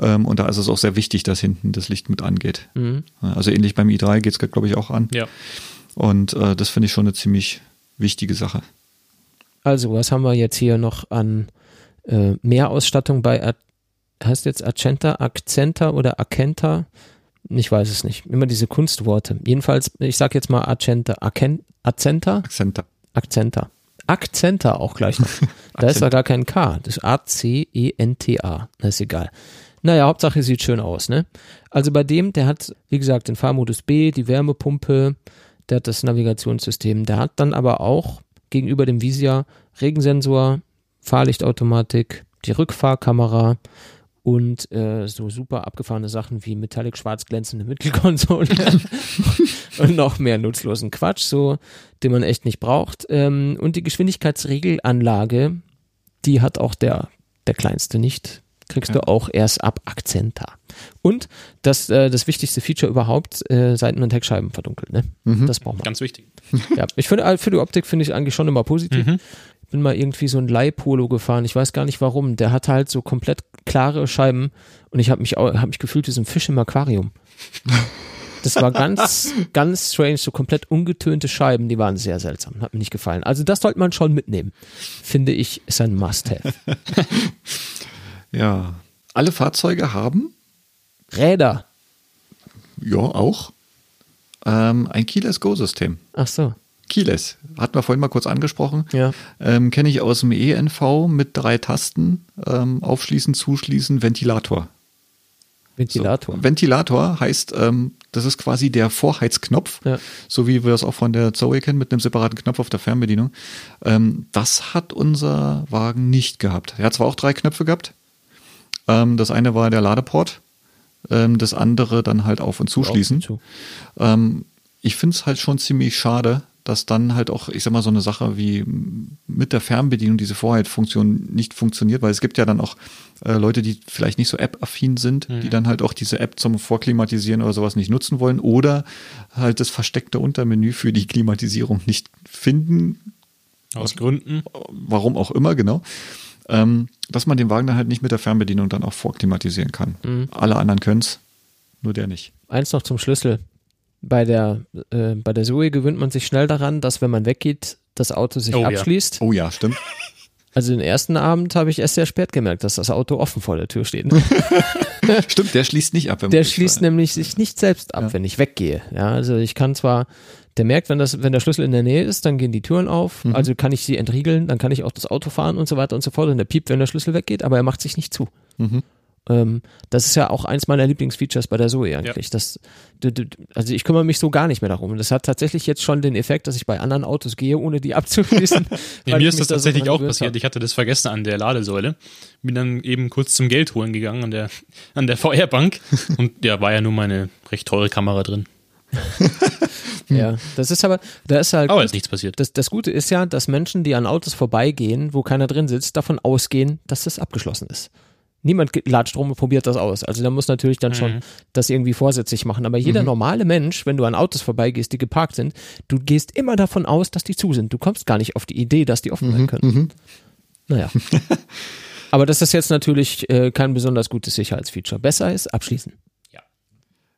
Ähm, und da ist es auch sehr wichtig, dass hinten das Licht mit angeht. Mhm. Also ähnlich beim i3 geht es, glaube ich, auch an. Ja. Und äh, das finde ich schon eine ziemlich wichtige Sache. Also, was haben wir jetzt hier noch an äh, Mehrausstattung bei, Ar- heißt jetzt Accenta, Accenta oder Accenta? Ich weiß es nicht. Immer diese Kunstworte. Jedenfalls, ich sage jetzt mal Accenta, Accen, Accenta, Akzente. Accenta. Accenta auch gleich noch. [laughs] Da ist da gar kein K. Das ist A-C-E-N-T-A. Das ist egal. Naja, Hauptsache sieht schön aus, ne? Also bei dem, der hat, wie gesagt, den Fahrmodus B, die Wärmepumpe, der hat das Navigationssystem, der hat dann aber auch gegenüber dem Visia Regensensor, Fahrlichtautomatik, die Rückfahrkamera und äh, so super abgefahrene Sachen wie metallic schwarz glänzende Mittelkonsole [laughs] und noch mehr nutzlosen Quatsch, so den man echt nicht braucht. Ähm, und die Geschwindigkeitsregelanlage, die hat auch der, der kleinste nicht. Kriegst Ja. du auch erst ab Akzenta. Und das, äh, das wichtigste Feature überhaupt, äh, Seiten- und Heckscheiben verdunkelt. Ne? Mhm. Das braucht man. Ganz wichtig. Ja, ich finde, äh, für die Optik finde ich eigentlich schon immer positiv. Mhm. Bin mal irgendwie so ein Leihpolo gefahren. Ich weiß gar nicht warum. Der hatte halt so komplett klare Scheiben und ich habe mich, hab mich gefühlt wie so ein Fisch im Aquarium. Das war ganz, [laughs] ganz strange, so komplett ungetönte Scheiben, die waren sehr seltsam, hat mir nicht gefallen. Also das sollte man schon mitnehmen, finde ich, ist ein Must-Have. [laughs] Ja. Alle Fahrzeuge haben, Räder, ja auch, ähm, ein Keyless Go-System. ach so, Keyless, hatten wir vorhin mal kurz angesprochen. ja. Ähm, Kenne ich aus dem ENV mit drei Tasten. Ähm, aufschließen, zuschließen, Ventilator. Ventilator. So. Ventilator heißt, ähm, das ist quasi der Vorheizknopf, Ja. so wie wir es auch von der Zoe kennen, mit einem separaten Knopf auf der Fernbedienung. Ähm, das hat unser Wagen nicht gehabt. Er hat zwar auch drei Knöpfe gehabt. Ähm, das eine war der Ladeport, ähm, das andere dann halt auf- und zuschließen. Zu. Ähm, ich finde es halt schon ziemlich schade, dass dann halt auch, ich sag mal, so eine Sache wie mit der Fernbedienung diese Vorheitfunktion nicht funktioniert, weil es gibt ja dann auch äh, Leute, die vielleicht nicht so App-affin sind, die dann halt auch diese App zum Vorklimatisieren oder sowas nicht nutzen wollen oder halt das versteckte Untermenü für die Klimatisierung nicht finden, Aus Gründen. warum auch immer, genau. Ähm, dass man den Wagen dann halt nicht mit der Fernbedienung dann auch vorklimatisieren kann. Alle anderen können's, nur der nicht. Eins noch zum Schlüssel. Bei der, äh, bei der Zoe gewöhnt man sich schnell daran, dass wenn man weggeht, das Auto sich Oh ja. abschließt. Oh ja, stimmt. [laughs] Also den ersten Abend habe ich erst sehr spät gemerkt, dass das Auto offen vor der Tür steht. Ne? [laughs] Stimmt, der schließt nicht ab. Wenn Der schließt durchfährt. nämlich sich nicht selbst ab, wenn ich weggehe. Ja, also ich kann zwar, der merkt, wenn das, wenn der Schlüssel in der Nähe ist, dann gehen die Türen auf, Mhm. also kann ich sie entriegeln, dann kann ich auch das Auto fahren und so weiter und so fort. Und der piept, wenn der Schlüssel weggeht, aber er macht sich nicht zu. Mhm. Ähm, das ist ja auch eins meiner Lieblingsfeatures bei der Zoe eigentlich. Das, du, du, also ich kümmere mich so gar nicht mehr darum. Das hat tatsächlich jetzt schon den Effekt, dass ich bei anderen Autos gehe, ohne die [laughs] abzuschließen. [laughs] Ja, weil mir ist das tatsächlich auch passiert. hab. Ich hatte das vergessen an der Ladesäule. Bin dann eben kurz zum Geld holen gegangen an der, [laughs] an der VR-Bank. Und ja, war ja nur meine recht teure Kamera drin. Ja, das ist aber, da ist halt. Aber ist nichts passiert. Das, das Gute ist ja, dass Menschen, die an Autos vorbeigehen, wo keiner drin sitzt, davon ausgehen, dass das abgeschlossen ist. Niemand latscht rum und probiert das aus. Also da muss natürlich dann schon Mhm. das irgendwie vorsätzlich machen. Aber jeder normale Mensch, wenn du an Autos vorbeigehst, die geparkt sind, du gehst immer davon aus, dass die zu sind. Du kommst gar nicht auf die Idee, dass die offen sein können. Naja, [laughs] Aber dass das jetzt natürlich äh, kein besonders gutes Sicherheitsfeature besser ist, abschließen.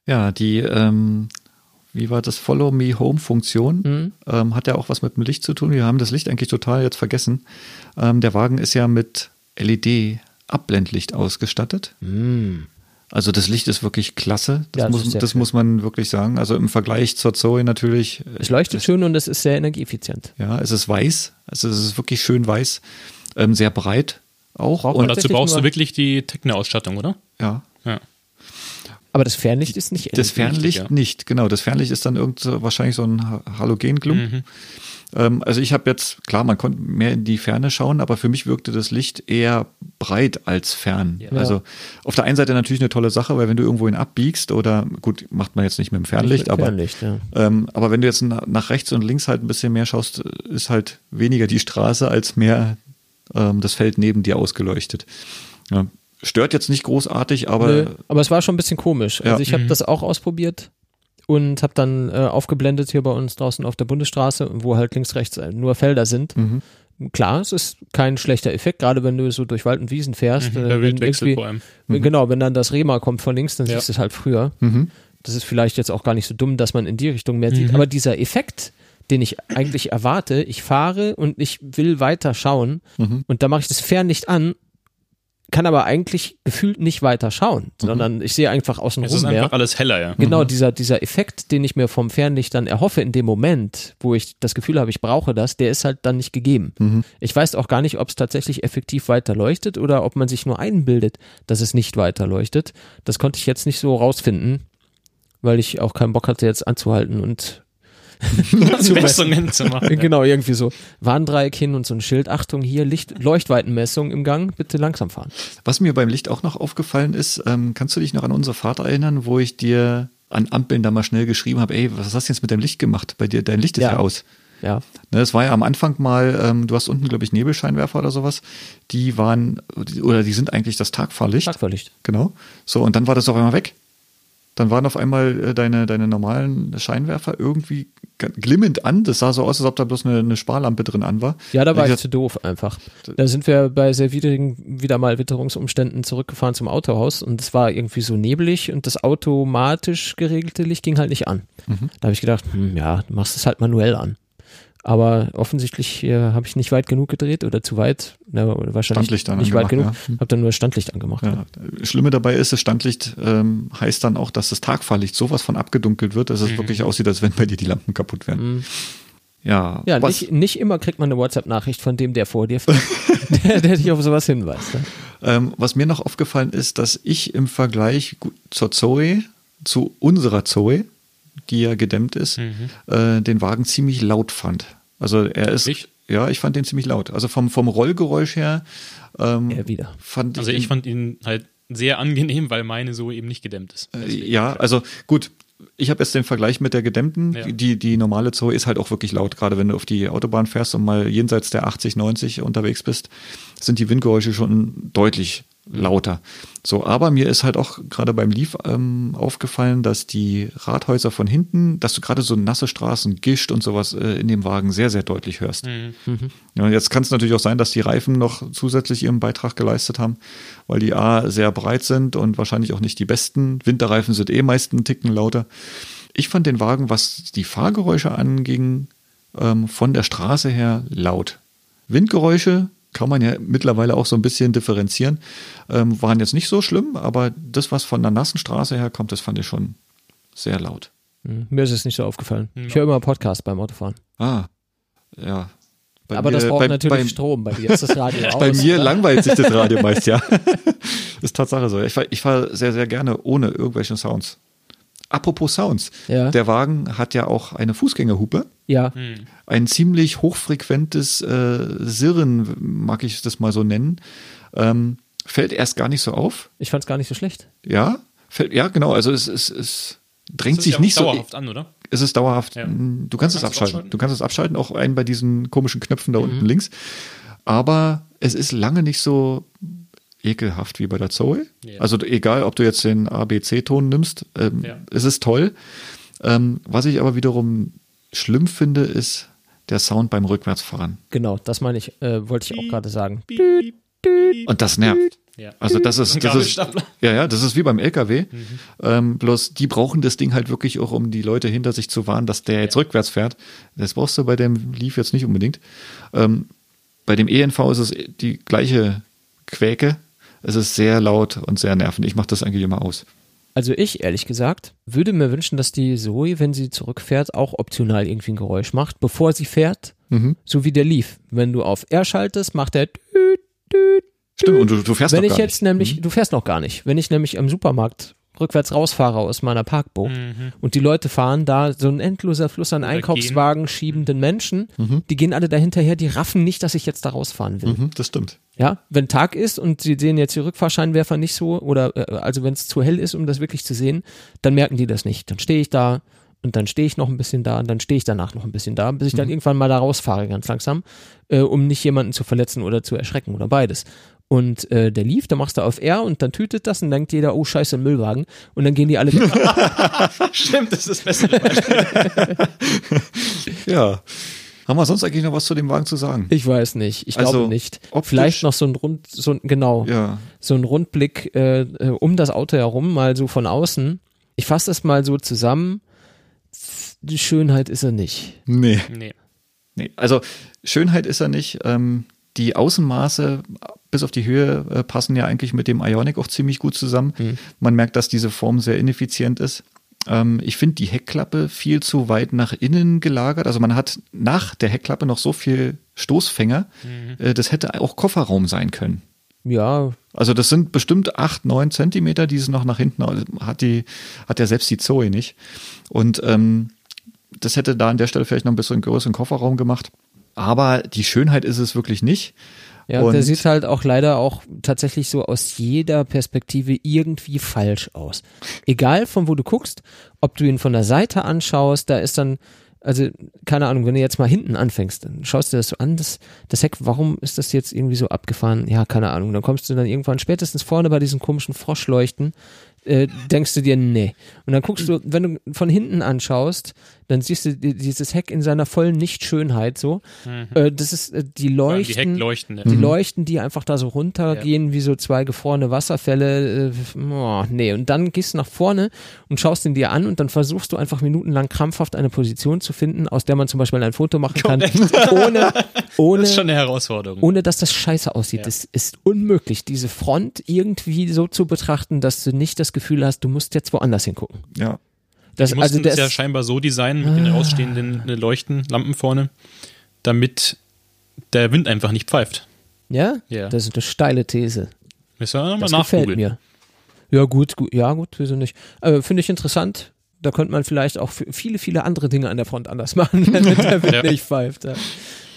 Ja, die, ähm, wie war das Follow Me Home Funktion? Mhm. Ähm, hat ja auch was mit dem Licht zu tun. Wir haben das Licht eigentlich total jetzt vergessen. Ähm, der Wagen ist ja mit LED-Abblendlicht ausgestattet. Also das Licht ist wirklich klasse. Das, Ja, das muss, das muss man wirklich sagen. Also im Vergleich zur Zoe natürlich. äh, Es leuchtet schön und es ist sehr energieeffizient. Ja, es ist weiß. Also es ist wirklich schön weiß. Ähm, sehr breit auch. Braucht Und dazu brauchst du wirklich die Techno-Ausstattung, oder? ja, Ja. Aber das Fernlicht ist nicht Das LED. Fernlicht ja. nicht, genau. Das Fernlicht ist dann irgend so, wahrscheinlich so ein Ha- Halogenklump. Mhm. Ähm, also ich habe jetzt, klar, man konnte mehr in die Ferne schauen, aber für mich wirkte das Licht eher breit als fern. Ja. Also auf der einen Seite natürlich eine tolle Sache, weil wenn du irgendwo hin abbiegst oder gut, macht man jetzt nicht mit dem Fernlicht, Mit aber Fernlicht, ja. ähm, aber wenn du jetzt na- nach rechts und links halt ein bisschen mehr schaust, ist halt weniger die Straße als mehr ähm, das Feld neben dir ausgeleuchtet. Ja. Stört jetzt nicht großartig, aber Nö, aber es war schon ein bisschen komisch. Ja. Also ich habe Mhm. das auch ausprobiert und habe dann äh, aufgeblendet hier bei uns draußen auf der Bundesstraße, wo halt links, rechts äh, nur Felder sind. Mhm. Klar, es ist kein schlechter Effekt, gerade wenn du so durch Wald und Wiesen fährst. Mhm, äh, der wenn Wildwechsel vor allem. Mhm. Genau, wenn dann das Rema kommt von links, dann Ja. siehst du es halt früher. Mhm. Das ist vielleicht jetzt auch gar nicht so dumm, dass man in die Richtung mehr sieht. Mhm. Aber dieser Effekt, den ich eigentlich erwarte, ich fahre und ich will weiter schauen Mhm. und da mache ich das Fernlicht an, kann aber eigentlich gefühlt nicht weiter schauen, sondern ich sehe einfach außen Es ist rum einfach mehr. alles heller, ja. Genau, dieser, dieser Effekt, den ich mir vom Fernlicht dann erhoffe in dem Moment, wo ich das Gefühl habe, ich brauche das, der ist halt dann nicht gegeben. Mhm. Ich weiß auch gar nicht, ob es tatsächlich effektiv weiter leuchtet oder ob man sich nur einbildet, dass es nicht weiter leuchtet. Das konnte ich jetzt nicht so rausfinden, weil ich auch keinen Bock hatte, jetzt anzuhalten und [laughs] zu messen. Messungen zu machen. Genau, irgendwie so Warndreieck hin und so ein Schild. Achtung, hier Licht, Leuchtweitenmessung im Gang, bitte langsam fahren. Was mir beim Licht auch noch aufgefallen ist, ähm, kannst du dich noch an unsere Fahrt erinnern, wo ich dir an Ampeln da mal schnell geschrieben habe, ey, was hast du jetzt mit deinem Licht gemacht? Bei dir, dein Licht ist ja, Ja. aus. Ja, Ne, Das war ja am Anfang mal, ähm, du hast unten, glaube ich, Nebelscheinwerfer oder sowas. Die waren, oder die sind eigentlich das Tagfahrlicht. Tagverlicht. Genau. So, und dann war das auf einmal weg. Dann waren auf einmal äh, deine, deine normalen Scheinwerfer irgendwie glimmend an. Das sah so aus, als ob da bloß eine, eine Sparlampe drin an war. Ja, da war ich gesagt, zu doof einfach. Da sind wir bei sehr widrigen, wieder mal Witterungsumständen zurückgefahren zum Autohaus und es war irgendwie so neblig und das automatisch geregelte Licht ging halt nicht an. Mhm. Da habe ich gedacht, hm, ja, du machst es halt manuell an. Aber offensichtlich äh, habe ich nicht weit genug gedreht oder zu weit. Na, oder wahrscheinlich Standlicht dann nicht weit genug. ja. Habe dann nur das Standlicht angemacht. Ja. Schlimme dabei ist, das Standlicht ähm, heißt dann auch, dass das Tagfahrlicht sowas von abgedunkelt wird, dass es wirklich aussieht, als wenn bei dir die Lampen kaputt wären. Mhm. Ja, Ja, nicht, nicht immer kriegt man eine WhatsApp-Nachricht von dem, der vor dir fährt, [laughs] der, der dich auf sowas hinweist. Ne? ähm, was mir noch aufgefallen ist, dass ich im Vergleich zur Zoe, zu unserer Zoe, die ja gedämmt ist, Mhm. äh, den Wagen ziemlich laut fand. Also er ist, Ich? ja, ich fand den ziemlich laut. Also vom, vom Rollgeräusch her ähm, Er wieder. fand Also ich, ich fand ihn halt sehr angenehm, weil meine so eben nicht gedämmt ist. Äh, Ja, also gut. Ich habe jetzt den Vergleich mit der gedämmten. Ja. Die, die normale Zoe ist halt auch wirklich laut. Gerade wenn du auf die Autobahn fährst und mal jenseits der 80, 90 unterwegs bist, sind die Windgeräusche schon deutlich lauter. So, aber mir ist halt auch gerade beim Leaf ähm, aufgefallen, dass die Rathäuser von hinten, dass du gerade so nasse Straßen, Gischt und sowas äh, in dem Wagen sehr, sehr deutlich hörst. Mhm. Ja, und jetzt kann es natürlich auch sein, dass die Reifen noch zusätzlich ihren Beitrag geleistet haben, weil die A sehr breit sind und wahrscheinlich auch nicht die besten. Winterreifen sind eh meist einen Ticken lauter. Ich fand den Wagen, was die Fahrgeräusche anging, ähm, von der Straße her laut. Windgeräusche kann man ja mittlerweile auch so ein bisschen differenzieren, ähm, waren jetzt nicht so schlimm, aber das, was von der nassen Straße her kommt, das fand ich schon sehr laut. Hm, Mir ist es nicht so aufgefallen. Ich höre immer Podcast beim Autofahren. Ah, ja. Bei Aber das mir- braucht bei- natürlich beim- Strom. Bei dir ist das Radio [laughs] aus. Bei mir oder? langweilt sich das [laughs] Radio meist, ja. [laughs] ist Tatsache so. Ich fahre ich fahr sehr, sehr gerne ohne irgendwelche Sounds. Apropos Sounds. Ja. Der Wagen hat ja auch eine Fußgängerhupe. Ja, Ein ziemlich hochfrequentes äh, Sirren, mag ich das mal so nennen. Ähm, fällt erst gar nicht so auf. ich fand es gar nicht so schlecht. Ja, fällt, ja, genau. Also es, es, es drängt ist sich ja nicht so. dauerhaft an, oder? Es ist dauerhaft. Ja. Mm, Du kannst es abschalten. ausschalten? Du kannst es abschalten, auch einen bei diesen komischen Knöpfen da Mhm. unten links. Aber es ist lange nicht so ekelhaft wie bei der Zoe. Ja. Also egal, ob du jetzt den ABC-Ton nimmst, ähm, Ja. es ist toll. Ähm, was ich aber wiederum schlimm finde, ist der Sound beim Rückwärtsfahren. Genau, das meine ich, äh, wollte ich auch gerade sagen. Und das nervt. Ja. Also das ist, das ist, ja, ja, das ist wie beim LKW. Ähm, bloß die brauchen das Ding halt wirklich auch, um die Leute hinter sich zu warnen, dass der jetzt rückwärts fährt. Das brauchst du bei dem Leaf jetzt nicht unbedingt. Ähm, bei dem ENV ist es die gleiche Quäke. Es ist sehr laut und sehr nervend. Ich mache das eigentlich immer aus. Also ich, ehrlich gesagt, würde mir wünschen, dass die Zoe, wenn sie zurückfährt, auch optional irgendwie ein Geräusch macht, bevor sie fährt. Mhm. So wie der Leaf. Wenn du auf R schaltest, macht der Stimmt, und du, du fährst Wenn ich gar jetzt nicht. Mhm. nämlich, du fährst noch gar nicht, wenn ich nämlich am Supermarkt rückwärts rausfahre aus meiner Parkburg Mhm. und die Leute fahren da so ein endloser Fluss an Oder Einkaufswagen schiebenden Menschen, die gehen alle dahinterher, die raffen nicht, dass ich jetzt da rausfahren will. Mhm, das stimmt. Ja, wenn Tag ist und sie sehen jetzt die Rückfahrscheinwerfer nicht so oder äh, also wenn es zu hell ist, um das wirklich zu sehen, dann merken die das nicht. Dann stehe ich da und dann stehe ich noch ein bisschen da und dann stehe ich danach noch ein bisschen da, bis ich dann irgendwann mal da rausfahre ganz langsam, äh, um nicht jemanden zu verletzen oder zu erschrecken oder beides. Und äh, der lief, da machst du auf R und dann tütet das und dann denkt jeder, oh scheiße, ein Müllwagen. Und dann gehen die alle weg. [laughs] Stimmt, das ist das beste Beispiel. [laughs] Ja. Haben wir sonst eigentlich noch was zu dem Wagen zu sagen? Ich weiß nicht, ich Also, glaube nicht. optisch- Vielleicht noch so ein Rund, so ein, genau, Ja. so ein Rundblick äh, äh, um das Auto herum, mal so von außen. Ich fasse das mal so zusammen. Die Schönheit ist er nicht. Nee. Nee. Nee, also Schönheit ist er nicht. Ähm, die Außenmaße bis auf die Höhe äh, passen ja eigentlich mit dem Ionic auch ziemlich gut zusammen. Man merkt, dass diese Form sehr ineffizient ist. Ähm, ich finde die Heckklappe viel zu weit nach innen gelagert. Also man hat nach der Heckklappe noch so viel Stoßfänger. Äh, das hätte auch Kofferraum sein können. Ja, Also das sind bestimmt acht, neun Zentimeter, die es noch nach hinten hat die hat ja selbst die Zoe nicht. Und ähm, das hätte da an der Stelle vielleicht noch ein bisschen größeren Kofferraum gemacht. Aber die Schönheit ist es wirklich nicht. Ja, Und- der sieht halt auch leider auch tatsächlich so aus jeder Perspektive irgendwie falsch aus. Egal von wo du guckst, ob du ihn von der Seite anschaust, da ist dann, also keine Ahnung, wenn du jetzt mal hinten anfängst, dann schaust du das so an, das, das Heck, warum ist das jetzt irgendwie so abgefahren? Ja, keine Ahnung. Dann kommst du dann irgendwann spätestens vorne bei diesen komischen Froschleuchten, äh, denkst du dir, nee. Und dann guckst du, wenn du von hinten anschaust, dann siehst du die- dieses Heck in seiner vollen Nichtschönheit so. Äh, das ist äh, die Leuchten. Die Heckleuchten. ne? Die Leuchten, die einfach da so runtergehen wie so zwei gefrorene Wasserfälle. Äh, oh, nee, und dann gehst du nach vorne und schaust ihn dir an und dann versuchst du einfach minutenlang krampfhaft eine Position zu finden, aus der man zum Beispiel ein Foto machen kann, ohne, [laughs] ohne, Das ist schon eine Herausforderung. ohne dass das scheiße aussieht. Ja. Es ist unmöglich, diese Front irgendwie so zu betrachten, dass du nicht das Gefühl hast, du musst jetzt woanders hingucken. Ja. Das, Die also mussten der es ja scheinbar so designen mit den rausstehenden äh, Leuchten, Lampen vorne, damit der Wind einfach nicht pfeift. ja? Ja. das ist eine steile These. Müssen wir nochmal Das gefällt nachgoogeln. mir. Ja, gut, gut, ja, gut, wieso nicht? Äh, Finde ich interessant. Da könnte man vielleicht auch viele, viele andere Dinge an der Front anders [laughs] machen, damit der Wind Ja. nicht pfeift. Ja.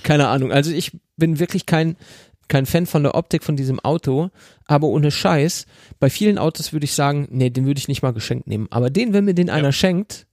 Keine Ahnung. Also ich bin wirklich kein, kein Fan von der Optik von diesem Auto, aber ohne Scheiß. Bei vielen Autos würde ich sagen, nee, den würde ich nicht mal geschenkt nehmen. Aber den, wenn mir den einer schenkt,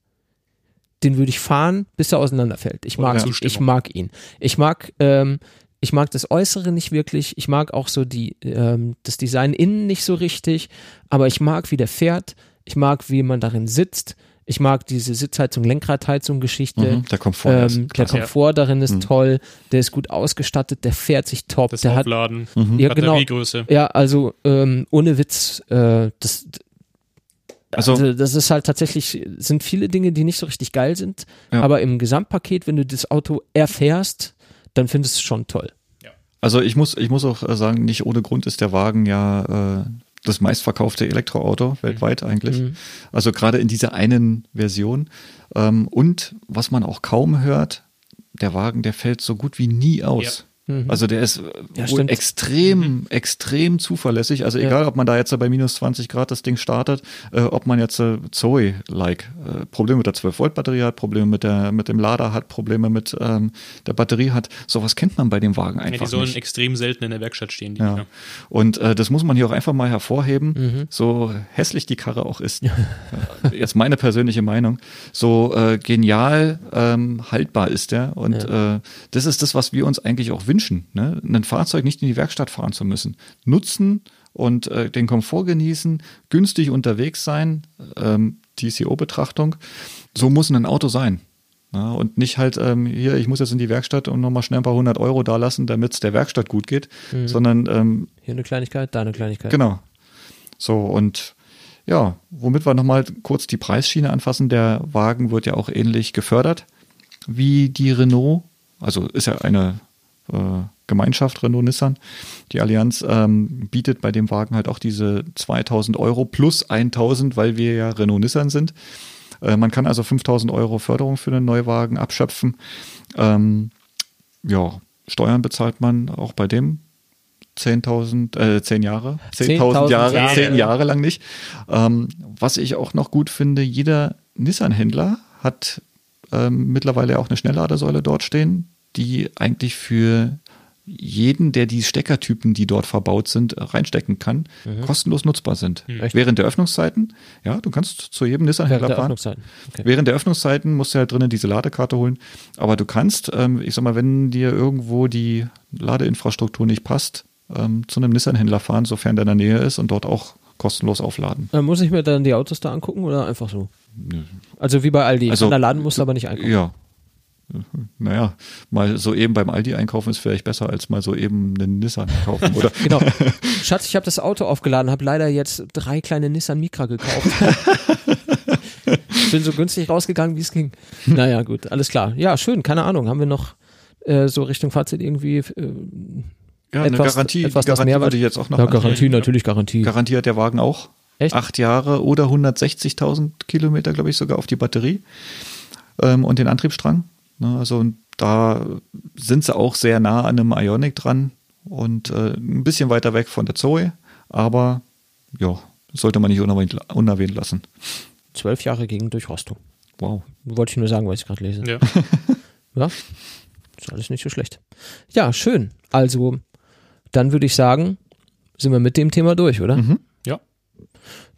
den würde ich fahren, bis er auseinanderfällt. Ich mag, ich mag ihn. Ich mag, ähm, ich mag das Äußere nicht wirklich. Ich mag auch so die, ähm, das Design innen nicht so richtig. Aber ich mag, wie der fährt. Ich mag, wie man darin sitzt. Ich mag diese Sitzheizung, Lenkradheizung Geschichte. Mhm, der Komfort ist Ähm, der. Komfort darin ist toll. Der ist gut ausgestattet. Der fährt sich top. Das der hat, Aufladen, ja, genau. Batteriegröße. Ja, also ähm, ohne Witz, äh, das, Also- also, das ist halt tatsächlich, sind viele Dinge, die nicht so richtig geil sind, Ja. aber im Gesamtpaket, wenn du das Auto erfährst, dann findest du es schon toll. Also ich muss, ich muss auch äh, sagen, nicht ohne Grund ist der Wagen ja äh, das meistverkaufte Elektroauto weltweit eigentlich. Also gerade in dieser einen Version. Ähm, und was man auch kaum hört, der Wagen, der fällt so gut wie nie aus. Also der ist äh, Ja, wohl stimmt. extrem, extrem zuverlässig. Also egal, ob man da jetzt bei minus 20 Grad das Ding startet, äh, ob man jetzt äh, Zoe-like äh, Probleme mit der 12-Volt-Batterie hat, Probleme mit, der, mit dem Lader hat, Probleme mit ähm, der Batterie hat, sowas kennt man bei dem Wagen Ja, einfach die sollen nicht. extrem selten in der Werkstatt stehen. Die Ja. Und äh, das muss man hier auch einfach mal hervorheben, Mhm. so hässlich die Karre auch ist. Äh, Jetzt meine persönliche Meinung. So äh, genial ähm, haltbar ist der. Und äh, das ist das, was wir uns eigentlich auch wünschen. Ne? Ein Fahrzeug nicht in die Werkstatt fahren zu müssen. Nutzen und äh, den Komfort genießen, günstig unterwegs sein, ähm, TCO-Betrachtung. So muss ein Auto sein. Ja, und nicht halt, ähm, hier, ich muss jetzt in die Werkstatt und nochmal schnell ein paar hundert Euro da lassen, damit es der Werkstatt gut geht, Mhm. sondern ähm, Hier eine Kleinigkeit, da eine Kleinigkeit. Genau. So, und ja, womit wir nochmal kurz die Preisschiene anfassen. Der Wagen wird ja auch ähnlich gefördert wie die Renault. Also ist ja eine äh, Gemeinschaft Renault-Nissan. Die Allianz ähm, bietet bei dem Wagen halt auch diese 2000 Euro plus 1000, weil wir ja Renault-Nissan sind. Äh, man kann also 5000 Euro Förderung für einen Neuwagen abschöpfen. Ähm, ja, Steuern bezahlt man auch bei dem 10.000, äh, 10 Jahre, 10.000 10.000 Jahre, Jahre. 10 Jahre lang nicht. Ähm, was ich auch noch gut finde, jeder Nissan-Händler hat ähm, mittlerweile auch eine Schnellladesäule dort stehen, die eigentlich für jeden, der die Steckertypen, die dort verbaut sind, reinstecken kann, kostenlos nutzbar sind. Echt? Während der Öffnungszeiten, ja, du kannst zu jedem Nissan-Händler fahren. Okay. Während der Öffnungszeiten musst du halt drinnen diese Ladekarte holen. Aber du kannst, ähm, ich sag mal, wenn dir irgendwo die Ladeinfrastruktur nicht passt, ähm, zu einem Nissan-Händler fahren, sofern der in der Nähe ist und dort auch kostenlos aufladen. Äh, muss ich mir dann die Autos da angucken oder einfach so? Also wie bei Aldi. Also- Also, Kann da laden musst du aber nicht einkaufen. Ja. Naja, mal so eben beim Aldi einkaufen ist vielleicht besser, als mal so eben einen Nissan kaufen, oder? [laughs] Genau. [laughs] Schatz, ich habe das Auto aufgeladen, habe leider jetzt drei kleine Nissan Micra gekauft. [laughs] Bin so günstig rausgegangen, wie es ging. Naja, gut, alles klar. Ja, schön, keine Ahnung. Haben wir noch äh, so Richtung Fazit irgendwie äh, Ja, Etwas- eine Garantie, etwas, das Garantie mehr würde ich jetzt auch noch anfügen. Garantie, natürlich Garantie. Garantiert der Wagen auch. Echt? Acht Jahre oder 160.000 Kilometer, glaube ich, sogar auf die Batterie ähm, und den Antriebsstrang. Ne, also und da sind sie auch sehr nah an einem Ionic dran und äh, ein bisschen weiter weg von der Zoe, aber ja, sollte man nicht unerwähnt, unerwähnt lassen. Zwölf Jahre gegen Durchrostung. Wow. Wollte ich nur sagen, was ich gerade lese. Ja. [laughs] Ja, ist alles nicht so schlecht. Ja, schön. Also, dann würde ich sagen, sind wir mit dem Thema durch, oder? Mhm. Ja.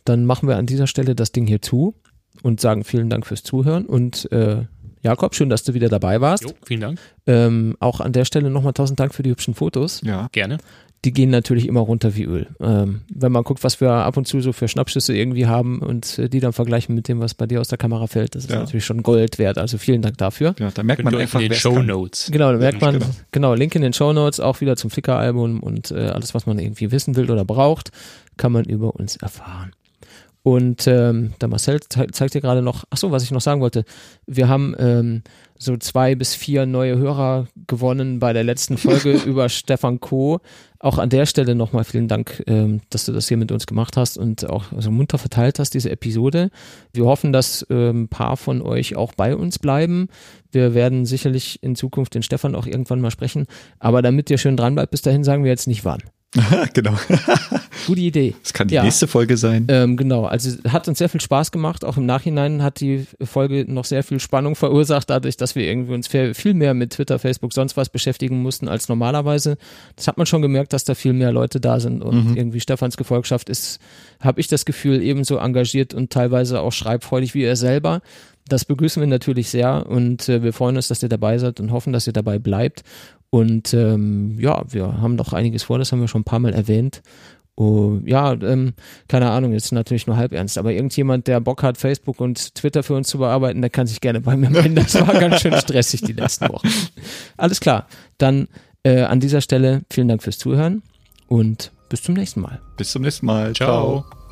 Dann machen wir an dieser Stelle das Ding hier zu und sagen vielen Dank fürs Zuhören. Und äh, Jakob, schön, dass du wieder dabei warst. Jo, vielen Dank. Ähm, auch an der Stelle nochmal tausend Dank für die hübschen Fotos. Ja. Gerne. Die gehen natürlich immer runter wie Öl. Ähm, wenn man guckt, was wir ab und zu so für Schnappschüsse irgendwie haben und äh, die dann vergleichen mit dem, was bei dir aus der Kamera fällt, das ist Ja. natürlich schon Gold wert. Also vielen Dank dafür. ja, da merkt Könnt man einfach, in den Show. Notes. Genau, da merkt man, genau. genau. Link in den Show Notes auch wieder zum Flickr-Album und äh, alles, was man irgendwie wissen will oder braucht, kann man über uns erfahren. Und ähm, der Marcel ze zeigt dir gerade noch, ach so, was ich noch sagen wollte, wir haben ähm, so zwei bis vier neue Hörer gewonnen bei der letzten Folge [laughs] über Stefan Co. Auch an der Stelle nochmal vielen Dank, ähm, dass du das hier mit uns gemacht hast und auch so munter verteilt hast, diese Episode. Wir hoffen, dass ähm, ein paar von euch auch bei uns bleiben. Wir werden sicherlich in Zukunft den Stefan auch irgendwann mal sprechen. Aber damit ihr schön dran bleibt, bis dahin sagen wir jetzt nicht wann. [laughs] genau. Gute Idee. Das kann die Ja. nächste Folge sein. Ähm, genau, also hat uns sehr viel Spaß gemacht. Auch im Nachhinein hat die Folge noch sehr viel Spannung verursacht, dadurch, dass wir irgendwie uns viel mehr mit Twitter, Facebook, sonst was beschäftigen mussten als normalerweise. Das hat man schon gemerkt, dass da viel mehr Leute da sind und irgendwie Stefans Gefolgschaft ist, habe ich das Gefühl, ebenso engagiert und teilweise auch schreibfreudig wie er selber. Das begrüßen wir natürlich sehr und äh, wir freuen uns, dass ihr dabei seid und hoffen, dass ihr dabei bleibt. Und ähm, ja, wir haben noch einiges vor, das haben wir schon ein paar Mal erwähnt. Oh, ja, ähm, keine Ahnung, jetzt natürlich nur halb ernst, aber irgendjemand, der Bock hat, Facebook und Twitter für uns zu bearbeiten, der kann sich gerne bei mir melden. Das war ganz schön stressig die letzten Wochen. Alles klar, dann äh, an dieser Stelle vielen Dank fürs Zuhören und bis zum nächsten Mal. Bis zum nächsten Mal. Ciao. Ciao.